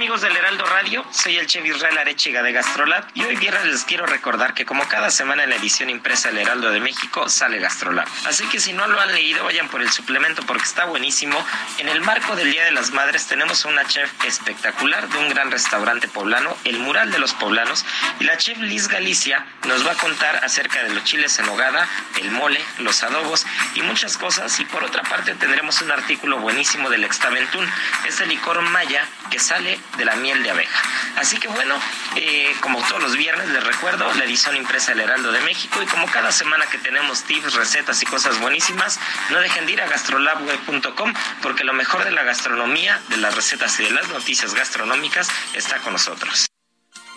Speaker 34: Amigos del Heraldo Radio.
Speaker 35: Soy el chef Israel Arechiga de Gastrolab y hoy viernes les quiero recordar que como cada semana en la edición impresa del Heraldo de México sale Gastrolab. Así que si no lo han leído, vayan por el suplemento porque está buenísimo. En el marco del Día de las Madres tenemos una chef espectacular de un gran restaurante poblano, El Mural de los Poblanos, y la chef Liz Galicia nos va a contar acerca de los chiles en hogada, el mole, los adobos y muchas cosas. Y por otra parte tendremos un artículo buenísimo del Extaventún, es el licor maya que sale de la miel de abeja. Así que bueno, eh, como todos los viernes les recuerdo la edición impresa del Heraldo de México y como cada semana que tenemos tips, recetas y cosas buenísimas, no dejen de ir a gastrolabweb.com porque lo mejor de la gastronomía, de las recetas y de las noticias gastronómicas está con nosotros.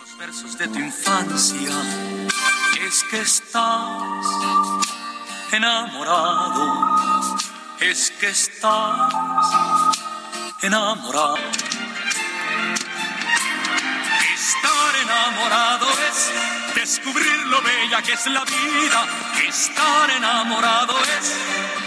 Speaker 14: Los versos de tu infancia es que estás enamorado, es que estás enamorado. Enamorado es descubrir lo bella que es la vida. Estar enamorado es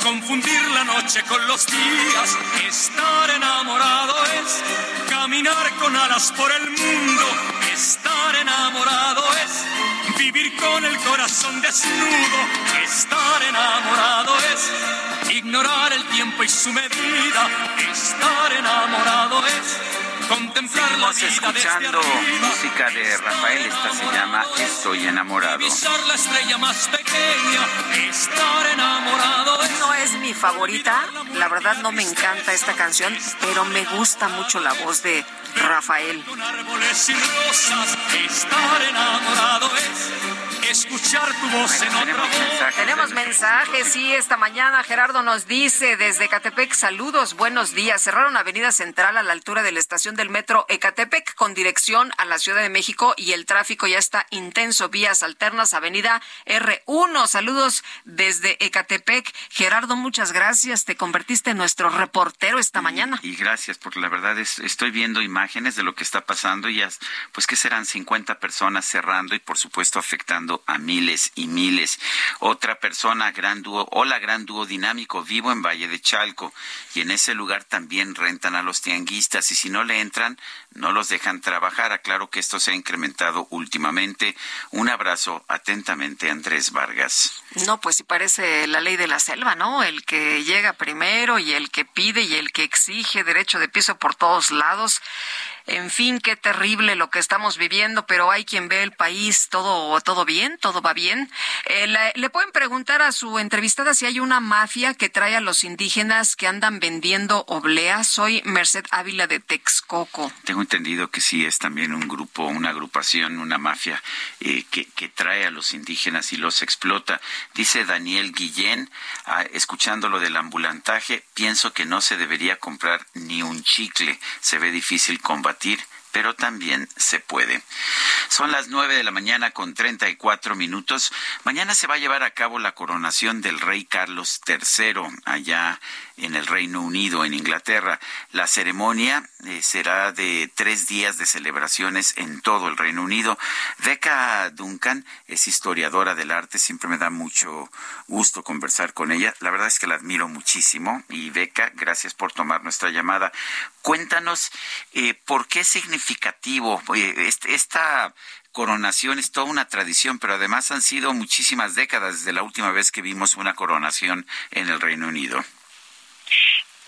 Speaker 14: confundir la noche con los días. Estar enamorado es caminar con alas por el mundo. Estar enamorado es vivir con el corazón desnudo. Estar enamorado es ignorar el tiempo y su medida. Estar enamorado es contemplar la
Speaker 1: Seguimos
Speaker 14: vida
Speaker 1: escuchando música de Rafael, esta se llama Estoy enamorado.
Speaker 14: La estrella más pequeña, estar enamorado
Speaker 2: No es mi favorita, la verdad no me encanta esta canción, pero me gusta mucho la voz de Rafael.
Speaker 14: árboles y rosas, estar enamorado es escuchar tu voz en otra voz.
Speaker 2: Tenemos mensajes, sí, esta mañana Gerardo nos dice desde Catepec, saludos, buenos días. Cerraron Avenida Central a la altura de la estación del metro Ecatepec con dirección a la Ciudad de México y el tráfico ya está intenso. Vías alternas, Avenida R1. Saludos desde Ecatepec. Gerardo, muchas gracias. Te convertiste en nuestro reportero esta mañana.
Speaker 1: Y gracias, porque la verdad es, estoy viendo imágenes de lo que está pasando y ya, pues que serán 50 personas cerrando y por supuesto afectando a miles y miles. Otra persona, gran dúo, hola gran dúo dinámico, vivo en Valle de Chalco y en ese lugar también rentan a los tianguistas y si no le entran, no los dejan trabajar. Aclaro que esto se ha incrementado últimamente. Un abrazo atentamente, Andrés Vargas.
Speaker 2: No, pues sí parece la ley de la selva, ¿no? El que llega primero y el que pide y el que exige derecho de piso por todos lados. En fin, qué terrible lo que estamos viviendo, pero hay quien ve el país todo, todo bien, todo va bien. Eh, le, pueden preguntar a su entrevistada si hay una mafia que trae a los indígenas que andan vendiendo obleas. Soy Merced Ávila de Texcoco.
Speaker 1: Tengo entendido que sí es también un grupo, una agrupación, una mafia eh, que, que trae a los indígenas y los explota. Dice Daniel Guillén, ah, escuchando lo del ambulantaje, pienso que no se debería comprar ni un chicle. Se ve difícil combatir combatir pero también se puede. Son las nueve de la mañana con treinta y cuatro minutos. Mañana se va a llevar a cabo la coronación del rey Carlos III allá en el Reino Unido, en Inglaterra. La ceremonia eh, será de tres días de celebraciones en todo el Reino Unido. Becca Duncan es historiadora del arte, siempre me da mucho gusto conversar con ella. La verdad es que la admiro muchísimo y Becca, gracias por tomar nuestra llamada. Cuéntanos eh, por qué es significativo esta coronación es toda una tradición, pero además han sido muchísimas décadas desde la última vez que vimos una coronación en el Reino Unido.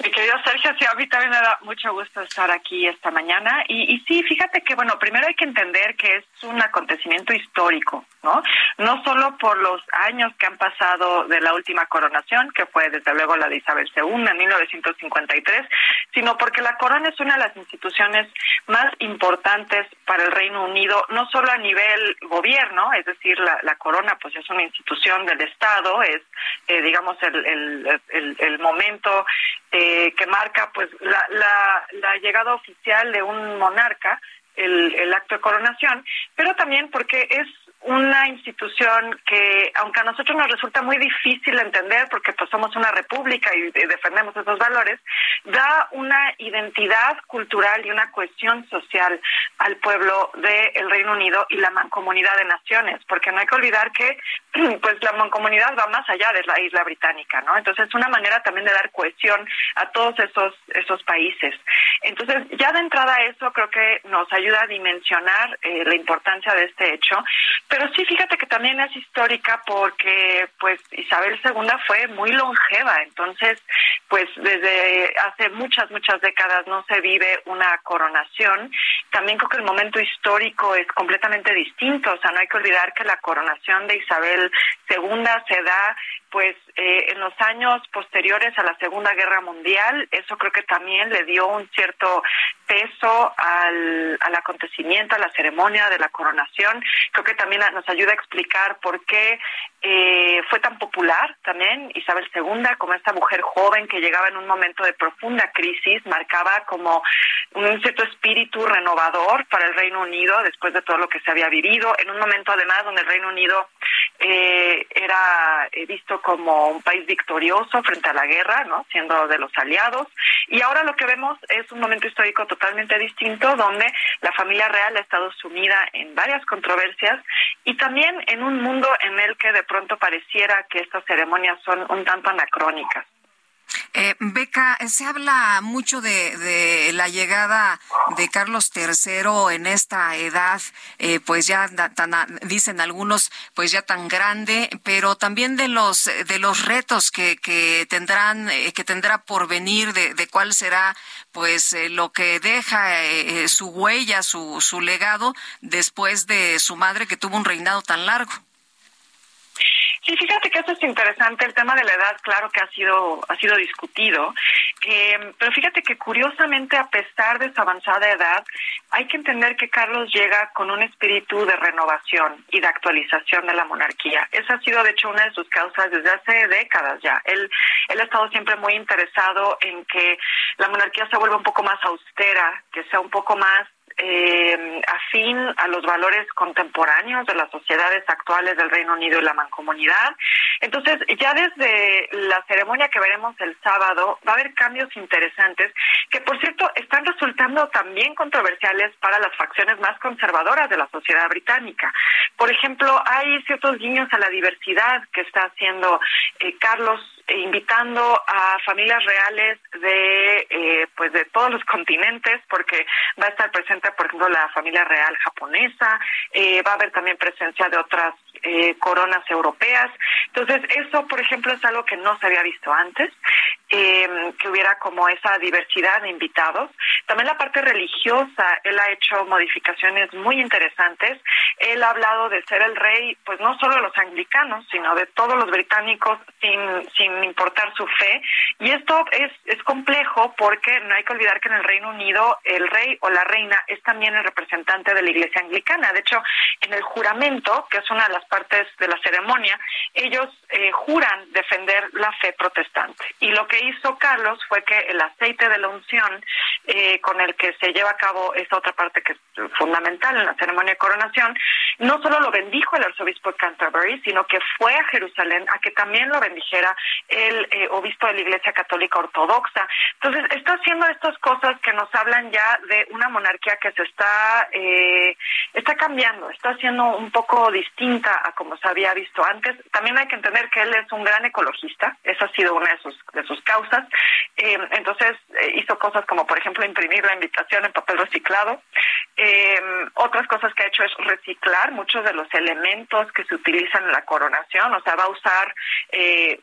Speaker 36: Mi querido Sergio, sí, a mí también me da mucho gusto estar aquí esta mañana. Y, y sí, fíjate que, bueno, primero hay que entender que es un acontecimiento histórico, ¿no? No solo por los años que han pasado de la última coronación, que fue desde luego la de Isabel II en 1953, sino porque la corona es una de las instituciones más importantes para el Reino Unido, no solo a nivel gobierno, es decir, la, corona pues es una institución del Estado, es, eh, digamos, el, el momento eh, que marca pues la, la, la llegada oficial de un monarca, el, el acto de coronación, pero también porque es una institución que, aunque a nosotros nos resulta muy difícil entender, porque pues somos una república y defendemos esos valores, da una identidad cultural y una cohesión social al pueblo del Reino Unido y la mancomunidad de naciones, porque no hay que olvidar que pues la mancomunidad va más allá de la isla británica, ¿no? Entonces es una manera también de dar cohesión a todos esos esos países. Entonces ya de entrada eso creo que nos ayuda a dimensionar eh, la importancia de este hecho, pero sí fíjate que también es histórica porque pues Isabel II fue muy longeva, entonces pues desde hace muchas muchas décadas no se vive una coronación. También creo que el momento histórico es completamente distinto, o sea, no hay que olvidar que la coronación de Isabel II se da pues eh, en los años posteriores a la Segunda Guerra Mundial, eso creo que también le dio un cierto peso al, al acontecimiento, a la ceremonia de la coronación. Creo que también nos ayuda a explicar por qué eh, fue tan popular también Isabel II como esta mujer joven que llegaba en un momento de profunda crisis, marcaba como un cierto espíritu renovador para el Reino Unido después de todo lo que se había vivido, en un momento además donde el Reino Unido eh, era eh, visto como un país victorioso frente a la guerra, ¿no? siendo de los aliados. Y ahora lo que vemos es un momento histórico totalmente distinto, donde la familia real ha estado sumida en varias controversias y también en un mundo en el que de pronto pareciera que estas ceremonias son un tanto anacrónicas.
Speaker 2: Eh, Beca, se habla mucho de, la llegada de Carlos III en esta edad, eh, pues ya tan, dicen algunos, pues ya tan grande, pero también de los de los retos que, que tendrán, eh, que tendrá por venir, de, de cuál será, pues eh, lo que deja su huella, su su legado después de su madre que tuvo un reinado tan largo.
Speaker 36: Sí, fíjate que eso es interesante. El tema de la edad, claro que ha sido ha sido discutido, eh, pero fíjate que curiosamente, a pesar de su avanzada edad, hay que entender que Carlos llega con un espíritu de renovación y de actualización de la monarquía. Esa ha sido, de hecho, una de sus causas desde hace décadas ya. Él, él ha estado siempre muy interesado en que la monarquía se vuelva un poco más austera, que sea un poco más eh, afín a los valores contemporáneos de las sociedades actuales del Reino Unido y la mancomunidad. Entonces, ya desde la ceremonia que veremos el sábado, va a haber cambios interesantes que, por cierto, están resultando también controversiales para las facciones más conservadoras de la sociedad británica. Por ejemplo, hay ciertos guiños a la diversidad que está haciendo eh, Carlos invitando a familias reales de eh, pues de todos los continentes porque va a estar presente por ejemplo la familia real japonesa eh, va a haber también presencia de otras eh, coronas europeas. Entonces eso por ejemplo es algo que no se había visto antes eh, que hubiera como esa diversidad de invitados también la parte religiosa él ha hecho modificaciones muy interesantes él ha hablado de ser el rey pues no solo de los anglicanos sino de todos los británicos sin sin importar su fe. Y esto es, es complejo porque no hay que olvidar que en el Reino Unido el rey o la reina es también el representante de la Iglesia anglicana. De hecho, en el juramento, que es una de las partes de la ceremonia, ellos eh, juran defender la fe protestante. Y lo que hizo Carlos fue que el aceite de la unción eh, con el que se lleva a cabo esta otra parte que es fundamental en la ceremonia de coronación, no solo lo bendijo el arzobispo de Canterbury, sino que fue a Jerusalén a que también lo bendijera el eh, obispo de la Iglesia Católica Ortodoxa. Entonces, está haciendo estas cosas que nos hablan ya de una monarquía que se está, eh, está cambiando, está siendo un poco distinta a como se había visto antes. También hay que entender que él es un gran ecologista, esa ha sido una de sus, de sus causas. Eh, entonces, hizo cosas como, por ejemplo, imprimir la invitación en papel reciclado. otras cosas que ha hecho es reciclar muchos de los elementos que se utilizan en la coronación, o sea, va a usar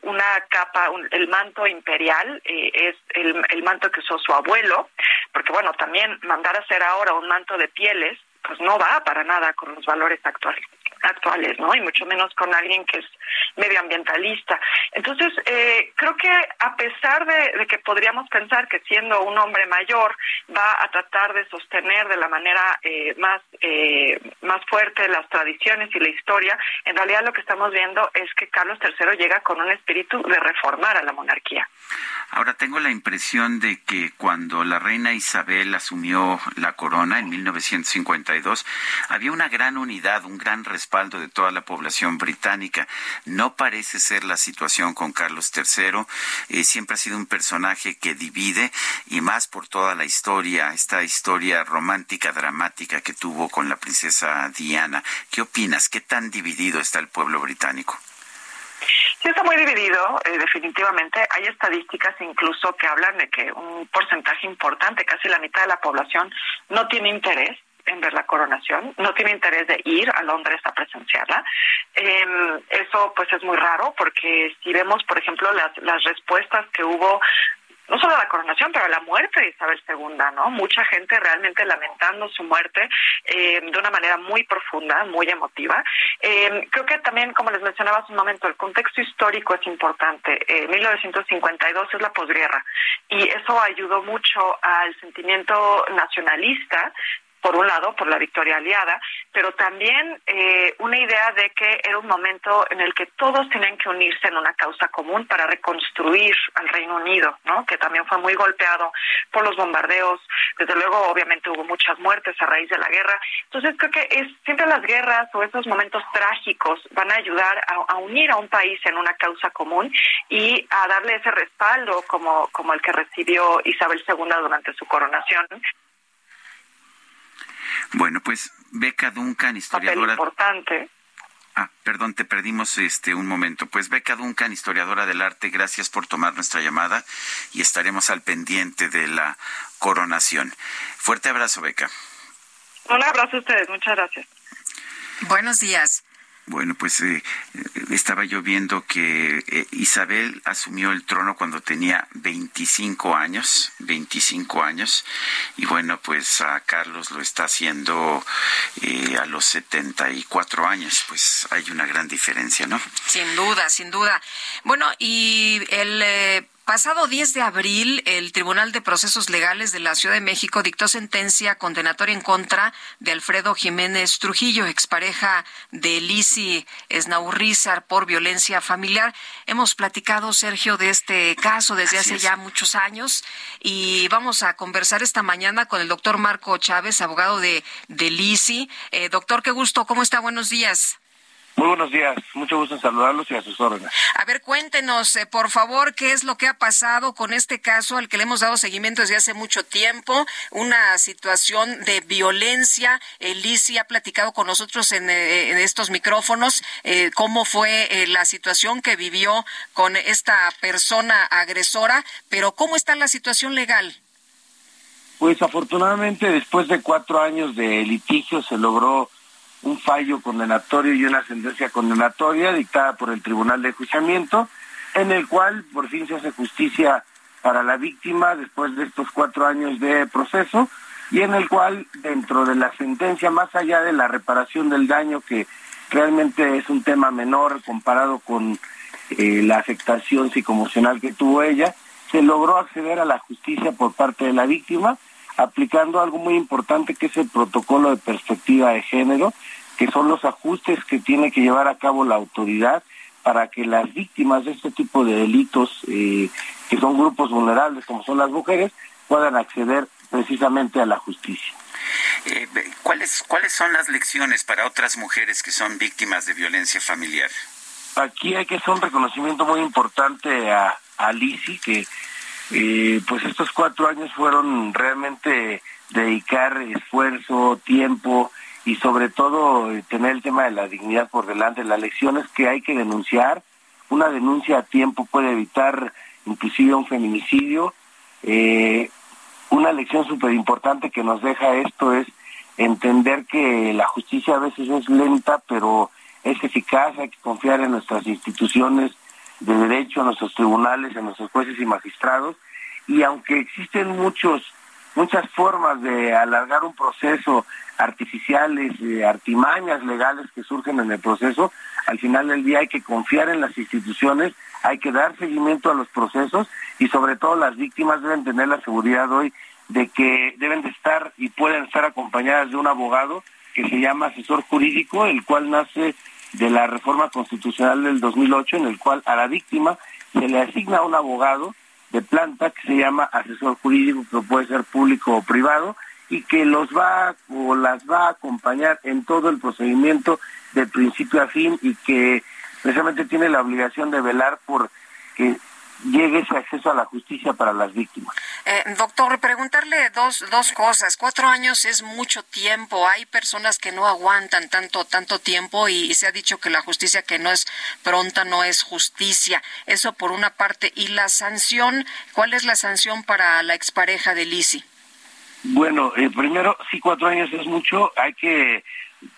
Speaker 36: una capa, el manto imperial, eh, es el manto que usó su abuelo, porque bueno, también mandar a hacer ahora un manto de pieles, pues no va para nada con los valores actuales actuales, ¿no? Y mucho menos con alguien que es medioambientalista. Entonces, eh, creo que a pesar de, que podríamos pensar que siendo un hombre mayor va a tratar de sostener de la manera eh, más eh, más fuerte las tradiciones y la historia, en realidad lo que estamos viendo es que Carlos III llega con un espíritu de reformar a la monarquía.
Speaker 1: Ahora tengo la impresión de que cuando la reina Isabel asumió la corona en 1952 había una gran unidad, un gran respaldo de toda la población británica. No parece ser la situación con Carlos III. Eh, siempre ha sido un personaje que divide y más por toda la historia, esta historia romántica, dramática que tuvo con la princesa Diana. ¿Qué opinas? ¿Qué tan dividido está el pueblo británico?
Speaker 36: Sí, está muy dividido, eh, definitivamente. Hay estadísticas incluso que hablan de que un porcentaje importante, casi la mitad de la población, no tiene interés en ver la coronación, no tiene interés de ir a Londres a presenciarla. Eh, eso pues es muy raro porque si vemos, por ejemplo, las, las respuestas que hubo no solo la coronación, pero la muerte de Isabel II, ¿no? Mucha gente realmente lamentando su muerte eh, de una manera muy profunda, muy emotiva. Eh, creo que también, como les mencionaba hace un momento, el contexto histórico es importante. Eh, 1952 es la posguerra y eso ayudó mucho al sentimiento nacionalista por un lado, por la victoria aliada, pero también eh, una idea de que era un momento en el que todos tenían que unirse en una causa común para reconstruir al Reino Unido, ¿no? que también fue muy golpeado por los bombardeos. Desde luego, obviamente, hubo muchas muertes a raíz de la guerra. Entonces, creo que es siempre las guerras o esos momentos trágicos van a ayudar a, a unir a un país en una causa común y a darle ese respaldo como, como el que recibió Isabel II durante su coronación
Speaker 1: bueno, pues Beca Duncan, historiadora.
Speaker 36: importante.
Speaker 1: Ah, perdón, te perdimos este un momento. Pues Beca Duncan, historiadora del arte, gracias por tomar nuestra llamada y estaremos al pendiente de la coronación. Fuerte abrazo, Beca.
Speaker 36: Un abrazo a ustedes, muchas gracias.
Speaker 2: Buenos días.
Speaker 1: Bueno, pues eh, estaba yo viendo que eh, Isabel asumió el trono cuando tenía 25 años, 25 años, y bueno, pues a Carlos lo está haciendo eh, a los 74 años, pues hay una gran diferencia, ¿no?
Speaker 2: Sin duda, sin duda. Bueno, y el Pasado 10 de abril, el Tribunal de Procesos Legales de la Ciudad de México dictó sentencia condenatoria en contra de Alfredo Jiménez Trujillo, expareja de Lisi Esnaurrizar por violencia familiar. Hemos platicado, Sergio, de este caso desde hace ya muchos años y vamos a conversar esta mañana con el doctor Marco Chávez, abogado de, de Lisi. Eh, doctor, qué gusto, ¿cómo está? Buenos días.
Speaker 19: Muy buenos días, mucho gusto en saludarlos y a sus órdenes.
Speaker 2: A ver, cuéntenos, eh, por favor, qué es lo que ha pasado con este caso al que le hemos dado seguimiento desde hace mucho tiempo, una situación de violencia. Lisi ha platicado con nosotros en, eh, estos micrófonos eh, cómo fue la situación que vivió con esta persona agresora, pero ¿cómo está la situación legal?
Speaker 19: Pues afortunadamente después de cuatro años de litigio se logró un fallo condenatorio y una sentencia condenatoria dictada por el Tribunal de Enjuiciamiento, en el cual por fin se hace justicia para la víctima después de estos cuatro años de proceso y en el cual dentro de la sentencia, más allá de la reparación del daño, que realmente es un tema menor comparado con eh, la afectación psicoemocional que tuvo ella, se logró acceder a la justicia por parte de la víctima, aplicando algo muy importante que es el protocolo de perspectiva de género, que son los ajustes que tiene que llevar a cabo la autoridad para que las víctimas de este tipo de delitos, eh, que son grupos vulnerables como son las mujeres, puedan acceder precisamente a la justicia.
Speaker 1: Eh, ¿cuáles, ¿Cuáles son las lecciones para otras mujeres que son víctimas de violencia familiar?
Speaker 19: Aquí hay que hacer un reconocimiento muy importante a, a Lisi, que eh, pues estos cuatro años fueron realmente dedicar esfuerzo, tiempo, y sobre todo eh, tener el tema de la dignidad por delante. La lección es que hay que denunciar. Una denuncia a tiempo puede evitar inclusive un feminicidio. Eh, una lección súper importante que nos deja esto es entender que la justicia a veces es lenta, pero es eficaz. Hay que confiar en nuestras instituciones de derecho, en nuestros tribunales, en nuestros jueces y magistrados. Y aunque existen muchos muchas formas de alargar un proceso, artificiales, eh, artimañas legales que surgen en el proceso, al final del día hay que confiar en las instituciones, hay que dar seguimiento a los procesos y sobre todo las víctimas deben tener la seguridad hoy de que deben de estar y pueden estar acompañadas de un abogado que se llama asesor jurídico, el cual nace de la reforma constitucional del 2008, en el cual a la víctima se le asigna un abogado planta que se llama asesor jurídico, que puede ser público o privado, y que los va o las va a acompañar en todo el procedimiento de principio a fin y que precisamente tiene la obligación de velar por que llegue ese acceso a la justicia para las víctimas.
Speaker 2: Eh, doctor, preguntarle dos, dos cosas. Cuatro años es mucho tiempo. Hay personas que no aguantan tanto, tanto tiempo y, se ha dicho que la justicia que no es pronta no es justicia. Eso por una parte. ¿Y la sanción? ¿Cuál es la sanción para la expareja de Lisi?
Speaker 19: Bueno, eh, primero, sí, cuatro años es mucho. Hay que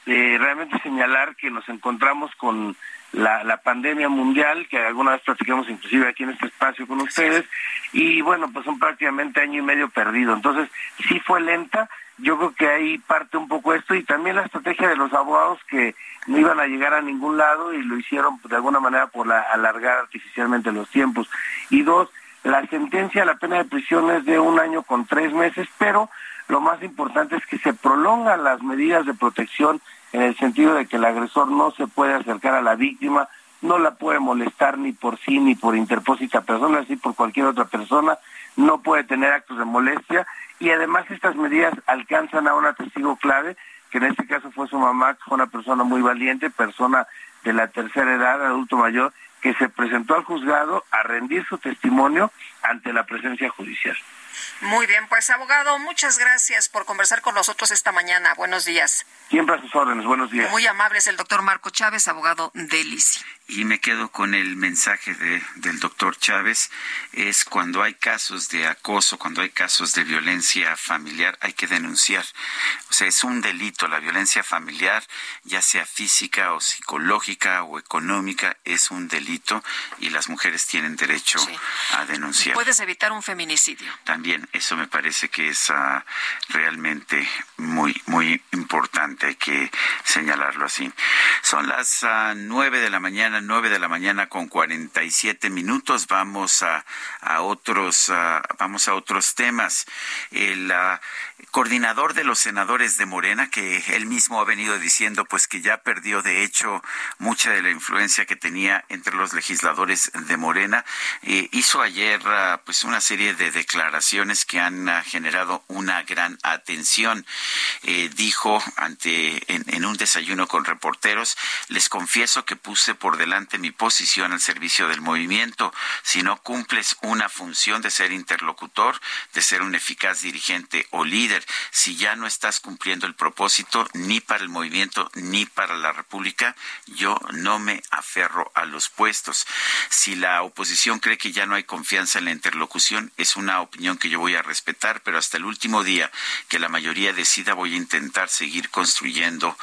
Speaker 19: eh, realmente señalar que nos encontramos con la, la pandemia mundial, que alguna vez platicamos inclusive aquí en este espacio con ustedes, y bueno, pues son prácticamente año y medio perdido. Entonces, sí fue lenta, yo creo que ahí parte un poco esto, y también la estrategia de los abogados que no iban a llegar a ningún lado y lo hicieron de alguna manera por la, alargar artificialmente los tiempos. Y dos, la sentencia, la pena de prisión es de un año con tres meses, pero lo más importante es que se prolongan las medidas de protección en el sentido de que el agresor no se puede acercar a la víctima, no la puede molestar ni por sí ni por interpósita persona, así por cualquier otra persona, no puede tener actos de molestia y además estas medidas alcanzan a un testigo clave, que en este caso fue su mamá, que fue una persona muy valiente, persona de la tercera edad, adulto mayor, que se presentó al juzgado a rendir su testimonio ante la presencia judicial.
Speaker 2: Muy bien, pues abogado, muchas gracias por conversar con nosotros esta mañana. Buenos días.
Speaker 19: Siempre a sus órdenes. Buenos días.
Speaker 2: Muy amables el doctor Marco Chávez, abogado de LICI.
Speaker 1: Y me quedo con el mensaje de, del doctor Chávez, es cuando hay casos de acoso, cuando hay casos de violencia familiar, hay que denunciar. O sea, es un delito la violencia familiar, ya sea física o psicológica o económica, es un delito y las mujeres tienen derecho a denunciar.
Speaker 2: puedes evitar un feminicidio.
Speaker 1: También, eso me parece que es uh, realmente muy, muy importante, hay que señalarlo así. Son las uh, nueve de la mañana, nueve de la mañana con cuarenta y siete minutos. Vamos a, a otros, uh, vamos a otros temas. El coordinador de los senadores de Morena, que él mismo ha venido diciendo pues que ya perdió de hecho mucha de la influencia que tenía entre los legisladores de Morena, eh, hizo ayer pues una serie de declaraciones que han generado una gran atención. Eh, dijo ante en, un desayuno con reporteros, les confieso que puse por delante mi posición al servicio del movimiento. Si no cumples una función de ser interlocutor, de ser un eficaz dirigente o líder, si ya no estás cumpliendo el propósito ni para el movimiento ni para la República, yo no me aferro a los puestos. Si la oposición cree que ya no hay confianza en la interlocución, es una opinión que yo voy a respetar, pero hasta el último día que la mayoría decida voy a intentar seguir construyendo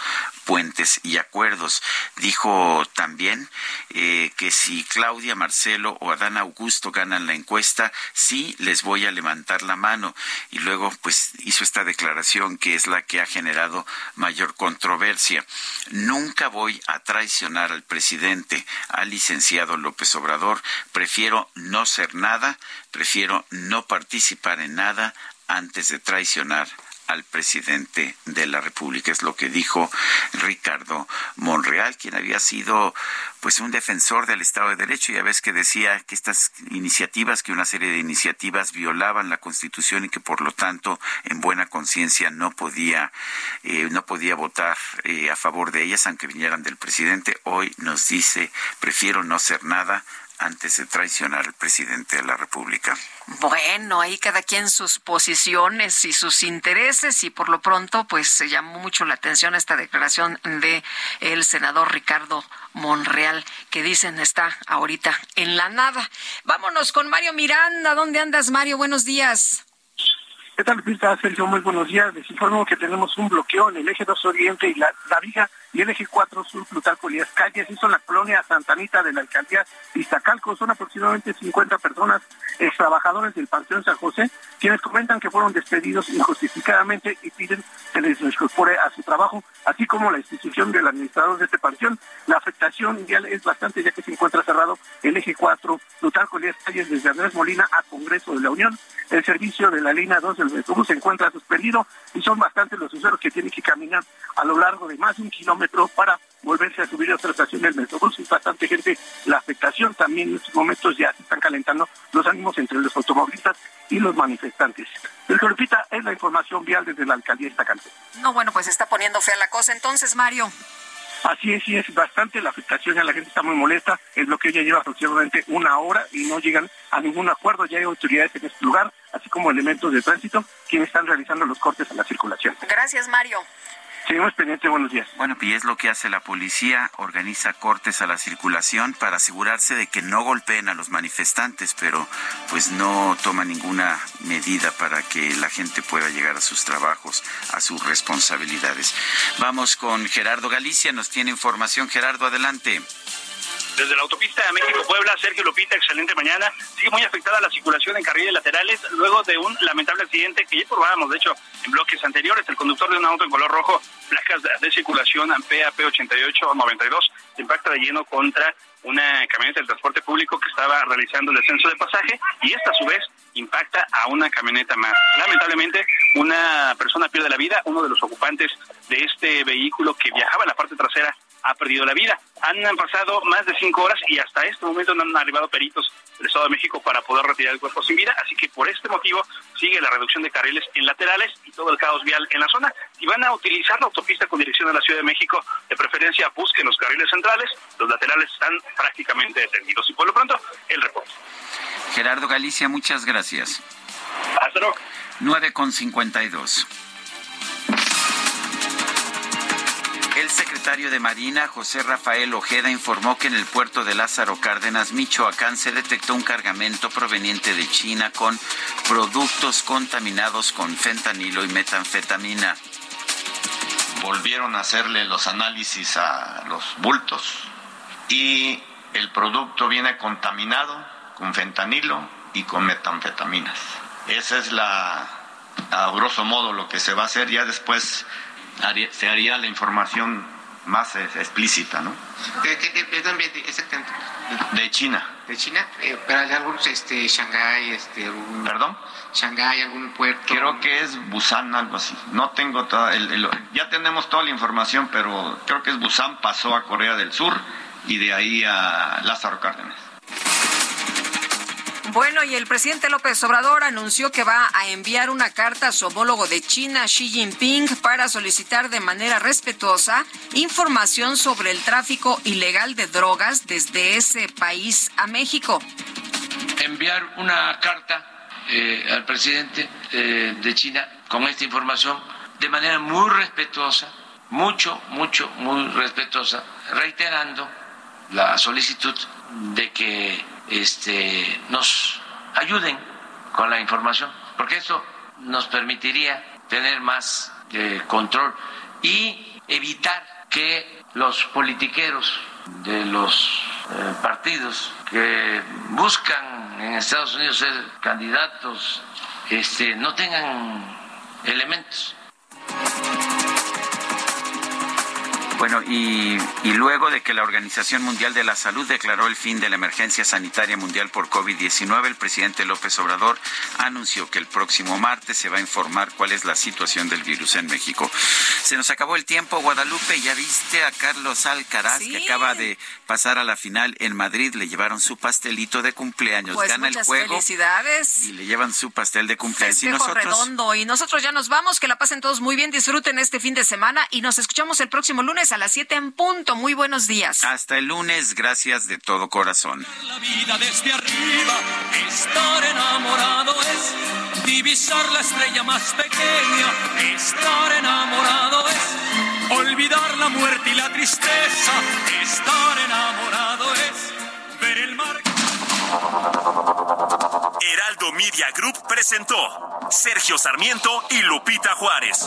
Speaker 1: puentes y acuerdos. Dijo también eh, que si Claudia, Marcelo o Adán Augusto ganan la encuesta, sí les voy a levantar la mano. Y luego, pues, hizo esta declaración que es la que ha generado mayor controversia. Nunca voy a traicionar al presidente, al licenciado López Obrador. Prefiero no ser nada, prefiero no participar en nada antes de traicionar al presidente de la República. Es lo que dijo Ricardo Monreal, quien había sido pues un defensor del Estado de Derecho. Ya ves que decía que estas iniciativas, que una serie de iniciativas violaban la Constitución y que por lo tanto en buena conciencia no podía eh, no podía votar eh, a favor de ellas, aunque vinieran del presidente. Hoy nos dice prefiero no ser nada antes de traicionar al presidente de la República.
Speaker 2: Bueno, ahí cada quien sus posiciones y sus intereses y por lo pronto pues se llamó mucho la atención esta declaración de el senador Ricardo Monreal que dicen está ahorita en la nada. Vámonos con Mario Miranda. ¿Dónde andas, Mario? Buenos días.
Speaker 10: ¿Qué tal, Pista? Sergio, muy buenos días. Les informo que tenemos un bloqueo en el eje 2 Oriente y la, la Vija y el eje 4 Sur Plutarco Elías Calles, hizo la colonia Santanita de la alcaldía Iztacalco. Son aproximadamente 50 personas, ex trabajadores del Panteón San José, quienes comentan que fueron despedidos injustificadamente y piden que les incorpore a su trabajo, así como la institución del administrador de este panteón. La afectación vial es bastante ya que se encuentra cerrado el eje 4 Plutarco Elías Calles desde Andrés Molina a Congreso de la Unión. El servicio de la línea 2 del Metrobús se encuentra suspendido y son bastantes los usuarios que tienen que caminar a lo largo de más de un kilómetro para volverse a subir a otra estación del Metrobús. Y bastante gente. La afectación también en estos momentos ya se están calentando los ánimos entre los automovilistas y los manifestantes. El que repita es la información vial desde la alcaldía Estacante.
Speaker 2: No, bueno, pues está poniendo fea la cosa. Entonces, Mario.
Speaker 10: Así es, sí es bastante la afectación, ya la gente está muy molesta, el bloqueo ya lleva aproximadamente una hora y no llegan a ningún acuerdo, ya hay autoridades en este lugar, así como elementos de tránsito, quienes están realizando los cortes a la circulación.
Speaker 2: Gracias, Mario.
Speaker 10: Seguimos pendientes, buenos días.
Speaker 1: Bueno, y es lo que hace la policía, organiza cortes a la circulación para asegurarse de que no golpeen a los manifestantes, pero pues no toma ninguna medida para que la gente pueda llegar a sus trabajos, a sus responsabilidades. Vamos con Gerardo Galicia, nos tiene información. Gerardo, adelante.
Speaker 11: Desde la autopista de México-Puebla, Sergio Lupita, excelente mañana. Sigue muy afectada la circulación en carriles laterales luego de un lamentable accidente que ya informábamos, de hecho, en bloques anteriores. El conductor de un auto en color rojo, placas de circulación PAP 8892, se impacta de lleno contra una camioneta del transporte público que estaba realizando el descenso de pasaje y esta a su vez impacta a una camioneta más. Lamentablemente, una persona pierde la vida, uno de los ocupantes de este vehículo que viajaba en la parte trasera ha perdido la vida. Han pasado más de cinco horas y hasta este momento no han arribado peritos del Estado de México para poder retirar el cuerpo sin vida, así que por este motivo sigue la reducción de carriles en laterales y todo el caos vial en la zona. Si van a utilizar la autopista con dirección a la Ciudad de México, de preferencia busquen los carriles centrales, los laterales están prácticamente detenidos. Y por lo pronto, el reporte.
Speaker 1: Gerardo Galicia, muchas gracias.
Speaker 11: Hasta luego.
Speaker 1: 9 con 52. El secretario de Marina, José Rafael Ojeda, informó que en el puerto de Lázaro Cárdenas, Michoacán, se detectó un cargamento proveniente de China con productos contaminados con fentanilo y metanfetamina.
Speaker 34: Volvieron a hacerle los análisis a los bultos y el producto viene contaminado con fentanilo y con metanfetaminas. Esa es la, a grosso modo, lo que se va a hacer. Ya después se haría la información más explícita, ¿no?
Speaker 37: ¿De qué ambiente exactamente?
Speaker 34: De China.
Speaker 37: ¿De China? Eh, ¿Pero hay algunos, este, Shanghái, este, algún...
Speaker 34: ¿Perdón?
Speaker 37: Shanghái, algún puerto?
Speaker 34: Creo que es Busan, algo así. No tengo toda... El, ya tenemos toda la información, pero creo que es Busan, pasó a Corea del Sur y de ahí a Lázaro Cárdenas.
Speaker 2: Bueno, y el presidente López Obrador anunció que va a enviar una carta a su homólogo de China, Xi Jinping, para solicitar de manera respetuosa información sobre el tráfico ilegal de drogas desde ese país a México.
Speaker 31: Enviar una carta eh, al presidente eh, de China con esta información de manera muy respetuosa, mucho, mucho, muy respetuosa, reiterando la solicitud de que este, nos ayuden con la información, porque eso nos permitiría tener más eh, control y evitar que los politiqueros de los eh, partidos que buscan en Estados Unidos ser candidatos este, no tengan elementos
Speaker 1: bueno, y, luego de que la Organización Mundial de la Salud declaró el fin de la emergencia sanitaria mundial por COVID-19, el presidente López Obrador anunció que el próximo martes se va a informar cuál es la situación del virus en México. Se nos acabó el tiempo, Guadalupe. Ya viste a Carlos Alcaraz, que acaba de pasar a la final en Madrid. Le llevaron su pastelito de cumpleaños.
Speaker 2: Pues
Speaker 1: Gana el juego.
Speaker 2: felicidades.
Speaker 1: Y le llevan su pastel de cumpleaños.
Speaker 2: y nosotros... redondo. Y nosotros ya nos vamos. Que la pasen todos muy bien. Disfruten este fin de semana. Y nos escuchamos el próximo lunes a las 7 en punto. Muy buenos días.
Speaker 1: Hasta el lunes, gracias de todo corazón.
Speaker 14: La vida desde arriba, estar enamorado es divisar la estrella más pequeña. Estar enamorado es olvidar la muerte y la tristeza. Estar enamorado es ver el mar.
Speaker 7: Heraldo Media Group presentó Sergio Sarmiento y Lupita Juárez.